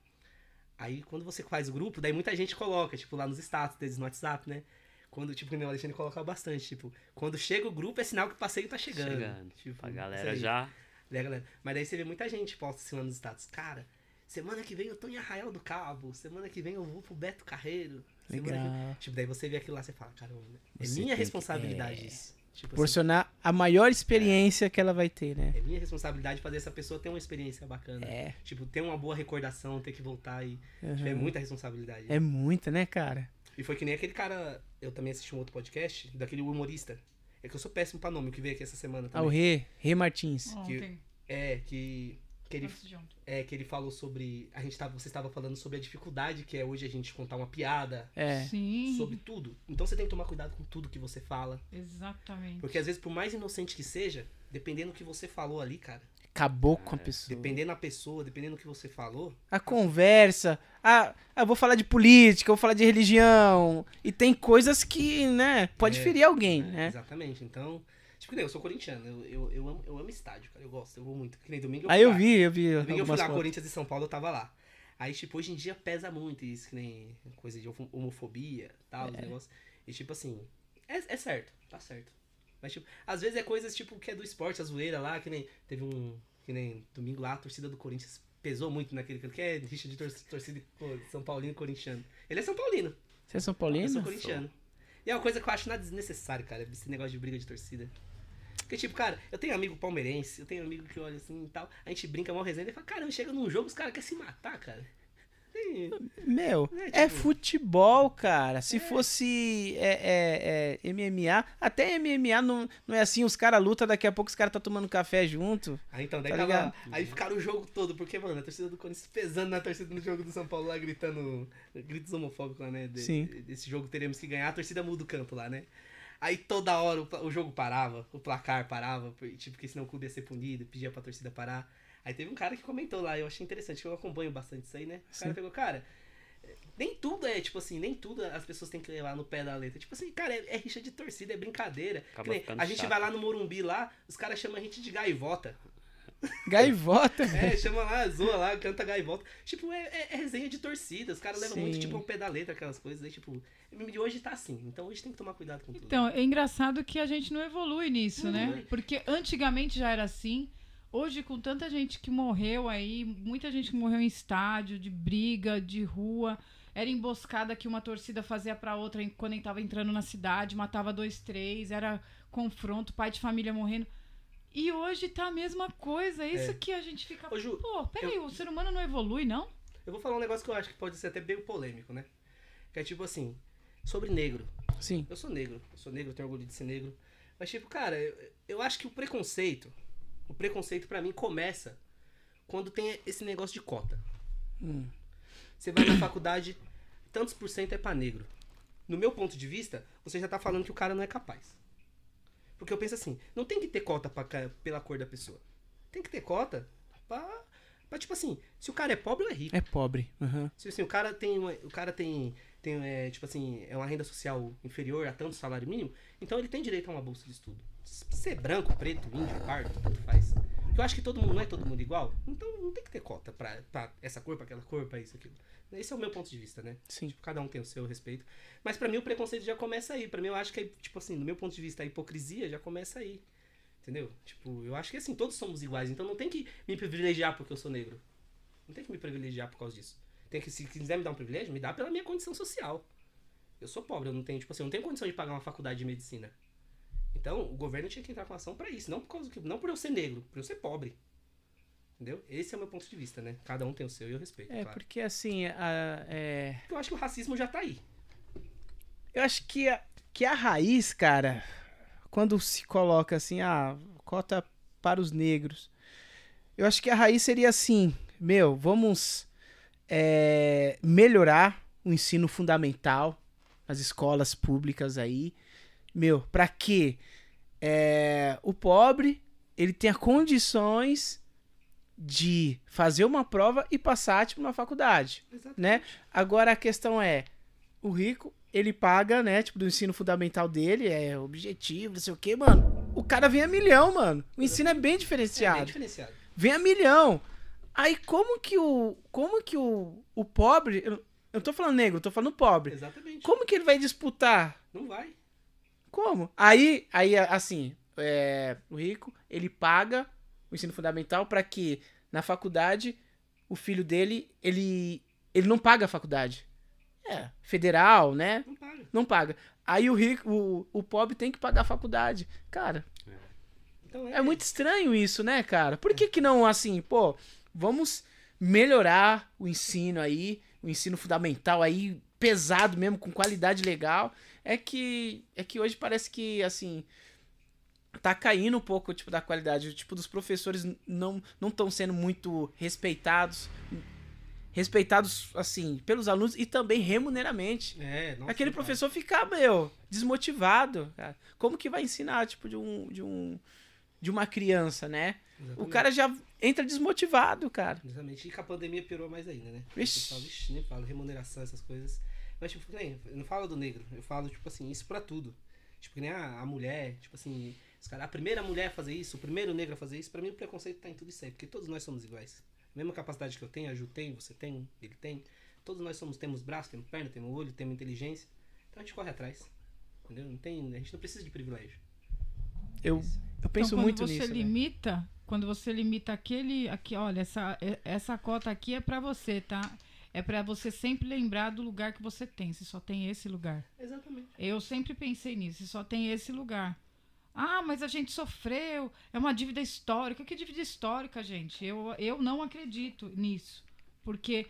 Aí quando você faz o grupo, daí muita gente coloca, tipo, lá nos status deles no WhatsApp, né? Quando, tipo, que o Alexandre coloca bastante, tipo, quando chega o grupo é sinal que o passeio tá chegando. Chegando. Tipo, A galera já. Né, galera? Mas daí você vê muita gente posta assim lá nos status. Cara, semana que vem eu tô em Arraial do Cabo. Semana que vem eu vou pro Beto Carreiro. Que- Legal. Tipo, daí você vê aquilo lá e você fala, caramba, é Você minha tem que- responsabilidade é. isso. Tipo assim, Proporcionar a maior experiência que ela vai ter, né? é minha responsabilidade fazer essa pessoa ter uma experiência bacana. É. Tipo, ter uma boa recordação, ter que voltar e. tipo, é Uhum. muita responsabilidade. É muita, né, cara? E foi que nem aquele cara. Eu também assisti um outro podcast, daquele humorista. É que eu sou péssimo pra nome, o que veio aqui essa semana Ah, o também. Rê, Rê Martins. Ontem. É, que. Que ele, é, que ele falou sobre. A gente tava, você estava falando sobre a dificuldade que é hoje a gente contar uma piada. É. Sim. Sobre tudo. Então você tem que tomar cuidado com tudo que você fala. Exatamente. Porque às vezes, por mais inocente que seja, dependendo do que você falou ali, cara. Acabou com a pessoa. Dependendo da pessoa, dependendo do que você falou. A conversa. Ah, ah, vou falar de política, vou falar de religião. E tem coisas que, né, pode É, ferir alguém, né? né? Exatamente. Então. Tipo, que nem eu sou corintiano. Eu, eu, eu, amo, eu amo estádio, cara. Eu gosto, eu vou muito. Que nem domingo eu Aí fui eu lá. vi, eu vi. Domingo eu fui lá, fotos. Corinthians e São Paulo, eu tava lá. Aí, tipo, hoje em dia pesa muito isso, que nem coisa de homo- homofobia tal, os negócios. E, tipo assim, é, é certo, tá certo. Mas, tipo, às vezes é coisas, tipo, que é do esporte, a zoeira lá, que nem teve um, que nem domingo lá, a torcida do Corinthians pesou muito naquele, que é rixa de tor- torcida São Paulino e corintiano. Ele é São Paulino, Você é São eu Paulino? sou corintiano. E é uma coisa que eu acho nada desnecessário, cara, esse negócio de briga de torcida. Porque, tipo, cara, eu tenho amigo palmeirense, eu tenho amigo que olha assim e tal, a gente brinca mal resenha e fala, caramba, chega num jogo, os caras querem se matar, cara. Meu, É, é tipo- futebol, cara. Se fosse é, é, é, MMA, até MMA não, não é assim, os caras lutam, daqui a pouco os caras tá tomando café junto. Aí então, daí Tá tava. Aí ficaram o jogo todo, porque, mano, a torcida do Corinthians pesando na torcida do jogo do São Paulo lá, gritando. Gritos homofóbicos lá, né? De- Sim. Desse jogo teremos que ganhar, a torcida muda o campo lá, né? Aí toda hora o, o jogo parava, o placar parava, tipo, porque senão o clube ia ser punido, pedia pra torcida parar. Aí teve um cara que comentou lá, eu achei interessante, que eu acompanho bastante isso aí, né? O cara pegou, cara, nem tudo é, tipo assim, nem tudo as pessoas têm que levar no pé da letra. Tipo assim, cara, é, é rixa de torcida, é brincadeira. Nem a gente chato. vai lá no Morumbi lá, os caras chamam a gente de gaivota. Gaivota. É, chama lá, zoa lá, canta gaivota. Tipo, é, é, é resenha de torcida. Os caras levam muito, tipo, ao pé da letra, aquelas coisas. Aí, tipo, de hoje tá assim. Então hoje tem que tomar cuidado com tudo. Então, é engraçado que a gente não evolui nisso, né? Porque antigamente já era assim. Hoje, com tanta gente que morreu aí, muita gente que morreu em estádio, de briga, de rua. Era emboscada que uma torcida fazia pra outra quando tava entrando na cidade, matava dois, três, era confronto, pai de família morrendo. E hoje tá a mesma coisa. É isso É. que a gente fica. Ô, Ju, Pô, peraí, o ser humano não evolui, não? eu vou falar um negócio que eu acho que pode ser até bem polêmico, né? Que é tipo assim, sobre negro. Sim. Eu sou negro, eu sou negro, eu tenho orgulho de ser negro. Mas, tipo, cara, eu, eu acho que o preconceito, o preconceito pra mim começa quando tem esse negócio de cota. Hum. Você vai na faculdade, tantos por cento é pra negro. No meu ponto de vista, você já tá falando que o cara não é capaz. Porque eu penso assim, não tem que ter cota pra, pela cor da pessoa. Tem que ter cota pra, pra, tipo assim, se o cara é pobre ou é rico. É pobre. Uhum. Se assim, o cara tem, uma, o cara tem, tem é, tipo assim, é uma renda social inferior a tanto salário mínimo, então ele tem direito a uma bolsa de estudo. Ser branco, preto, índio, pardo, tanto faz. Eu acho que todo mundo não é todo mundo igual, então não tem que ter cota pra, pra essa cor, pra aquela cor, pra isso, aquilo. Esse é o meu ponto de vista, né? Sim. Tipo, cada um tem o seu respeito. Mas pra mim o preconceito já começa aí. Pra mim eu acho que, é, tipo assim, do meu ponto de vista, a hipocrisia já começa aí. Entendeu? Tipo, eu acho que assim, todos somos iguais. Então não tem que me privilegiar porque eu sou negro. Não tem que me privilegiar por causa disso. Tem que, se quiser me dar um privilégio, me dá pela minha condição social. Eu sou pobre, eu não tenho, tipo assim, eu não tenho condição de pagar uma faculdade de medicina. Então, o governo tinha que entrar com ação pra isso, não por causa que, não por eu ser negro, por eu ser pobre. Entendeu? Esse é o meu ponto de vista, né? Cada um tem o seu e eu respeito, É, claro. porque assim, a- é, Eu acho que o racismo já tá aí. eu acho que a, que a raiz, cara, quando se coloca assim, a cota para os negros, eu acho que a raiz seria assim, meu, vamos é, melhorar o ensino fundamental nas escolas públicas aí, meu, para que é, o pobre ele tenha condições de fazer uma prova e passar tipo uma faculdade Exatamente. né? Agora a questão é, o rico, ele paga, né, tipo, do ensino fundamental dele, é objetivo, não sei o quê, mano. O cara vem a milhão, mano. O ensino é bem É bem diferenciado. diferenciado. Vem a milhão. Aí como que o como que o, o pobre, eu, eu tô falando negro, eu tô falando pobre. Exatamente. Como que ele vai disputar? Não vai. Como? Aí, aí assim, é, o rico, ele paga o ensino fundamental para que na faculdade o filho dele, ele ele não paga a faculdade. É, federal, né? Não paga. Não paga. Aí o rico, o, o pobre tem que pagar a faculdade. Cara, Então é muito estranho isso, né, cara? Por que que não, assim, pô, vamos melhorar o ensino aí, o ensino fundamental aí, pesado mesmo, com qualidade legal. É que, é que hoje parece que, assim, tá caindo um pouco, tipo, da qualidade. Tipo, dos professores não não estão sendo muito respeitados. Respeitados, assim, pelos alunos e também remuneramente. É, nossa, Aquele professor fica, meu, desmotivado, cara. Como que vai ensinar, tipo, de um. de um. de uma criança, né? O Exatamente. cara já entra desmotivado, cara. Exatamente. E com a pandemia piorou mais ainda, né? Vixe. O pessoal, vixe, nem falo, remuneração, essas coisas. Mas, tipo, nem, eu não falo do negro, eu falo, tipo assim, isso pra tudo. Tipo, que nem a, a mulher, tipo assim, os cara, a primeira mulher a fazer isso, o primeiro negro a fazer isso, pra mim o preconceito tá em tudo isso aí, porque todos nós somos iguais. A mesma capacidade que eu tenho, a Ju tem, você tem, ele tem. Todos nós somos, temos braço, temos perna, temos olho, temos inteligência. Então a gente corre atrás. Entendeu? Não tem, a gente não precisa de privilégio. Eu, eu penso então, quando muito você nisso. né? limita, quando você limita aquele aqui, olha, essa essa cota aqui é pra você, tá? É pra você sempre lembrar do lugar que você tem, se só tem esse lugar. Exatamente. Eu sempre pensei nisso, se só tem esse lugar. Ah, mas a gente sofreu, é uma dívida histórica. Que dívida histórica, gente? Eu, eu não acredito nisso. Porque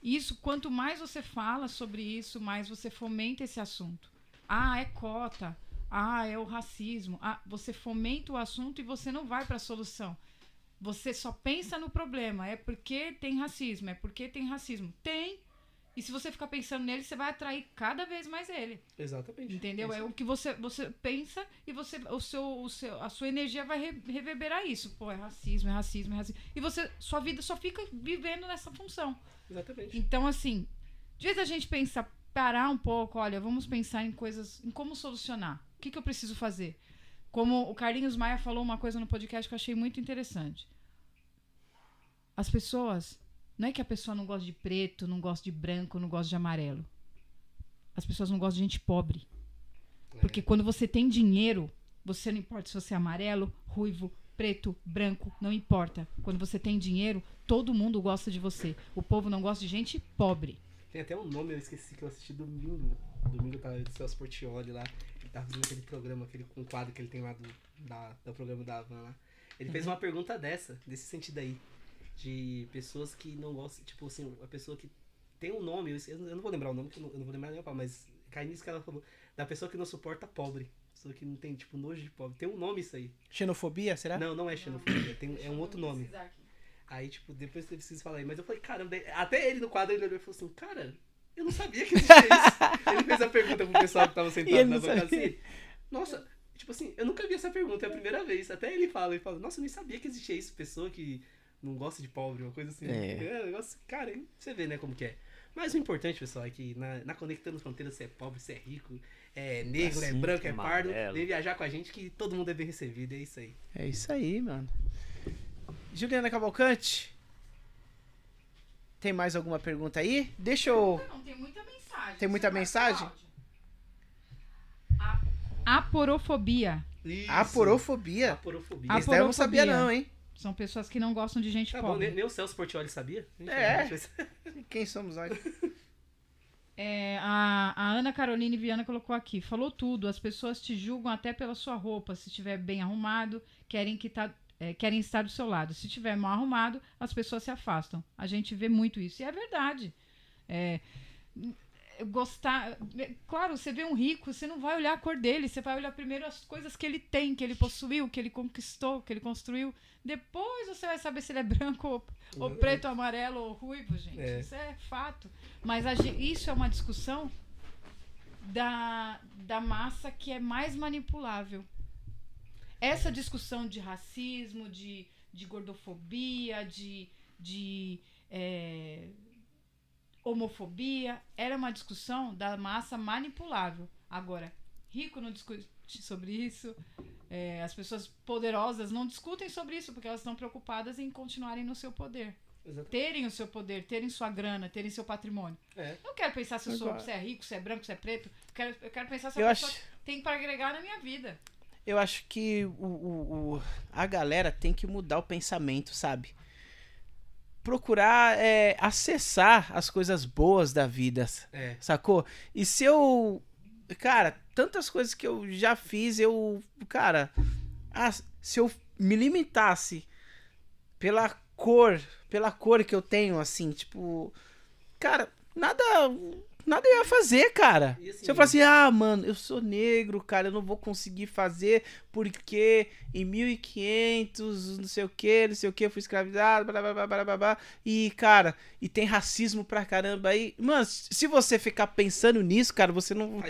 isso, quanto mais você fala sobre isso, mais você fomenta esse assunto. Ah, é cota. Ah, é o racismo. Ah, você fomenta o assunto e você não vai para a solução. Você só pensa no problema. É porque tem racismo, é porque tem racismo. Tem. E se você ficar pensando nele, você vai atrair cada vez mais ele. Exatamente. Entendeu? É Isso. o que você, você pensa e você, o seu, o seu, a sua energia vai re- reverberar isso. Pô, é racismo, é racismo, é racismo. E você, sua vida só fica vivendo nessa função. Exatamente. Então, assim, de vez a gente pensar, parar um pouco, olha, vamos pensar em coisas, em como solucionar. O que, que eu preciso fazer? Como o Carlinhos Maia falou uma coisa no podcast que eu achei muito interessante. As pessoas, não é que a pessoa não gosta de preto, não gosta de branco, não gosta de amarelo. As pessoas não gostam de gente pobre. Porque quando você tem dinheiro, você não importa se você é amarelo, ruivo, preto, branco, não importa. Quando você tem dinheiro, todo mundo gosta de você. O povo não gosta de gente pobre. Tem até um nome, eu esqueci que eu assisti domingo. Domingo tava do Celso Portioli lá. Ele tava fazendo aquele programa, aquele um quadro que ele tem lá do, da, do programa da Havan lá. Ele fez uma pergunta dessa, desse sentido aí. De pessoas que não gostam, tipo assim, uma pessoa que tem um nome, eu, eu não vou lembrar o nome, que eu não, eu não vou lembrar nem a mas cai nisso que ela falou. Da pessoa que não suporta pobre. Pessoa que não tem, tipo, nojo de pobre. Tem um nome isso aí. Xenofobia, será? Não, não é xenofobia, tem, é um outro nome. Aí, tipo, depois você precisa falar aí. Mas eu falei, caramba, até ele no quadro ele olhou e falou assim, cara, eu não sabia que existia isso. ele fez a pergunta pro pessoal que tava sentado na sabia. assim. Nossa, tipo assim, eu nunca vi essa pergunta, é a primeira vez. Até ele fala, ele fala, nossa, eu nem sabia que existia isso, pessoa que não gosta de pobre, uma coisa assim. É. um negócio, cara, hein? você vê, né, como que é. Mas o importante, pessoal, é que na, na Conectando Fronteiras, você é pobre, você é rico, é negro, é Assim, branco, é pardo, amarelo. vem viajar com a gente que todo mundo é bem recebido, é isso aí. É isso aí, mano. Juliana Cavalcante. Tem mais alguma pergunta aí? Deixa eu. Não, tem muita mensagem. Tem muita Você vai mensagem? Aporofobia. Isso. Aporofobia. Aporofobia. Daí eu não sabia, não, hein? São pessoas que não gostam de gente Tá bom, pobre. nem, nem o Celso Portioli sabia? É. Quem somos nós? É, a, a Ana Caroline Viana colocou aqui. Falou tudo. As pessoas te julgam até pela sua roupa. Se estiver bem arrumado, querem que tá, é, querem estar do seu lado. Se estiver mal arrumado, as pessoas se afastam. A gente vê muito isso. E é verdade. É, gostar. é, Claro, você vê um rico, você não vai olhar a cor dele, você vai olhar primeiro as coisas que ele tem, que ele possuiu, que ele conquistou, que ele construiu. Depois você vai saber se ele é branco ou, ou preto, amarelo ou ruivo, gente. É. Isso é fato. Mas a isso é uma discussão da, da massa que é mais manipulável. Essa discussão de racismo, de, de gordofobia, de, de é, homofobia, era uma discussão da massa manipulável. Agora, rico não discute sobre isso, é, as pessoas poderosas não discutem sobre isso porque elas estão preocupadas em continuarem no seu poder. Exatamente. Terem o seu poder, terem sua grana, terem seu patrimônio. É. Eu não quero pensar se eu sou, se é rico, se é branco, se é preto. Eu quero, eu quero pensar se a Eu pessoa acho, tem para agregar na minha vida. Eu acho que o, o- o- a galera tem que mudar o pensamento, sabe? Procurar é, acessar as coisas boas da vida, É. sacou? E se eu cara, tantas coisas que eu já fiz, eu, cara, ah, se eu me limitasse pela cor, pela cor que eu tenho, assim, tipo, cara, nada, nada eu ia fazer, cara. Assim, se eu falasse, ah, mano, eu sou negro, cara, eu não vou conseguir fazer porque em 1500, não sei o que, não sei o que, eu fui escravizado, blá, blá, blá, blá, blá, blá, e, cara, e tem racismo pra caramba aí. Mano, se você ficar pensando nisso, cara, você não,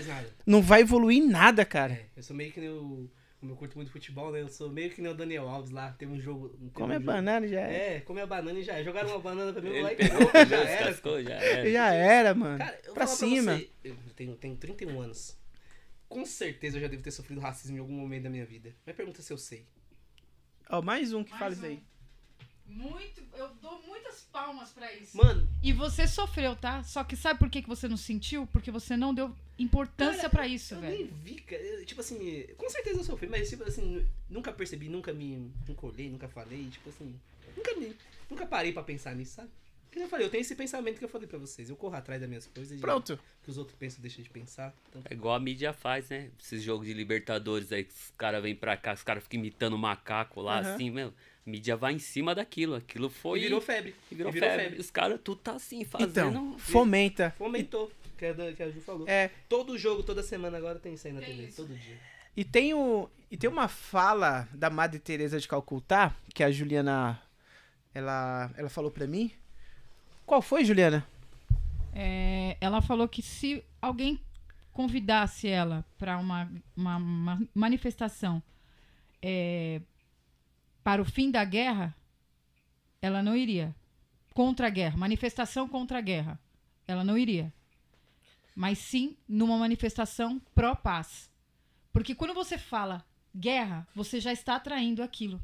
Não vai evoluir em nada, cara. É, eu sou meio que o. Como eu curto muito futebol, né? Eu sou meio que nem o Daniel Alves lá. Tem um jogo. Tem Come um a jogo- banana já é. É, come a banana e já. é. Jogaram uma banana pra mim Ele lá e pegou, já era. descascou, já era. Já era, mano. Cara, eu pra cima. você, eu tenho, tenho 31 anos. Com certeza eu já devo ter sofrido racismo em algum momento da minha vida. Mas pergunta se eu sei. Ó, mais um que Mais fala isso um. aí. Muito, eu dou muitas palmas pra isso. Mano, E você sofreu, tá? Só que sabe por que, que você não sentiu? Porque você não deu importância pra isso, eu velho. nem vi, cara. Eu, Tipo assim, com certeza eu sofri, mas tipo assim, nunca percebi, nunca me nunca olhei, nunca falei, tipo assim, nunca me, nunca parei pra pensar nisso, sabe? Que eu falei, eu tenho esse pensamento que eu falei pra vocês. Eu corro atrás das minhas coisas e Pronto. o que os outros pensam deixa de pensar. Então, É igual a mídia faz, né? Esses jogos de Libertadores aí que os caras vêm pra cá, os caras ficam imitando macaco lá, Aham. assim, meu. A mídia vai em cima daquilo. Aquilo foi. e virou febre. e virou e virou febre. febre. Os caras tudo tá assim, fazendo. Então, fomenta. Fomentou, que, da- que a Ju falou. É, Todo jogo, toda semana agora tem isso aí na TV, isso. todo dia. e tem, o, e tem uma fala da Madre Teresa de Calcutá, que a Juliana, ela, ela falou pra mim. Qual foi, Juliana? É, ela falou que se alguém convidasse ela para uma, uma, uma manifestação é, para o fim da guerra, ela não iria. Contra a guerra, manifestação contra a guerra, ela não iria. Mas sim numa manifestação pró-paz. Porque quando você fala guerra, você já está atraindo aquilo.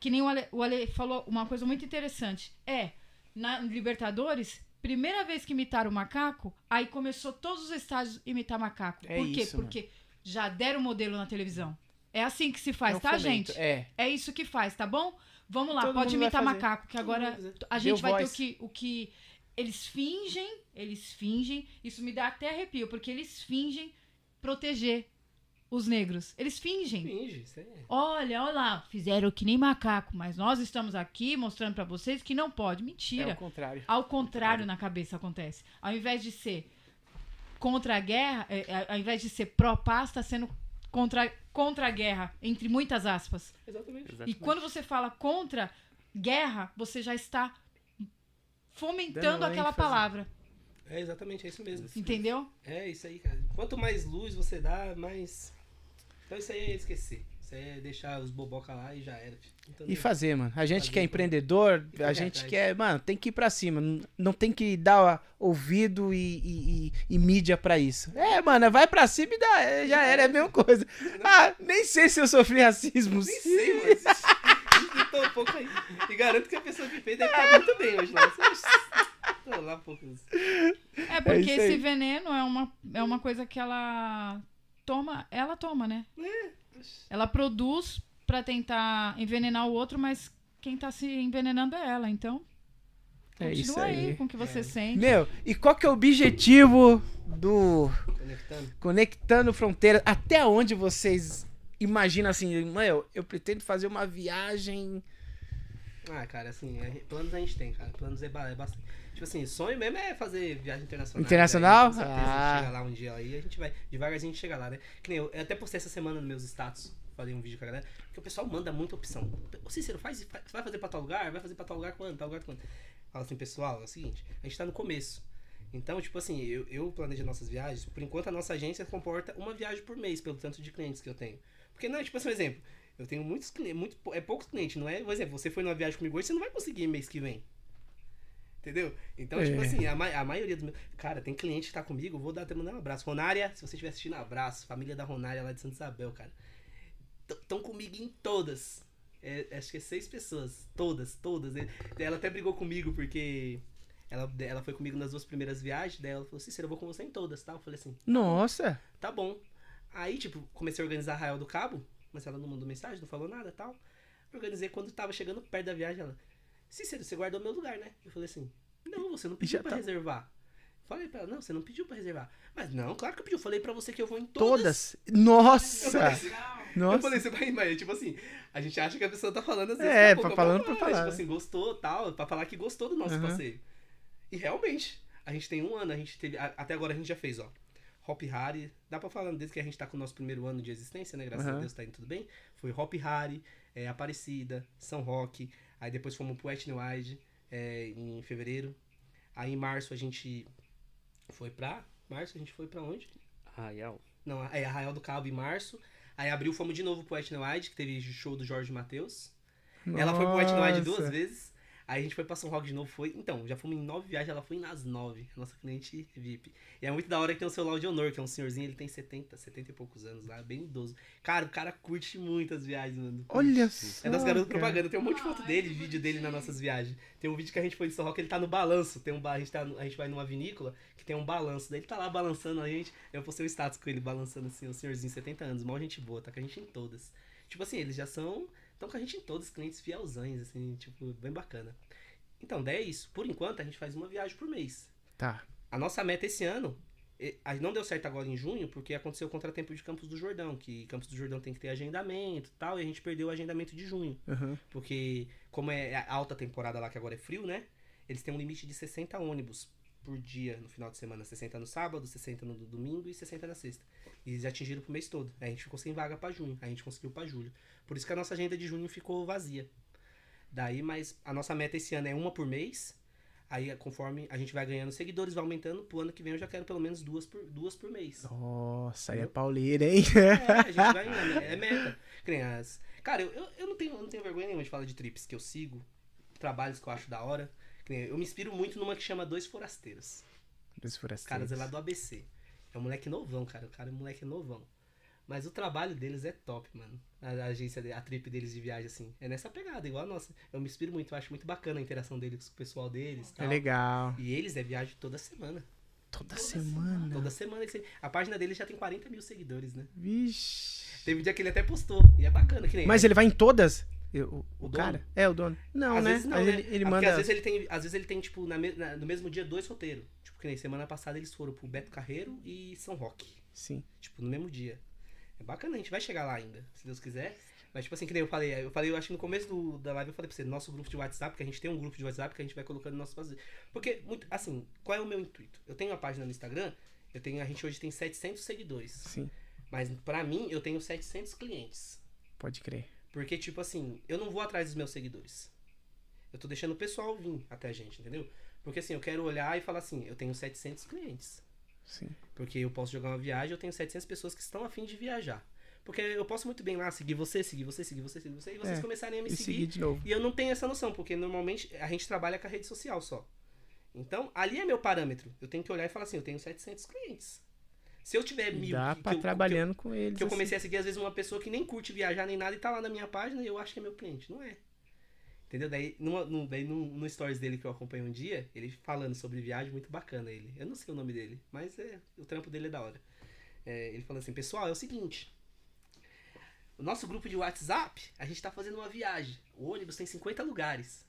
Que nem o Ale, o Ale falou uma coisa muito interessante. É, na Libertadores, primeira vez que imitaram o macaco, aí começou todos os estádios a imitar macaco. É Por quê? isso, mano. Porque já deram o modelo na televisão. É assim que se faz, É tá, fomento, gente? É. É isso que faz, tá bom? Vamos lá, Todo pode vai imitar macaco, que agora vai a Deu gente vai ter voz. o que, o que eles fingem, eles fingem, isso me dá até arrepio, porque eles fingem proteger os negros. Eles fingem. Finge, aí. Olha, olha lá, fizeram que nem macaco, mas nós estamos aqui mostrando pra vocês que não pode. É Mentira. o contrário. Ao contrário na cabeça acontece. Ao invés de ser contra a guerra, é, é, ao invés de ser pró-paz, está sendo contra, contra a guerra, entre muitas aspas. Exatamente. E Exatamente. quando você fala contra guerra, você já está fomentando Dando aquela ênfase. palavra. É exatamente, é isso mesmo. Entendeu? É isso aí, cara. Quanto mais luz você dá, mais. Então isso aí é esquecer. Isso aí é deixar os boboca lá e já era. Então, E fazer, mano. A gente Fazer, que é empreendedor, a gente atrás. quer, mano, tem que ir pra cima. Não- tem que dar ouvido e, e- e- e mídia pra isso. É, mano, vai pra cima e dá, é, já era, é a mesma coisa. Ah, nem sei se eu sofri racismo. Nem sei, mano. Tentou um pouco aí. E garanto que a pessoa que fez deve estar muito bem hoje lá. Tô lá poucos. É porque aí. esse veneno é uma, é uma coisa que ela toma, ela toma, né? Ela produz pra tentar envenenar o outro, mas quem tá se envenenando é ela. Então, É continua isso aí. aí. com o que você sente. Meu, e qual que é o objetivo do Conectando. Conectando Fronteiras? Até onde vocês imaginam assim, meu, eu pretendo fazer uma viagem. Ah, cara, assim, é- planos a gente tem, cara. Planos é, ba- é bastante. Tipo assim, sonho mesmo é fazer viagem internacional. Internacional? Com certeza, Ah. chega lá um dia aí, a gente vai. Devagarzinho a gente chega lá, né? Que nem eu, eu até postei essa semana nos meus status. Falei um vídeo com a galera. Porque o pessoal manda muita opção. Ô Cícero, faz, faz- vai fazer pra tal lugar? Vai fazer pra tal lugar quando? Tal lugar quando? Fala assim, pessoal, é o seguinte, a gente tá no começo. Então, tipo assim, eu, eu planejo nossas viagens. Por enquanto, a nossa agência comporta uma viagem por mês, pelo tanto de clientes que eu tenho. Porque não, tipo assim, um exemplo. Eu tenho muitos clientes, muito, é poucos clientes, não é? Por exemplo, você foi numa viagem comigo hoje, você não vai conseguir mês que vem. Entendeu? Então, tipo É. assim, a, ma- a maioria dos meus. Cara, tem cliente que tá comigo, vou dar até mandar um abraço. Ronária, se você estiver assistindo, abraço. Família da Ronária lá de Santa Isabel, cara. Estão comigo em todas. É, acho que é seis pessoas. Todas, todas. Ela até brigou comigo porque ela, ela foi comigo nas duas primeiras viagens. Daí ela falou: Cícero, eu vou com você em todas, tá? Eu falei assim: Nossa! tá bom. Aí, tipo, comecei a organizar Arraial do Cabo, mas ela não mandou mensagem, não falou nada tal. Organizei quando tava chegando perto da viagem, ela. Cícero, você guardou meu lugar, né? Eu falei assim, não, você não pediu Já pra tá. reservar. Falei pra ela, não, você não pediu pra reservar. Mas não, claro que eu pedi. Eu falei pra você que eu vou em todas. Todas. Nossa! Eu Nossa. falei, você vai, mas tipo assim, a gente acha que a pessoa tá falando às vezes. É, com pra falando pra falar, Tipo assim, gostou tal, pra falar que gostou do nosso Aham. passeio. E realmente, a gente tem um ano, a gente teve. a- Até agora a gente já fez, ó. Hop Harry, dá pra falar desde que a gente tá com o nosso primeiro ano de existência, né? Graças Aham. a Deus tá indo tudo bem. Foi Hop Harry, é, Aparecida, São Roque, aí depois fomos pro Etne Wide é, em fevereiro. Aí em março a gente foi pra. Março a gente foi pra onde? Arraial. Não, é Arraial do Cabo em março. Aí abril fomos de novo pro Etna Wide, que teve show do Jorge Matheus. Ela foi pro Etna Wide duas vezes. Aí a gente foi pra São Roque de novo, foi. Então, já fomos em nove viagens, ela foi nas nove. A nossa cliente VIP. E é muito da hora que tem o celular de honor, que é um senhorzinho, ele tem 70, 70 e poucos anos lá, bem idoso. Cara, o cara curte muito as viagens, mano. Olha só. É das garotas propaganda. Tem um monte de foto dele, vídeo dele nas nossas viagens. Tem um vídeo que a gente foi em São Roque, ele tá no balanço. Tem um ba... a, gente tá no- a gente vai numa vinícola que tem um balanço. Daí ele tá lá balançando a gente. Eu postei um status com ele balançando assim, o senhorzinho, 70 anos, mó gente boa, tá com a gente em todas. Tipo assim, eles já são. Estão com a gente em todas, clientes fielzães, assim, tipo, bem bacana. Então, daí é isso. Por enquanto, a gente faz uma viagem por mês. Tá. A nossa meta esse ano, não deu certo agora em junho, porque aconteceu o contratempo de Campos do Jordão, que Campos do Jordão tem que ter agendamento e tal, e a gente perdeu o agendamento de junho. Aham. Porque, como é a alta temporada lá, que agora é frio, né? Eles têm um limite de 60 ônibus por dia no final de semana. 60 no sábado, 60 no do- domingo e 60 na sexta. E eles atingiram pro mês todo. Aí a gente ficou sem vaga pra junho. A gente conseguiu pra julho. Por isso que a nossa agenda de junho ficou vazia. Daí, mas a nossa meta esse ano é uma por mês. Aí, conforme a gente vai ganhando seguidores, vai aumentando. Pro ano que vem eu já quero pelo menos duas por, duas por mês. Nossa, aí é pauleira, hein? É, a gente vai indo, é meta. Que nem as- Cara, eu, eu, eu não, tenho, eu não tenho vergonha nenhuma de falar de trips que eu sigo, trabalhos que eu acho da hora. Eu me inspiro muito numa que chama Dois Forasteiros. Dos Os forasteiros. caras é lá do ABC. É um moleque novão, cara. O cara é um moleque novão. Mas o trabalho deles é top, mano. A, a agência, a trip deles de viagem, assim. É nessa pegada, igual a nossa. Eu me inspiro muito, eu acho muito bacana a interação deles com o pessoal deles. É Tal. legal. E eles é viagem toda semana. Toda semana. Toda semana. eles- A página deles já tem 40 mil seguidores, né? Vixe. Teve um dia que ele até postou. E é bacana, que nem. Mas ele vai em todas? Eu- o, O o cara? É, o dono. Não, às né? vezes não, né? ele, ele Ah, manda. Porque às vezes ele tem, às vezes ele tem tipo, na, na- no mesmo dia, dois roteiros. Tipo, que nem semana passada eles foram pro Beto Carreiro e São Roque. Sim. Tipo, no mesmo dia. É bacana, a gente vai chegar lá ainda, se Deus quiser. Mas, tipo assim, que nem eu falei, eu falei, eu acho que no começo do, da live eu falei pra você, no nosso grupo de WhatsApp, que a gente tem um grupo de WhatsApp que a gente vai colocando no nosso fazer. Porque, muito, assim, qual é o meu intuito? Eu tenho uma página no Instagram, eu tenho, a gente hoje tem 700 seguidores. Sim. Mas pra mim, eu tenho 700 clientes. Pode crer. Porque, tipo assim, eu não vou atrás dos meus seguidores. Eu tô deixando o pessoal vir até a gente, entendeu? Porque assim, eu quero olhar e falar assim, eu tenho 700 clientes. Sim. Porque eu posso jogar uma viagem, eu tenho 700 pessoas que estão afim de viajar. Porque eu posso muito bem lá seguir você, seguir você, seguir você, seguir você, e vocês É, começarem a me seguir. seguir de novo. E eu não tenho essa noção, porque normalmente a gente trabalha com a rede social só. Então, ali é meu parâmetro. Eu tenho que olhar e falar assim, eu tenho 700 clientes. Se eu tiver mil... dá que- pra que eu- trabalhando com eles. que eu assim. comecei a seguir, às vezes, uma pessoa que nem curte viajar nem nada e tá lá na minha página e eu acho que é meu cliente. Não é. Entendeu? Daí, numa, no, daí no, no stories dele que eu acompanhei um dia, ele falando sobre viagem, muito bacana ele. Eu não sei o nome dele, mas é, o trampo dele é da hora. É, ele falou assim, pessoal, é o seguinte. O nosso grupo de WhatsApp, a gente tá fazendo uma viagem. O ônibus tem 50 lugares.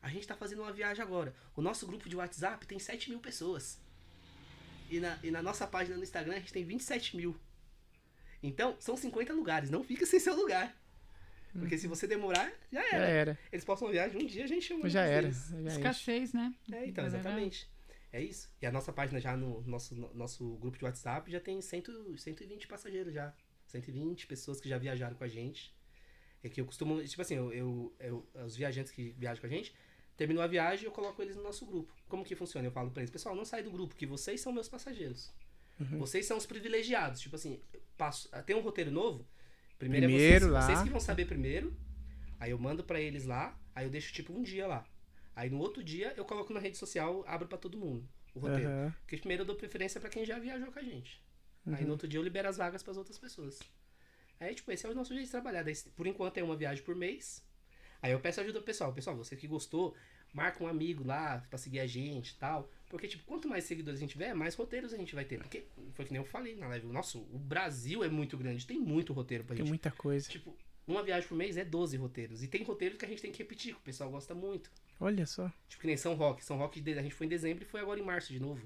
A gente tá fazendo uma viagem agora. O nosso grupo de WhatsApp tem 7 mil pessoas. E na, e na nossa página no Instagram a gente tem 27 mil. Então, são 50 lugares. Não fica sem seu lugar. Porque se você demorar, já Já era. era. Eles postam uma viagem, um dia a gente chama Já era. Já. Escassez, né? É, então, exatamente. É isso. E a nossa página já no nosso, no- nosso grupo de WhatsApp já tem 100, 120 passageiros já. 120 pessoas que já viajaram com a gente. É que eu costumo, tipo assim, eu, eu, eu- os viajantes que viajam com a gente, terminou a viagem eu coloco eles no nosso grupo. Como que funciona? Eu falo pra eles, pessoal, não sai do grupo, que vocês são meus passageiros. Uhum. Vocês são os privilegiados. Tipo assim, passo, tem um roteiro novo. Primeiro, Primeiro é vocês, lá. vocês que vão saber primeiro. Aí eu mando pra eles lá, aí eu deixo tipo um dia lá. Aí no outro dia eu coloco na rede social, abro pra todo mundo o roteiro. Aham. Porque primeiro eu dou preferência pra quem já viajou com a gente. Aí Uhum. no outro dia eu libero as vagas pras outras pessoas. Aí, tipo, esse é o nosso jeito de trabalhar. Daí, por enquanto é uma viagem por mês. Aí eu peço ajuda pro pessoal. Pessoal, você que gostou, marca um amigo lá pra seguir a gente e tal. Porque, tipo, quanto mais seguidores a gente tiver, mais roteiros a gente vai ter. Porque, foi que nem eu falei na live. Nossa, o Brasil é muito grande. Tem muito roteiro pra Tem gente. muita coisa. Tipo, uma viagem por mês é 12 roteiros. E tem roteiros que a gente tem que repetir, que o pessoal gosta muito. Olha só. Tipo, que nem São Roque. São Roque, a gente foi em dezembro e foi agora em março de novo.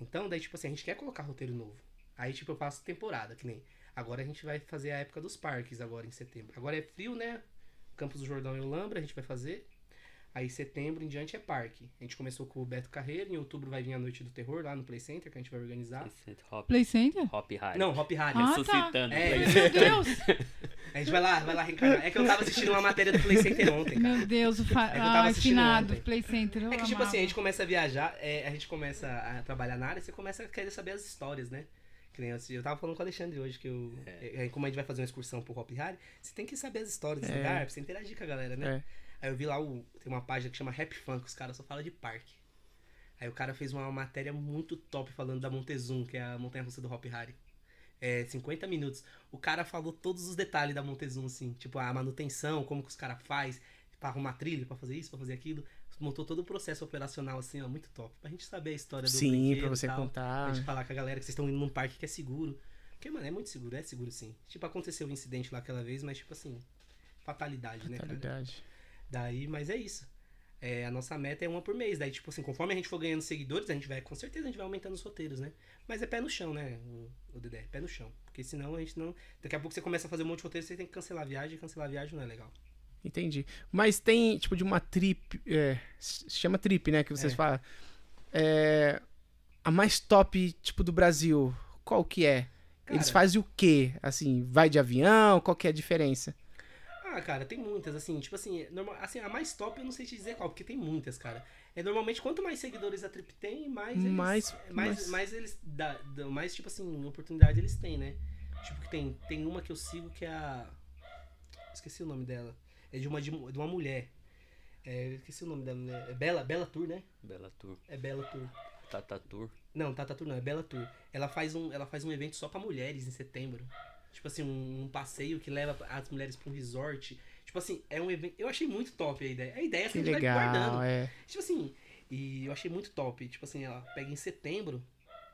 Então, daí, tipo assim, a gente quer colocar roteiro novo. Aí, tipo, eu faço temporada, que nem. Agora a gente vai fazer a época dos parques, agora em setembro. Agora é frio, né? Campos do Jordão e Olambra, a gente vai fazer. Aí setembro em diante é parque. A gente começou com o Beto Carreiro, em outubro vai vir a Noite do Terror lá no Play Center, que a gente vai organizar. Hop, Play Center? hop Harry. Não, Hop Harry. Ah, tá. É, Play. Meu Deus! A gente vai lá, vai lá reencarnar. É que eu tava assistindo uma matéria do Play Center ontem, cara. Meu Deus, o fa... É que eu tava assistindo. Play Center. eu É que, tipo amava. assim, a gente começa a viajar, é, a gente começa a trabalhar na área, você começa a querer saber as histórias, né? Que nem eu tava falando com o Alexandre hoje, que eu, é, como a gente vai fazer uma excursão pro Hop Harry, você tem que saber as histórias desse É. lugar, pra você interagir com a galera, né? É. Aí eu vi lá, o, tem uma página que chama Rap Funk, os caras só falam de parque. Aí o cara fez uma matéria muito top falando da Montezum, que é a montanha-russa do Hop Harry. É, 50 minutos. O cara falou todos os detalhes da Montezum, assim. Tipo, a manutenção, como que os caras faz pra arrumar trilha, pra fazer isso, pra fazer aquilo. Montou todo o processo operacional, assim, ó, muito top. Pra gente saber a história do Sim, pra você tal. contar. Pra gente falar com a galera que vocês estão indo num parque que é seguro. Porque, mano, é muito seguro, é seguro sim. Tipo, aconteceu um incidente lá aquela vez, mas, tipo assim, fatalidade, né, cara? Fatalidade. Daí, mas é isso. É, a nossa meta é uma por mês. Daí, tipo assim, conforme a gente for ganhando seguidores, a gente vai, com certeza, a gente vai aumentando os roteiros, né? Mas é pé no chão, né, o, o Dedé? Pé no chão. Porque senão a gente não. Daqui a pouco você começa a fazer um monte de roteiro, você tem que cancelar a viagem, e cancelar a viagem não é legal. Entendi. Mas tem, tipo, de uma trip. É, se chama trip, né? Que vocês É. falam. É, a mais top, tipo, do Brasil. Qual que é? Eles Cara, fazem o quê? Assim, vai de avião? Qual que é a diferença? Ah, cara, tem muitas, assim, tipo assim, normal, assim, a mais top eu não sei te dizer qual, porque tem muitas, cara. É normalmente quanto mais seguidores a Trip tem, mais eles, Mais- mais, mais- mais, eles dá, dá- mais tipo assim, oportunidade eles têm, né? Tipo que tem, tem uma que eu sigo que é a esqueci o nome dela. É de uma de, de uma mulher. É, esqueci o nome da mulher. É Bela, Bela Tour, né? Bela Tour. É Bela Tour. Tata Tour. Não, Tata Tour não, é Bela Tour. Ela faz um, ela faz um evento só pra mulheres em setembro. Tipo assim, um, um passeio que leva as mulheres pra um resort. Tipo assim, é um evento. Eu achei muito top a ideia. A ideia é que, Que a gente vai legal, guardando. é. Tipo assim, e eu achei muito top. Tipo assim, ela pega em setembro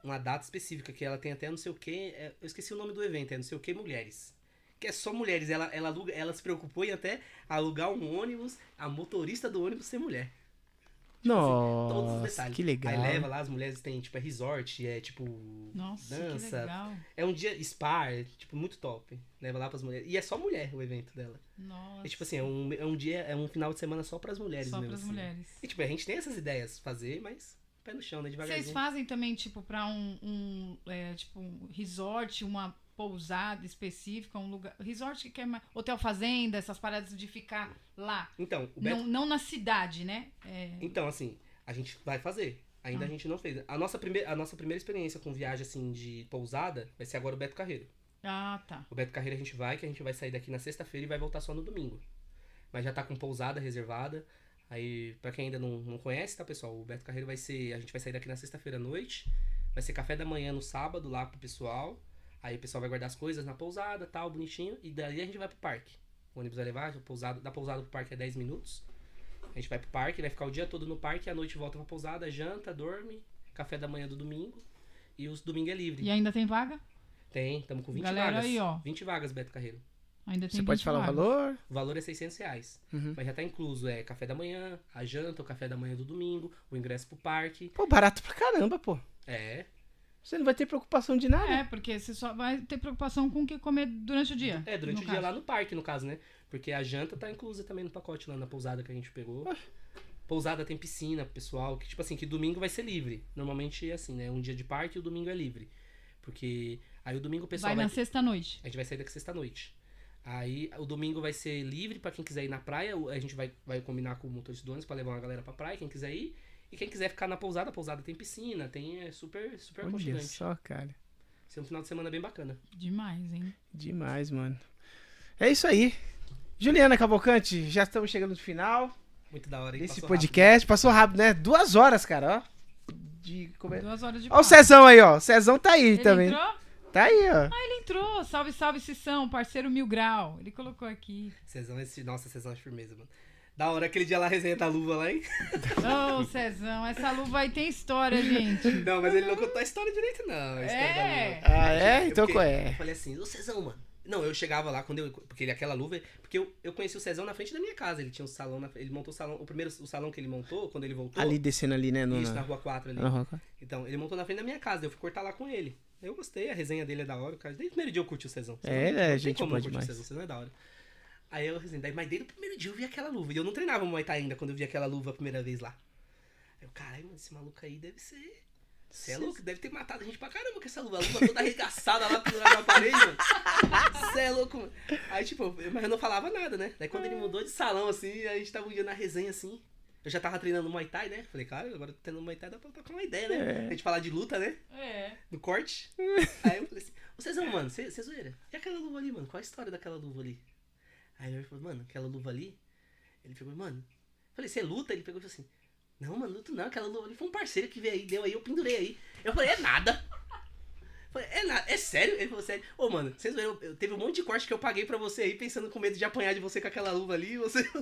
uma data específica que ela tem até não sei o que. eu esqueci o nome do evento, é não sei o que mulheres. Que é só mulheres. Ela, ela, aluga, ela se preocupou em até alugar um ônibus, a motorista do ônibus ser mulher. Todos os Nossa, detalhes. que legal. Aí leva lá, as mulheres têm, tipo, é resort, é tipo. Nossa, dança. que legal. É um dia spa, é, tipo, muito top. Leva lá pras mulheres. E é só mulher o evento dela. Nossa. É tipo assim, é um, é um dia, é um final de semana só pras mulheres Só mesmo. pras assim. mulheres. E tipo, a gente tem essas ideias fazer, mas pé no chão, né? Devagarzinho. Vocês fazem também, tipo, pra um, um, é, tipo, um resort, uma pousada específica, um lugar. Resort que quer mais. Hotel fazenda, essas paradas de ficar lá. Então, o Beto. Não, não na cidade, né? É, Então, assim, a gente vai fazer. Ainda Ah. a gente não fez. A nossa, primeira, a nossa primeira experiência com viagem, assim, de pousada vai ser agora o Beto Carreiro. Ah, tá. O Beto Carreiro a gente vai, que a gente vai sair daqui na sexta-feira e vai voltar só no domingo. Mas já tá com pousada reservada. Aí, pra quem ainda não, não conhece, tá, pessoal? O Beto Carreiro vai ser. A gente vai sair daqui na sexta-feira à noite. Vai ser café da manhã no sábado lá pro pessoal. Aí o pessoal vai guardar as coisas na pousada, tal, bonitinho. E daí a gente vai pro parque. O ônibus vai levar, a pousada, da pousada pro parque é 10 minutos. A gente vai pro parque, vai ficar o dia todo no parque, à noite volta pra pousada, janta, dorme, café da manhã do domingo. E os domingo é livre. E ainda tem vaga? Tem, estamos com 20 Galera vagas. aí, ó. 20 vagas, Beto Carreiro. Ainda tem Você pode 20 falar o vagas. valor? O valor é 600 reais. Uhum. Mas já tá incluso, é café da manhã, a janta, o café da manhã do domingo, o ingresso pro parque. Pô, barato pra caramba, pô. É. Você não vai ter preocupação de nada. É, porque você só vai ter preocupação com o que comer durante o dia. É, durante o dia caso. lá no parque, no caso, né? Porque a janta tá inclusa também no pacote lá na pousada que a gente pegou. Pousada tem piscina, pessoal, que tipo assim, que domingo vai ser livre. Normalmente é assim, né? Um dia de parque e o domingo é livre. Porque aí o domingo o pessoal Vai vai, na sexta-noite. A gente vai sair daqui sexta-noite. Aí o domingo vai ser livre pra quem quiser ir na praia. o- A gente vai, vai combinar com o motorista do ônibus pra levar uma galera pra praia, quem quiser ir. E quem quiser ficar na pousada, a pousada tem piscina, tem é super, super Olha aconchegante. só, cara. Ser um final de semana bem bacana. Demais, hein? Demais, mano. É isso aí. Juliana Cavalcante, já estamos chegando no final Muito da hora, hein? desse Passou podcast. Passou rápido, né? Duas horas, cara, ó. De comer. Duas horas de Ó o. Cezão aí, ó. O Cezão tá aí Ele também. entrou? Tá aí, ó. Ah, ele entrou. Salve, salve, Sissão, parceiro Mil Grau. Ele colocou aqui. rápido. Cezão, esse, nossa, Cezão é firmeza, mano. Da hora aquele dia lá, a resenha da luva lá, hein? Ô, Cezão, essa luva aí tem história, gente. Não, mas ele não contou a história direito, não. A história É. da luva. Ah, é? Eu Então qual Eu é? falei assim, ô Cezão, mano, Não, eu chegava lá quando eu. Porque ele, aquela luva. Porque eu, eu conheci o Cezão na frente da minha casa. Ele tinha um salão. Na, ele montou o salão. O primeiro o salão que ele montou, quando ele voltou. Ali descendo ali, né? No, Isso, na... rua 4 ali. Então, ele montou na frente da minha casa. Eu fui cortar lá com ele. Eu gostei, a resenha dele é da hora. Cara. Desde o primeiro dia eu curti o Cezão. É, não é, tem gente como boa não curtir demais. O Cezão, Cezão é da hora. Aí eu resenhei. Daí, mas desde o primeiro dia eu vi aquela luva. E eu não treinava Muay Thai ainda quando eu vi aquela luva a primeira vez lá. Aí eu, caralho, mano, esse maluco aí deve ser. Você é louco? Deve ter matado a gente pra caramba com essa luva. A luva toda arregaçada lá pendurada na parede, mano. Você é louco, mano. Aí, tipo, eu- mas eu não falava nada, né? Daí quando ele mudou de salão, assim, a gente tava um dia na resenha, assim. Eu já tava treinando Muay Thai, né? Falei, cara, agora tô treinando Muay Thai, dá pra trocar uma ideia, né? A gente falar de luta, né? É. No corte. Aí eu falei assim, ô Cezão, mano, você você é zoeira? E aquela luva ali, mano? Qual a história daquela luva ali? Aí ele falou, mano, aquela luva ali. Ele pegou, mano. Falei, você luta? Ele pegou e falou assim, não, mano, luto não, aquela luva ali foi um parceiro que veio aí, deu aí, eu pendurei aí. Eu falei, é nada. Falei, é nada, é sério? Ele falou, sério. Ô, mano, vocês viram, eu, teve um monte de corte que eu paguei pra você aí, pensando com medo de apanhar de você com aquela luva ali, e você.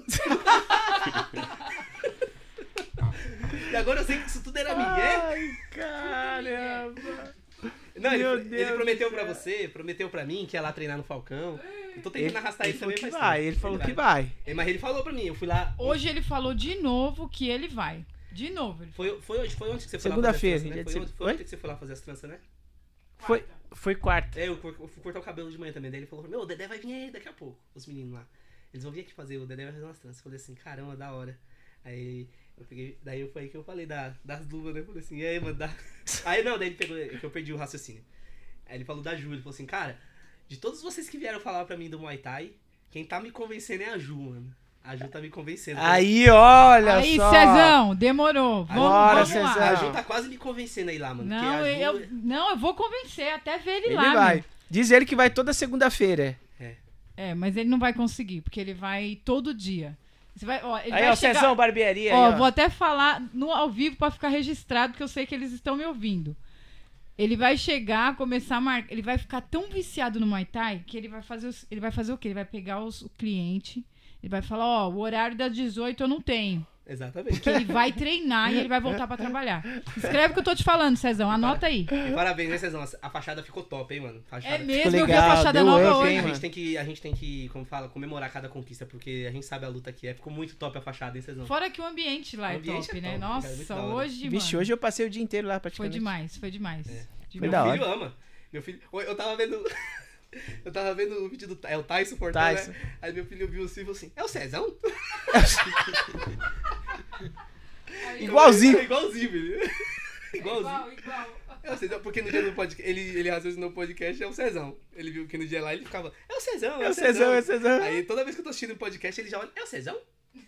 e agora eu sei que isso tudo era Miguel. Ai, caramba. Não, ele, ele prometeu pra você, prometeu pra mim que ia lá treinar no Falcão. Eu tô tentando Ele, arrastar ele ele, falou também que faz vai, ele falou que vai. É, Mas ele falou pra mim, eu fui lá. Hoje ele falou de novo que ele vai. De novo. Ele Foi, foi, hoje, foi ontem que você foi lá Segunda-feira, fazer dia né? de Foi, ontem, foi Oi? ontem que você foi lá fazer as tranças, né? Foi, foi quarta. É, eu, fui cortar o cabelo de manhã também. Daí ele falou: Meu, o Dedé vai vir aí daqui a pouco, os meninos lá. Eles vão vir aqui fazer, o Dedé vai fazer umas tranças. Eu falei assim: Caramba, da hora. Aí eu peguei, daí foi aí que eu falei da, das luvas, né? Eu falei assim: E aí, mano, dá. Aí não, daí ele pegou, é que eu perdi o raciocínio. Aí ele falou da Ju, ele falou assim: Cara, de todos vocês que vieram falar pra mim do Muay Thai, quem tá me convencendo é a Ju, mano. A Ju tá me convencendo. Aí, olha Aí, só. Cezão, demorou. Vamos, Bora, vamos lá. Cezão. A Ju tá quase me convencendo aí lá, mano. Não, Ju... eu, não, eu vou convencer até ver ele, Ele lá. vai. meu. Diz ele que vai toda segunda-feira. É, mas ele não vai conseguir, porque ele vai todo dia. Você vai, ó, ele Aí, vai ó, chegar... Cezão Barbearia. Ó, aí, ó. vou até falar no ao vivo pra ficar registrado, que eu sei que eles estão me ouvindo. Ele vai chegar, começar a marcar. Ele vai ficar tão viciado no Muay Thai que ele vai fazer, os- ele vai fazer o quê? Ele vai pegar os- o cliente, ele vai falar: Ó, o horário das 18 eu não tenho. Exatamente. Que ele vai treinar e ele vai voltar pra trabalhar. Escreve o que eu tô te falando, Cezão. Anota aí. E parabéns, né, Cezão? A fachada ficou top, hein, mano? Fachada. É mesmo, eu vi a fachada deu nova up, hoje. hein, A gente tem que, a gente tem que, como fala, comemorar cada conquista, porque a gente sabe a luta que é. Ficou muito top a fachada, hein, Cezão? Fora que o ambiente lá O é ambiente top, é né? top, cara, é muito Nossa, da hora. hoje, Vixe, mano, hoje eu passei o dia inteiro lá foi praticamente. demais, foi demais. É. Demais. Foi da Meu filho ama. Meu filho. Oi, Eu tava vendo. Eu tava vendo o vídeo do. É o Tyson Fortão, Tyson. né? Aí meu filho viu o Silvio assim: É o Cezão? Igualzinho. É igualzinho, filho. Igualzinho. igual. É o Cezão, porque no dia do podcast. Ele, ele raciocinou no podcast, é o Cezão. Ele viu que no dia lá ele ficava: É o Cezão, É o Cezão, é o Cezão. Aí toda vez que eu tô assistindo o podcast, ele já olha: É o Cezão?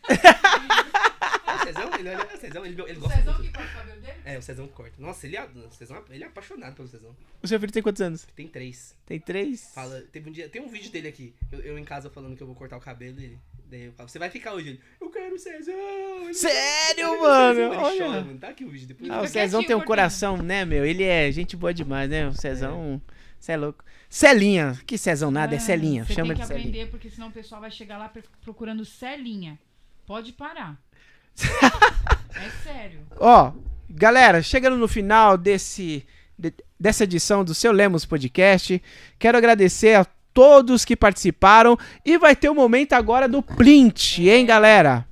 É o Cezão? Ele olha: É o Cezão? Ele, ele O gosta Cezão muito. que corta o cabelo dele? É, o Cezão corta. Nossa, ele é, o Cezão, ele é apaixonado pelo Cezão. O seu filho tem quantos anos? Tem três. Tem três? Fala, teve um dia, tem um vídeo dele aqui, eu, eu em casa falando que eu vou cortar o cabelo dele. Daí eu falo, você vai ficar hoje? Ele, eu quero o Cezão! Ele- Sério, quero o mano? Cezão. Ele Olha. chora, mano. Tá aqui o vídeo depois. Ah, o Cezão tem um cortando. coração, né, meu? Ele é gente boa demais, né? O Cezão. Cê é louco. Celinha. Que Cezão nada, é Ah, Celinha. Você Chama tem que de Celinha. aprender, porque senão o pessoal vai chegar lá procurando Celinha. Pode parar. é sério. Ó, galera, chegando no final desse de- dessa edição do seu Lemos Podcast, quero agradecer a todos que participaram e vai ter o momento agora do print, hein, galera?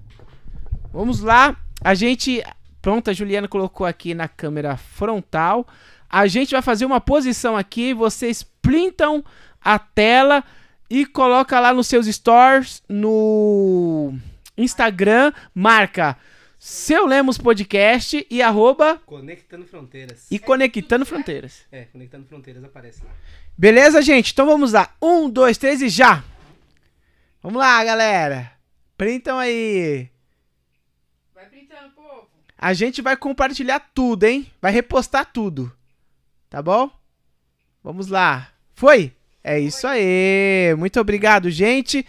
Vamos lá. A gente pronto, a Juliana colocou aqui na câmera frontal. A gente vai fazer uma posição aqui, vocês printam a tela e coloca lá nos seus stores no Instagram, marca seu Lemos Podcast e arroba Conectando Fronteiras. e Conectando Fronteiras. É, Conectando Fronteiras aparece lá. Beleza, gente? Então vamos lá. Um, dois, três e já! Vamos lá, galera. Printam aí. Vai printando, povo. A gente vai compartilhar tudo, hein? Vai repostar tudo. Tá bom? Vamos lá. Foi? É isso aí. Muito obrigado, gente.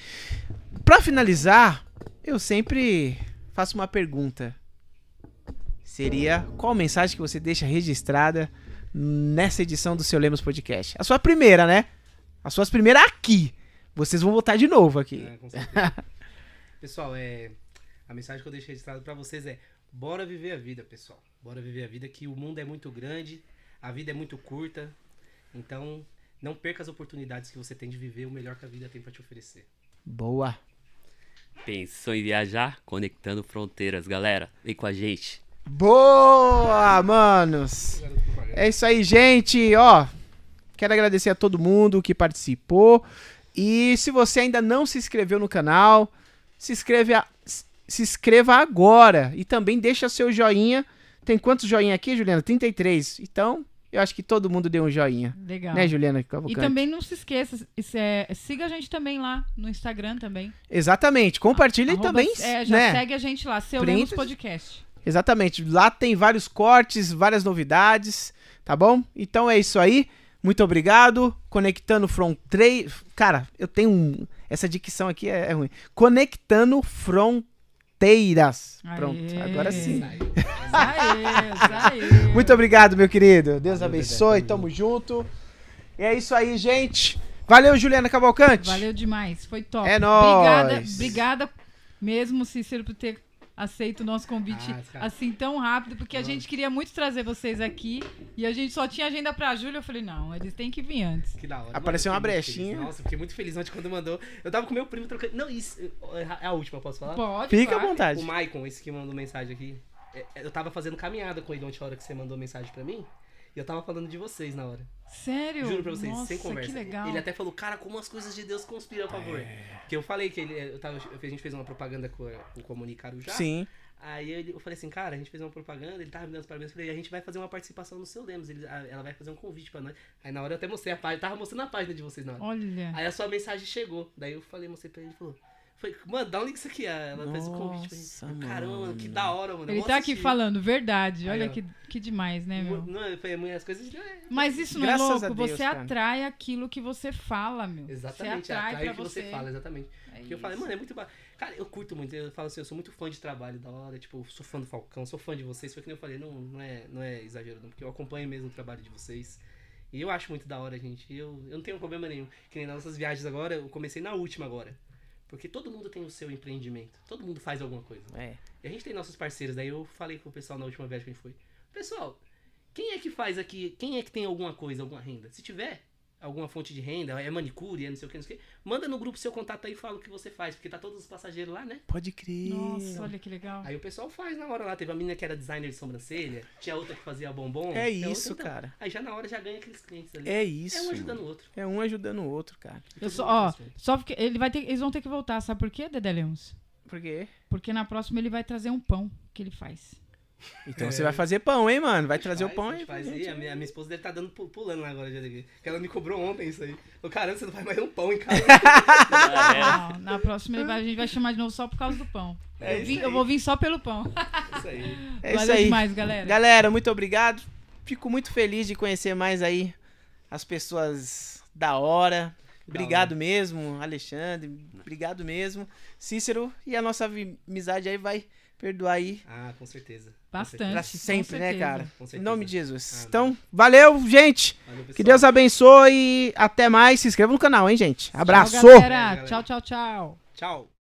Pra finalizar, eu sempre faço uma pergunta. Seria qual mensagem que você deixa registrada nessa edição do seu Lemos Podcast? A sua primeira, né? As suas primeiras aqui. Vocês vão voltar de novo aqui. É. Pessoal, é, a mensagem que eu deixo registrado pra vocês é: bora viver a vida, pessoal. Bora viver a vida, que o mundo é muito grande, a vida é muito curta. Então, Não perca as oportunidades que você tem de viver o melhor que a vida tem pra te oferecer. Boa. Pensou em viajar? Conectando fronteiras, galera. Vem com a gente. Boa, manos. É isso aí, gente. Ó, quero agradecer a todo mundo que participou. E se você ainda não se inscreveu no canal, se inscreve, a- se inscreva agora. E também deixa seu joinha. Tem quantos joinha aqui, Juliana? 33. Então, eu acho que todo mundo deu um joinha. Legal. Né, Juliana E Cavalcante? também não se esqueça, é- siga a gente também lá no Instagram também. Exatamente. Compartilhe Arroba- também, é, já né? segue a gente lá, Seu Print- Lemos Podcast. Exatamente. Lá tem vários cortes, várias novidades, tá bom? Então é isso aí. Muito obrigado. Conectando Fronteiras. Cara, eu tenho um. Essa dicção aqui é, é ruim. Conectando Fronteiras. Aê. Pronto, agora sim. Aê, aê. Muito obrigado, meu querido. Deus Valeu, abençoe. Tamo junto. E é isso aí, gente. Valeu, Juliana Cavalcante. Valeu demais, foi top. É Obrigada, nóis. obrigada mesmo, Cícero, por ter aceito o nosso convite Ah, assim tão rápido, porque a Nossa. gente queria muito trazer vocês aqui e a gente só tinha agenda pra Júlia. Eu falei, não, eles têm que vir antes. Que da hora. Apareceu Mano, uma brechinha. feliz. Nossa, eu fiquei muito feliz ontem quando mandou. Eu tava com meu primo trocando. Não, isso. É a última, posso falar? Pode, Fica à claro. vontade. O Maicon, esse que mandou mensagem aqui. É, Eu tava fazendo caminhada com ele ontem a hora que você mandou mensagem pra mim. E eu tava falando de vocês na hora. Sério? Juro pra vocês, Nossa, sem conversa. que legal. Ele até falou, cara, como as coisas de Deus conspiram a favor. É. Porque eu falei que ele. Eu tava, a gente fez uma propaganda com, com o Comunicar já. Sim. Aí ele- eu falei assim, cara, a gente fez uma propaganda, ele tava me dando os parabéns, eu falei, a gente vai fazer uma participação no seu Lemos, ele- a- ela vai fazer um convite pra nós. Aí na hora eu até mostrei a página, tava mostrando a página de vocês na hora. Olha. Aí a sua mensagem chegou, daí eu falei, mostrei pra ele, ele falou, foi, mano, dá um link isso aqui, ah, ela fez o convite pra Nossa, gente. Eu, Caramba, mano. que da hora, mano. eu Ele tá aqui falando verdade. Aí, Olha ó. que, que demais, né, meu? Não, foi as coisas. é, Mas isso não Graças é louco? Deus, você cara. atrai aquilo que você fala, meu. Exatamente, você atrai, atrai o que você você. fala, exatamente. É Porque eu falei, mano, é muito ba... Cara, eu curto muito, eu falo assim, eu sou muito fã de trabalho da hora, tipo, eu sou fã do Falcão, sou fã de vocês, foi que nem eu falei, não, não, é, não é exagero não, porque eu acompanho mesmo o trabalho de vocês. E eu acho muito da hora, gente. Eu, eu não tenho problema nenhum. Que nem nas nossas viagens agora, eu comecei na última agora. Porque todo mundo tem o seu empreendimento. Todo mundo faz alguma coisa. É. E a gente tem nossos parceiros, daí eu falei com o pessoal na última viagem que a gente foi. Pessoal, quem é que faz aqui? Quem é que tem alguma coisa, alguma renda? Se tiver alguma fonte de renda, é manicure, é não sei o que, não sei o que, manda no grupo seu contato aí e fala o que você faz, porque tá todos os passageiros lá, né? Pode crer. Nossa, olha que legal. Aí o pessoal faz na hora lá. Teve uma menina que era designer de sobrancelha, tinha outra que fazia bombom. É isso, outra, então. cara. Aí já na hora já ganha aqueles clientes ali. É isso. É um ajudando o outro. É um ajudando o outro, cara. Eu só, ó, só porque ele vai ter, eles vão ter que voltar, sabe por quê, Dedé Lemos? Por quê? Porque na próxima ele vai trazer um pão que ele faz. Então É. você vai fazer pão, hein, mano? Vai trazer o faz, pão a aí. faz. gente. E a minha, a minha esposa deve estar dando pu- pulando lá agora já daqui. Que ela me cobrou ontem isso aí. Falou, caramba, você não vai mais um pão em casa. Ah, é. Não, na próxima vai- a gente vai chamar de novo só por causa do pão. É eu, vim- eu vou vir só pelo pão. isso aí. É isso Valeu aí. demais, galera. Galera, muito obrigado. Fico muito feliz de conhecer mais aí as pessoas da hora. Obrigado mesmo, Alexandre. Obrigado mesmo. Cícero, e a nossa amizade aí vai perdoar aí Ah, com certeza. Bastante. pra sempre, né, cara? Com Em nome de Jesus. Amém. Então, valeu, gente. Valeu. Que Deus abençoe. Até mais. Se inscreva no canal, hein, gente. Abraço. Tchau, galera. Tchau, tchau, tchau. Tchau.